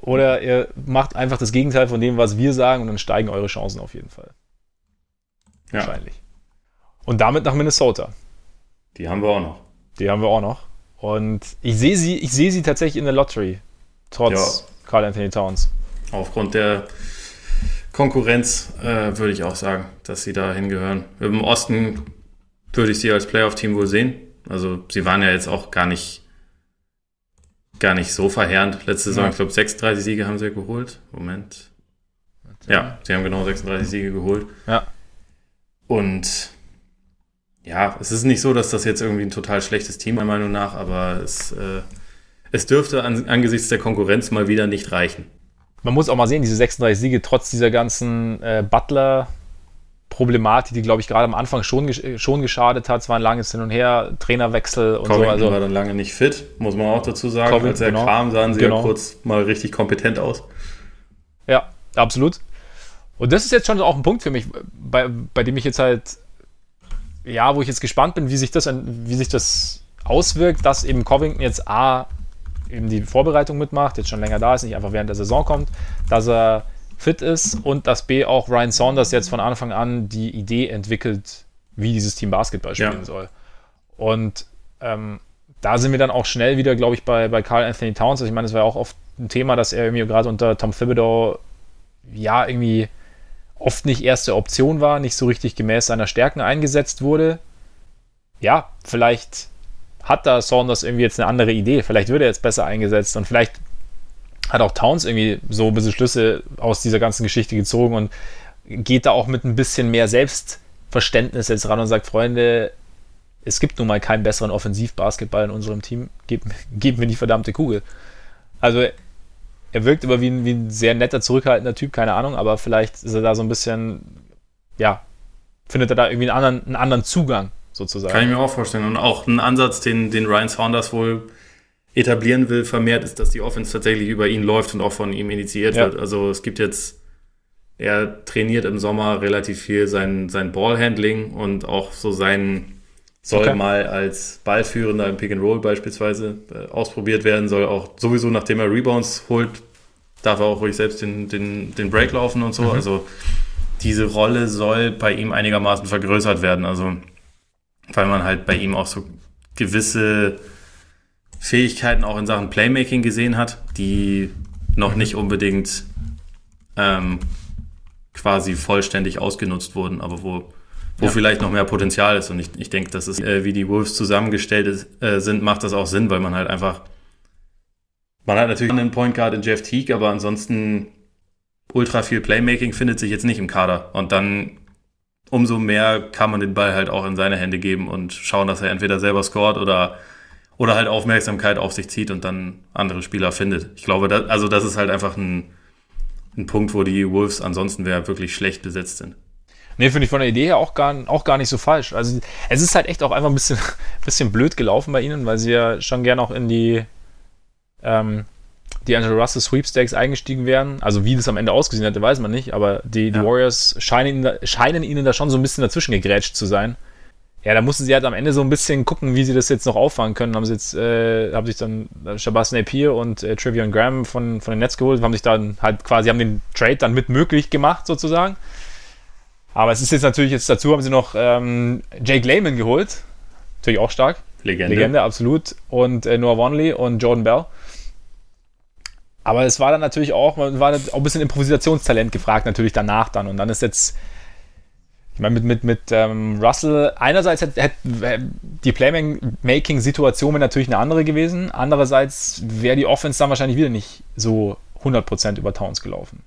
Oder ihr macht einfach das Gegenteil von dem, was wir sagen, und dann steigen eure Chancen auf jeden Fall. Ja. Wahrscheinlich. Und damit nach Minnesota. Die haben wir auch noch. Die haben wir auch noch. Und ich sehe sie, ich sehe sie tatsächlich in der Lottery. Trotz ja. Carl Anthony Towns. Aufgrund der Konkurrenz äh, würde ich auch sagen, dass sie da hingehören. Im Osten würde ich sie als Playoff-Team wohl sehen. Also sie waren ja jetzt auch gar nicht gar nicht so verheerend. Letzte Saison, ja. ich glaube, 36 Siege haben sie geholt. Moment. Ja, sie haben genau 36 Siege geholt. Ja. Und ja, es ist nicht so, dass das jetzt irgendwie ein total schlechtes Team, meiner Meinung nach, aber es, äh, es dürfte an, angesichts der Konkurrenz mal wieder nicht reichen. Man muss auch mal sehen, diese 36 Siege, trotz dieser ganzen äh, Butler- Problematik, die, glaube ich, gerade am Anfang schon, schon geschadet hat. Es war ein langes Hin und Her, Trainerwechsel und Covington so. Also, war dann lange nicht fit, muss man auch dazu sagen. Covington, Als er genau, kam, sahen sie genau. ja kurz mal richtig kompetent aus. Ja, absolut. Und das ist jetzt schon auch ein Punkt für mich, bei, bei dem ich jetzt halt, ja, wo ich jetzt gespannt bin, wie sich das, wie sich das auswirkt, dass eben Covington jetzt A, eben die Vorbereitung mitmacht, jetzt schon länger da ist, nicht einfach während der Saison kommt, dass er fit ist und dass B auch Ryan Saunders jetzt von Anfang an die Idee entwickelt, wie dieses Team Basketball spielen ja. soll. Und ähm, da sind wir dann auch schnell wieder, glaube ich, bei, bei Carl Anthony Towns. Also ich meine, es war ja auch oft ein Thema, dass er irgendwie gerade unter Tom Thibodeau ja irgendwie oft nicht erste Option war, nicht so richtig gemäß seiner Stärken eingesetzt wurde. Ja, vielleicht hat da Saunders irgendwie jetzt eine andere Idee. Vielleicht wird er jetzt besser eingesetzt und vielleicht hat auch Towns irgendwie so ein bisschen Schlüsse aus dieser ganzen Geschichte gezogen und geht da auch mit ein bisschen mehr Selbstverständnis jetzt ran und sagt, Freunde, es gibt nun mal keinen besseren Offensivbasketball in unserem Team, geben, [LAUGHS] geben mir die verdammte Kugel. Also er wirkt aber wie ein, wie ein sehr netter, zurückhaltender Typ, keine Ahnung, aber vielleicht ist er da so ein bisschen, ja, findet er da irgendwie einen anderen, einen anderen Zugang sozusagen. Kann ich mir auch vorstellen. Und auch ein Ansatz, den, den Ryan Saunders wohl etablieren will, vermehrt ist, dass die Offense tatsächlich über ihn läuft und auch von ihm initiiert ja. wird. Also es gibt jetzt, er trainiert im Sommer relativ viel sein, sein Ballhandling und auch so sein soll okay. mal als Ballführender im Pick and Roll beispielsweise äh, ausprobiert werden, soll auch sowieso, nachdem er Rebounds holt, darf er auch ruhig selbst den, den, den Break laufen und so. Mhm. Also diese Rolle soll bei ihm einigermaßen vergrößert werden. Also weil man halt bei ihm auch so gewisse Fähigkeiten auch in Sachen Playmaking gesehen hat, die noch nicht unbedingt ähm, quasi vollständig ausgenutzt wurden, aber wo, wo ja. vielleicht noch mehr Potenzial ist. Und ich, ich denke, dass es, äh, wie die Wolves zusammengestellt ist, äh, sind, macht das auch Sinn, weil man halt einfach, man hat natürlich einen Point Guard in Jeff Teague, aber ansonsten ultra viel Playmaking findet sich jetzt nicht im Kader. Und dann umso mehr kann man den Ball halt auch in seine Hände geben und schauen, dass er entweder selber scored oder oder halt Aufmerksamkeit auf sich zieht und dann andere Spieler findet. Ich glaube, das, also das ist halt einfach ein, ein Punkt, wo die Wolves ansonsten wäre wirklich schlecht besetzt sind. Nee, finde ich von der Idee her auch gar, auch gar nicht so falsch. Also es ist halt echt auch einfach ein bisschen, [LAUGHS] bisschen blöd gelaufen bei ihnen, weil sie ja schon gern auch in die ähm, die Angelo Russell Sweepstakes eingestiegen wären. Also wie das am Ende ausgesehen hätte, weiß man nicht, aber die, die ja. Warriors scheinen, scheinen ihnen da schon so ein bisschen dazwischen gegrätscht zu sein ja, da mussten sie halt am Ende so ein bisschen gucken, wie sie das jetzt noch auffangen können. Haben sie jetzt, äh, haben sich dann Shabazz Napier und äh, Trivian Graham von, von den Nets geholt, haben sich dann halt quasi, haben den Trade dann mit möglich gemacht, sozusagen. Aber es ist jetzt natürlich jetzt dazu, haben sie noch ähm, Jake Lehman geholt. Natürlich auch stark. Legende. Legende, absolut. Und äh, Noah Wanley und Jordan Bell. Aber es war dann natürlich auch, man war auch ein bisschen Improvisationstalent gefragt, natürlich danach dann. Und dann ist jetzt ich meine, mit, mit, mit ähm, Russell, einerseits hätte hätt, die Playmaking-Situation natürlich eine andere gewesen, andererseits wäre die Offense dann wahrscheinlich wieder nicht so 100% über Towns gelaufen.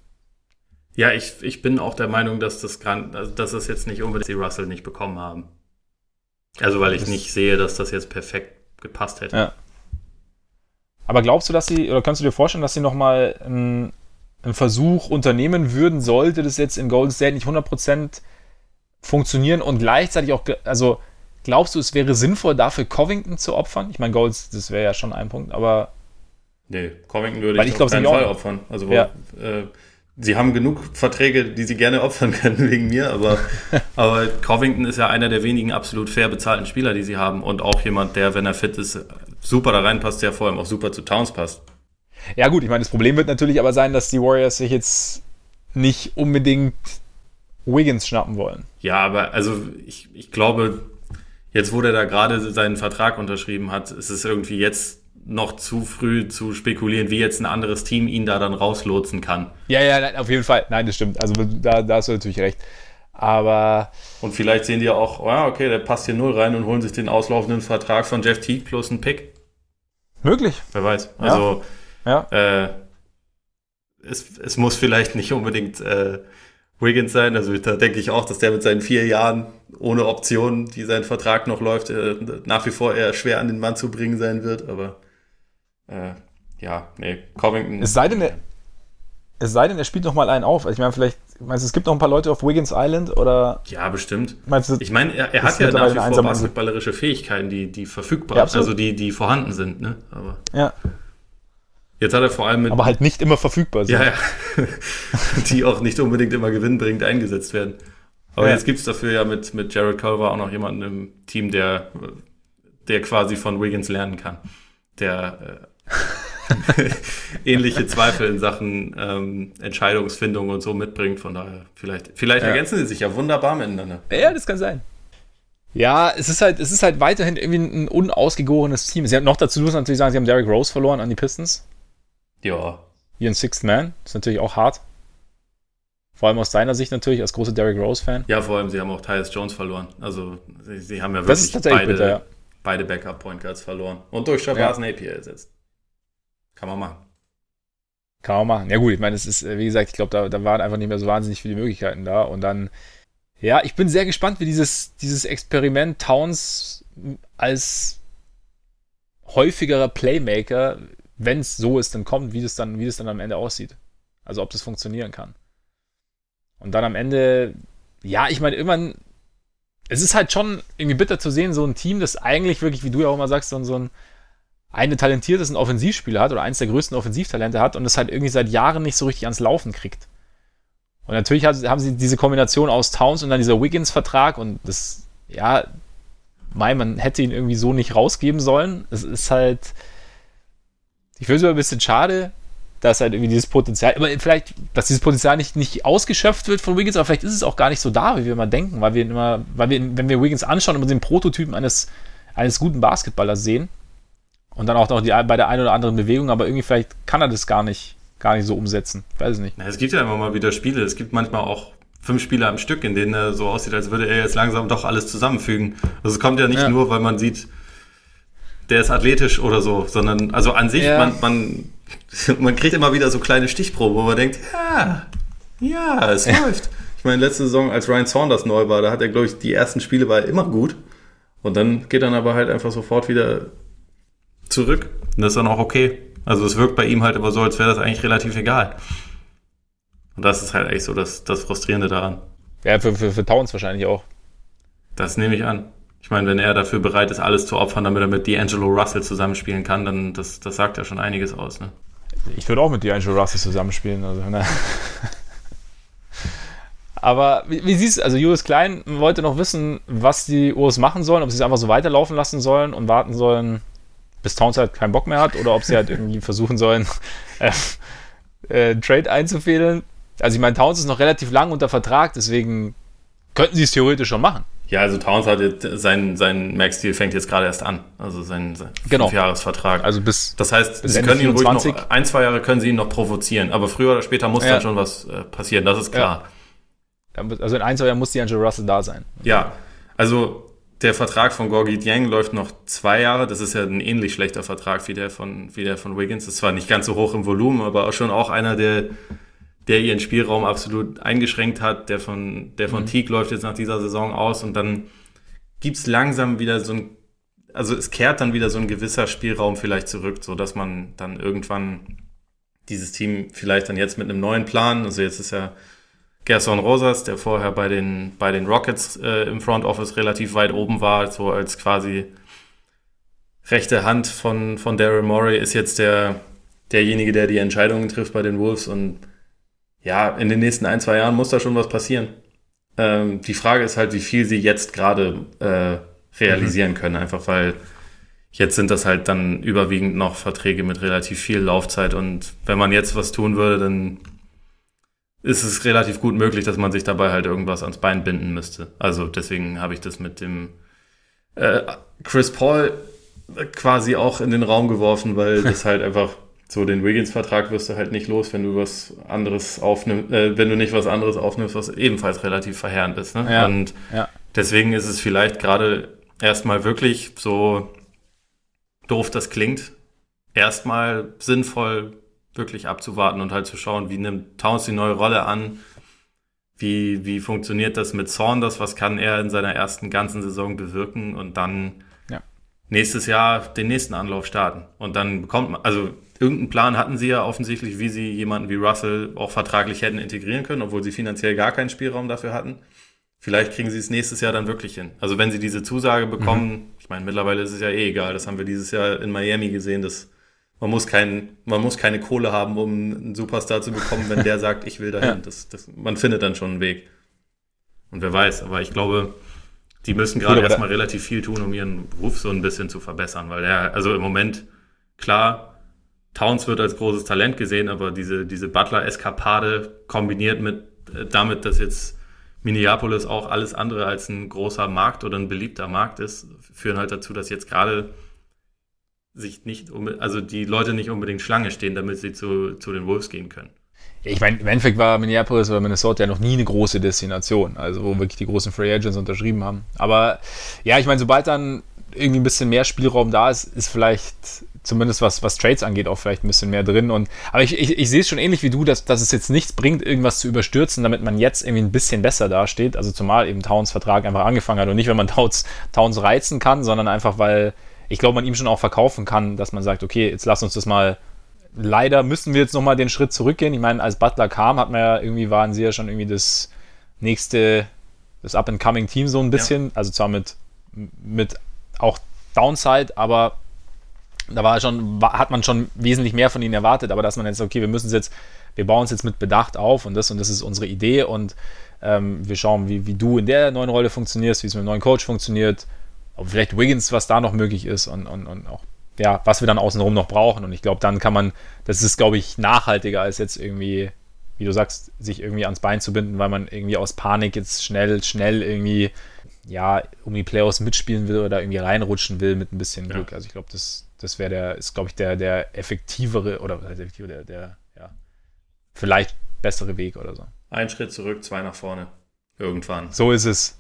Ja, ich, ich bin auch der Meinung, dass das, kann, also dass das jetzt nicht unbedingt die Russell nicht bekommen haben. Also, weil ich das nicht sehe, dass das jetzt perfekt gepasst hätte. Ja. Aber glaubst du, dass sie, oder kannst du dir vorstellen, dass sie nochmal einen, einen Versuch unternehmen würden, sollte das jetzt in Golden State nicht 100% funktionieren und gleichzeitig auch, also glaubst du, es wäre sinnvoll, dafür Covington zu opfern? Ich meine, Golds, das wäre ja schon ein Punkt, aber. Nee, Covington würde ich, ich auf keinen Fall opfern. Also, ja. äh, sie haben genug Verträge, die sie gerne opfern [LAUGHS] können wegen mir, aber, [LAUGHS] aber Covington ist ja einer der wenigen absolut fair bezahlten Spieler, die sie haben und auch jemand, der, wenn er fit ist, super da reinpasst, der vor allem auch super zu Towns passt. Ja, gut, ich meine, das Problem wird natürlich aber sein, dass die Warriors sich jetzt nicht unbedingt Wiggins schnappen wollen. Ja, aber also ich, ich glaube, jetzt wo der da gerade seinen Vertrag unterschrieben hat, ist es irgendwie jetzt noch zu früh zu spekulieren, wie jetzt ein anderes Team ihn da dann rauslotsen kann. Ja, ja, auf jeden Fall. Nein, das stimmt. Also da, da hast du natürlich recht. Aber. Und vielleicht sehen die ja auch, ja, okay, der passt hier null rein und holen sich den auslaufenden Vertrag von Jeff Teague plus einen Pick. Möglich. Wer weiß. Also, ja. ja. Äh, es, es muss vielleicht nicht unbedingt äh, Wiggins sein. Also da denke ich auch, dass der mit seinen vier Jahren ohne Option, die sein Vertrag noch läuft, äh, nach wie vor eher schwer an den Mann zu bringen sein wird. Aber äh, ja, nee, Covington. Es sei denn, er, es sei denn, er spielt noch mal einen auf. Ich meine, vielleicht, meinst du, es gibt noch ein paar Leute auf Wiggins Island oder? Ja, bestimmt. Meinst du, ich meine, er, er hat ja nach wie vor basketballerische Fähigkeiten, die, die verfügbar, ja, also die, die vorhanden sind, ne? Aber ja. Jetzt hat er vor allem mit. Aber halt nicht immer verfügbar sind. Ja, ja. [LAUGHS] die auch nicht unbedingt immer gewinnbringend eingesetzt werden. Aber ja. jetzt gibt's dafür ja mit, mit Jared Culver auch noch jemanden im Team, der, der quasi von Wiggins lernen kann. Der äh, [LAUGHS] ähnliche Zweifel in Sachen ähm, Entscheidungsfindung und so mitbringt. Von daher, vielleicht, vielleicht ja. ergänzen sie sich ja wunderbar miteinander. Ja, das kann sein. Ja, es ist halt, es ist halt weiterhin irgendwie ein unausgegorenes Team. Sie haben noch dazu muss natürlich sagen, sie haben Derrick Rose verloren an die Pistons. Ja. Ihren Sixth Man. Ist natürlich auch hart. Vor allem aus deiner Sicht natürlich, als großer Derrick Rose-Fan. Ja, vor allem, sie haben auch Tyus Jones verloren. Also, sie, sie haben ja wirklich beide, bitter, ja. beide Backup-Point Guards verloren. Und durch Shabazz ja. Napier ersetzt. Kann man machen. Kann man machen. Ja, gut, ich meine, es ist, wie gesagt, ich glaube, da, da waren einfach nicht mehr so wahnsinnig viele Möglichkeiten da. Und dann, ja, ich bin sehr gespannt, wie dieses, dieses Experiment Towns als häufigerer Playmaker wenn es so ist, dann kommt, wie das dann, wie das dann am Ende aussieht. Also ob das funktionieren kann. Und dann am Ende, ja, ich meine, irgendwann, es ist halt schon irgendwie bitter zu sehen, so ein Team, das eigentlich wirklich, wie du ja auch immer sagst, so, so ein eine talentiertesten Offensivspieler hat oder eines der größten Offensivtalente hat und es halt irgendwie seit Jahren nicht so richtig ans Laufen kriegt. Und natürlich haben sie diese Kombination aus Towns und dann dieser Wiggins-Vertrag und das, ja, mein, man hätte ihn irgendwie so nicht rausgeben sollen. Es ist halt, ich finde es immer ein bisschen schade, dass halt irgendwie dieses Potenzial, aber vielleicht, dass dieses Potenzial nicht, nicht ausgeschöpft wird von Wiggins, aber vielleicht ist es auch gar nicht so da, wie wir immer denken, weil wir immer, weil wir, wenn wir Wiggins anschauen, immer den Prototypen eines, eines guten Basketballers sehen und dann auch noch die, bei der einen oder anderen Bewegung, aber irgendwie vielleicht kann er das gar nicht, gar nicht so umsetzen. Weiß ich nicht. es gibt ja immer mal wieder Spiele, es gibt manchmal auch fünf Spiele am Stück, in denen er so aussieht, als würde er jetzt langsam doch alles zusammenfügen. Also es kommt ja nicht ja. nur, weil man sieht, der ist athletisch oder so, sondern also an sich, ja. man, man, [LAUGHS] man kriegt immer wieder so kleine Stichproben, wo man denkt, ja, ja, es läuft. Ich meine, letzte Saison, als Ryan Saunders neu war, da hat er, glaube ich, die ersten Spiele war immer gut. Und dann geht dann aber halt einfach sofort wieder zurück. Und das ist dann auch okay. Also es wirkt bei ihm halt immer so, als wäre das eigentlich relativ egal. Und das ist halt echt so das, das Frustrierende daran. Ja, für, für, für Towns wahrscheinlich auch. Das nehme ich an. Ich meine, wenn er dafür bereit ist, alles zu opfern, damit er mit D'Angelo Russell zusammenspielen kann, dann das, das sagt ja schon einiges aus. Ne? Ich würde auch mit D'Angelo Russell zusammenspielen. Also, ne? Aber wie, wie siehst du, also Julius Klein wollte noch wissen, was die Urs machen sollen, ob sie es einfach so weiterlaufen lassen sollen und warten sollen, bis Towns halt keinen Bock mehr hat oder ob sie halt irgendwie versuchen sollen, [LAUGHS] äh, äh, Trade einzufädeln. Also ich meine, Towns ist noch relativ lang unter Vertrag, deswegen könnten sie es theoretisch schon machen. Ja, also Towns hat jetzt, sein, sein Max-Deal fängt jetzt gerade erst an. Also sein, sein genau. Fünfjahresvertrag. Also bis. Das heißt, bis sie können ihn ruhig noch, ein, zwei Jahre können sie ihn noch provozieren. Aber früher oder später muss ja. dann schon was äh, passieren, das ist klar. Ja. Also in ein, zwei Jahren muss die Angelo Russell da sein. Ja, also der Vertrag von Gorgi Dieng läuft noch zwei Jahre. Das ist ja ein ähnlich schlechter Vertrag wie der von, wie der von Wiggins. Das ist zwar nicht ganz so hoch im Volumen, aber auch schon auch einer, der der ihren Spielraum absolut eingeschränkt hat. Der von, der von mhm. Teague läuft jetzt nach dieser Saison aus und dann gibt's langsam wieder so ein, also es kehrt dann wieder so ein gewisser Spielraum vielleicht zurück, so dass man dann irgendwann dieses Team vielleicht dann jetzt mit einem neuen Plan, also jetzt ist ja Gerson Rosas, der vorher bei den, bei den Rockets äh, im Front Office relativ weit oben war, so als quasi rechte Hand von, von Daryl Morey, ist jetzt der, derjenige, der die Entscheidungen trifft bei den Wolves und ja, in den nächsten ein, zwei Jahren muss da schon was passieren. Ähm, die Frage ist halt, wie viel sie jetzt gerade äh, realisieren mhm. können, einfach weil jetzt sind das halt dann überwiegend noch Verträge mit relativ viel Laufzeit und wenn man jetzt was tun würde, dann ist es relativ gut möglich, dass man sich dabei halt irgendwas ans Bein binden müsste. Also deswegen habe ich das mit dem äh, Chris Paul quasi auch in den Raum geworfen, weil [LAUGHS] das halt einfach so den Wiggins-Vertrag wirst du halt nicht los, wenn du was anderes aufnimmst, äh, wenn du nicht was anderes aufnimmst, was ebenfalls relativ verheerend ist. Ne? Ja, Und ja. deswegen ist es vielleicht gerade erstmal wirklich so doof das klingt, erstmal sinnvoll wirklich abzuwarten und halt zu schauen, wie nimmt Towns die neue Rolle an, wie, wie funktioniert das mit Saunders, was kann er in seiner ersten ganzen Saison bewirken und dann Ja. nächstes Jahr den nächsten Anlauf starten. Und dann bekommt man, also irgendeinen Plan hatten sie ja offensichtlich, wie sie jemanden wie Russell auch vertraglich hätten integrieren können, obwohl sie finanziell gar keinen Spielraum dafür hatten. Vielleicht kriegen sie es nächstes Jahr dann wirklich hin. Also wenn sie diese Zusage bekommen, ich meine, mittlerweile ist es ja eh egal, das haben wir dieses Jahr in Miami gesehen, dass man muss, kein, man muss keine Kohle haben, um einen Superstar zu bekommen, wenn der sagt, ich will dahin. [LAUGHS] Ja. Das, das, man findet dann schon einen Weg. Und wer weiß, aber ich glaube, die müssen gerade erstmal relativ viel tun, um ihren Ruf so ein bisschen zu verbessern, weil er, also im Moment, klar, Towns wird als großes Talent gesehen, aber diese, diese Butler-Eskapade kombiniert mit äh, damit, dass jetzt Minneapolis auch alles andere als ein großer Markt oder ein beliebter Markt ist, führen halt dazu, dass jetzt gerade sich nicht, also die Leute nicht unbedingt Schlange stehen, damit sie zu, zu den Wolves gehen können. Ich meine, im Endeffekt war Minneapolis oder Minnesota ja noch nie eine große Destination, also wo wirklich die großen Free Agents unterschrieben haben. Aber ja, ich meine, sobald dann irgendwie ein bisschen mehr Spielraum da ist, ist vielleicht zumindest was, was Trades angeht, auch vielleicht ein bisschen mehr drin. Und, aber ich, ich, ich sehe es schon ähnlich wie du, dass, dass es jetzt nichts bringt, irgendwas zu überstürzen, damit man jetzt irgendwie ein bisschen besser dasteht. Also zumal eben Towns Vertrag einfach angefangen hat und nicht, wenn man [LAUGHS] Towns, Towns reizen kann, sondern einfach, weil ich glaube, man ihm schon auch verkaufen kann, dass man sagt, okay, jetzt lass uns das mal leider müssen wir jetzt nochmal den Schritt zurückgehen. Ich meine, als Butler kam, hat man ja irgendwie, waren sie ja schon irgendwie das nächste, das Up-and-Coming-Team so ein bisschen. Also zwar mit, mit auch Downside, aber da war schon, hat man schon wesentlich mehr von ihnen erwartet. Aber dass man jetzt, okay, wir müssen es jetzt, wir bauen es jetzt mit Bedacht auf und das und das ist unsere Idee und ähm, wir schauen, wie, wie du in der neuen Rolle funktionierst, wie es mit dem neuen Coach funktioniert, ob vielleicht Wiggins, was da noch möglich ist und, und, und auch, ja, was wir dann außenrum noch brauchen. Und ich glaube, dann kann man, das ist, glaube ich, nachhaltiger als jetzt irgendwie, wie du sagst, sich irgendwie ans Bein zu binden, weil man irgendwie aus Panik jetzt schnell, schnell irgendwie, ja, um die Playoffs mitspielen will oder irgendwie reinrutschen will mit ein bisschen Ja. Glück. Also ich glaube, das, das wäre der, ist, glaube ich, der, der effektivere oder was heißt effektiver, der, der, ja, vielleicht bessere Weg oder so. Ein Schritt zurück, zwei nach vorne. Irgendwann. So ist es.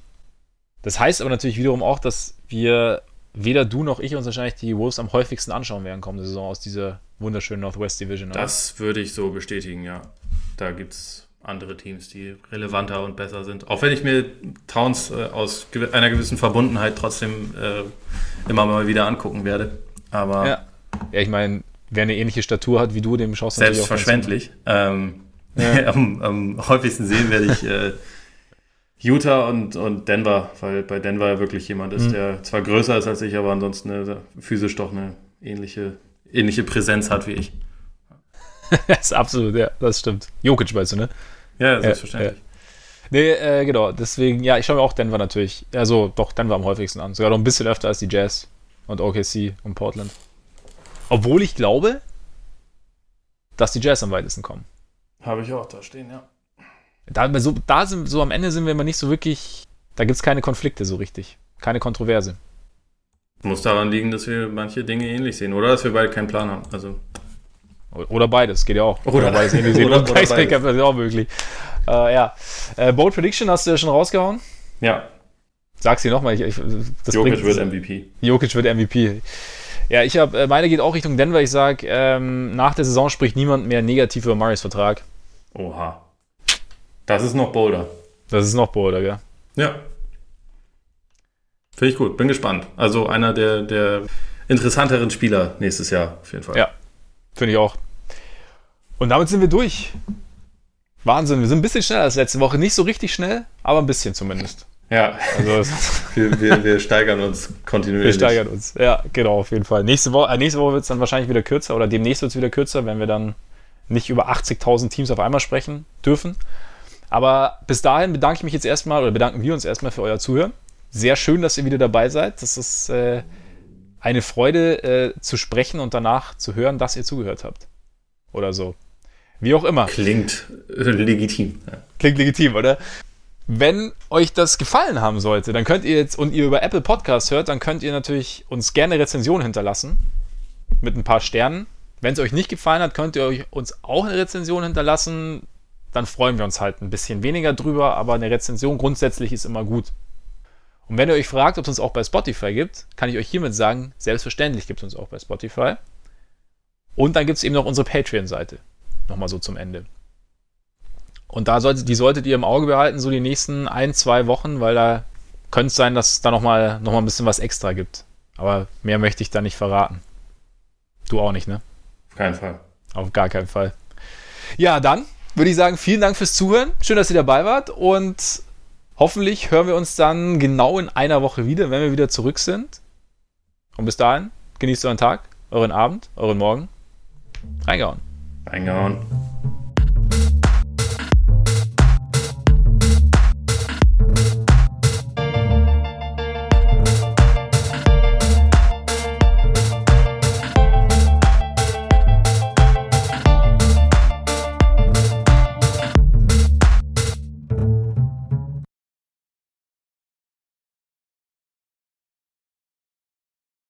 Das heißt aber natürlich wiederum auch, dass wir weder du noch ich uns wahrscheinlich die Wolves am häufigsten anschauen werden kommende Saison aus dieser wunderschönen Northwest Division. oder? Das würde ich so bestätigen, ja. Da gibt es andere Teams, die relevanter und besser sind. Auch wenn ich mir Towns äh, aus gewi- einer gewissen Verbundenheit trotzdem äh, immer mal wieder angucken werde. Aber ja. ja, ich meine, wer eine ähnliche Statur hat wie du, dem schaust du selbstverständlich. Ähm, [LAUGHS] am, am häufigsten sehen werde ich äh, Utah und, und Denver, weil bei Denver ja wirklich jemand ist, Mhm. der zwar größer ist als ich, aber ansonsten äh, physisch doch eine ähnliche, ähnliche Präsenz hat wie ich. [LAUGHS] das ist absolut, ja, das stimmt. Jokic weißt du, ne? Ja, selbstverständlich. Nee, äh, genau, deswegen, ja, ich schaue mir auch Denver natürlich, also doch Denver am häufigsten an. Sogar noch ein bisschen öfter als die Jazz und OKC und Portland. Obwohl ich glaube, dass die Jazz am weitesten kommen. Habe ich auch da stehen, ja. Da, so, da sind, so am Ende sind wir immer nicht so wirklich, da gibt es keine Konflikte so richtig. Keine Kontroverse. Muss daran liegen, dass wir manche Dinge ähnlich sehen oder dass wir beide keinen Plan haben. Also Oder beides, geht ja auch. Oder- beides [LAUGHS] ähnlich sehen oder- oder gleichzeitig beides. [LAUGHS] ist auch möglich. Äh, ja. Äh, Bold Prediction hast du ja schon rausgehauen. ja, Sag's dir nochmal. Ich, ich, Jokic bringt- wird MVP. Jokic wird MVP. Ja, ich habe, äh, meine geht auch Richtung Denver. Ich sag, ähm, nach der Saison spricht niemand mehr negativ über Murrays Vertrag. Oha. Das ist noch bolder. Das ist noch bolder, gell? Ja. Finde ich gut, bin gespannt. Also einer der, der interessanteren Spieler nächstes Jahr auf jeden Fall. Ja. Finde ich auch. Und damit sind wir durch. Wahnsinn, wir sind ein bisschen schneller als letzte Woche. Nicht so richtig schnell, aber ein bisschen zumindest. Ja, Also [LAUGHS] wir, wir, wir steigern uns kontinuierlich. wir steigern uns. Ja, genau, auf jeden Fall. Nächste Woche, äh, nächste Woche wird es dann wahrscheinlich wieder kürzer oder demnächst wird es wieder kürzer, wenn wir dann nicht über 80.000 Teams auf einmal sprechen dürfen. Aber bis dahin bedanke ich mich jetzt erstmal oder bedanken wir uns erstmal für euer Zuhören. Sehr schön, dass ihr wieder dabei seid. Das ist äh, eine Freude äh, zu sprechen und danach zu hören, dass ihr zugehört habt. Oder so. Wie auch immer. Klingt äh, legitim. Klingt legitim, oder? Wenn euch das gefallen haben sollte, dann könnt ihr jetzt, und ihr über Apple Podcasts hört, dann könnt ihr natürlich uns gerne Rezension hinterlassen. Mit ein paar Sternen. Wenn es euch nicht gefallen hat, könnt ihr euch uns auch eine Rezension hinterlassen. Dann freuen wir uns halt ein bisschen weniger drüber, aber eine Rezension grundsätzlich ist immer gut. Und wenn ihr euch fragt, ob es uns auch bei Spotify gibt, kann ich euch hiermit sagen, selbstverständlich gibt es uns auch bei Spotify. Und dann gibt es eben noch unsere Patreon-Seite. Nochmal so zum Ende. Und da solltet, die solltet ihr im Auge behalten, so die nächsten ein, zwei Wochen, weil da könnte es sein, dass es da nochmal noch mal ein bisschen was extra gibt. Aber mehr möchte ich da nicht verraten. Du auch nicht, ne? Auf keinen Fall. Auf gar keinen Fall. Ja, dann würde ich sagen, vielen Dank fürs Zuhören. Schön, dass ihr dabei wart und hoffentlich hören wir uns dann genau in einer Woche wieder, wenn wir wieder zurück sind. Und bis dahin, genießt euren Tag, euren Abend, euren Morgen. Reingehauen. Reingehauen.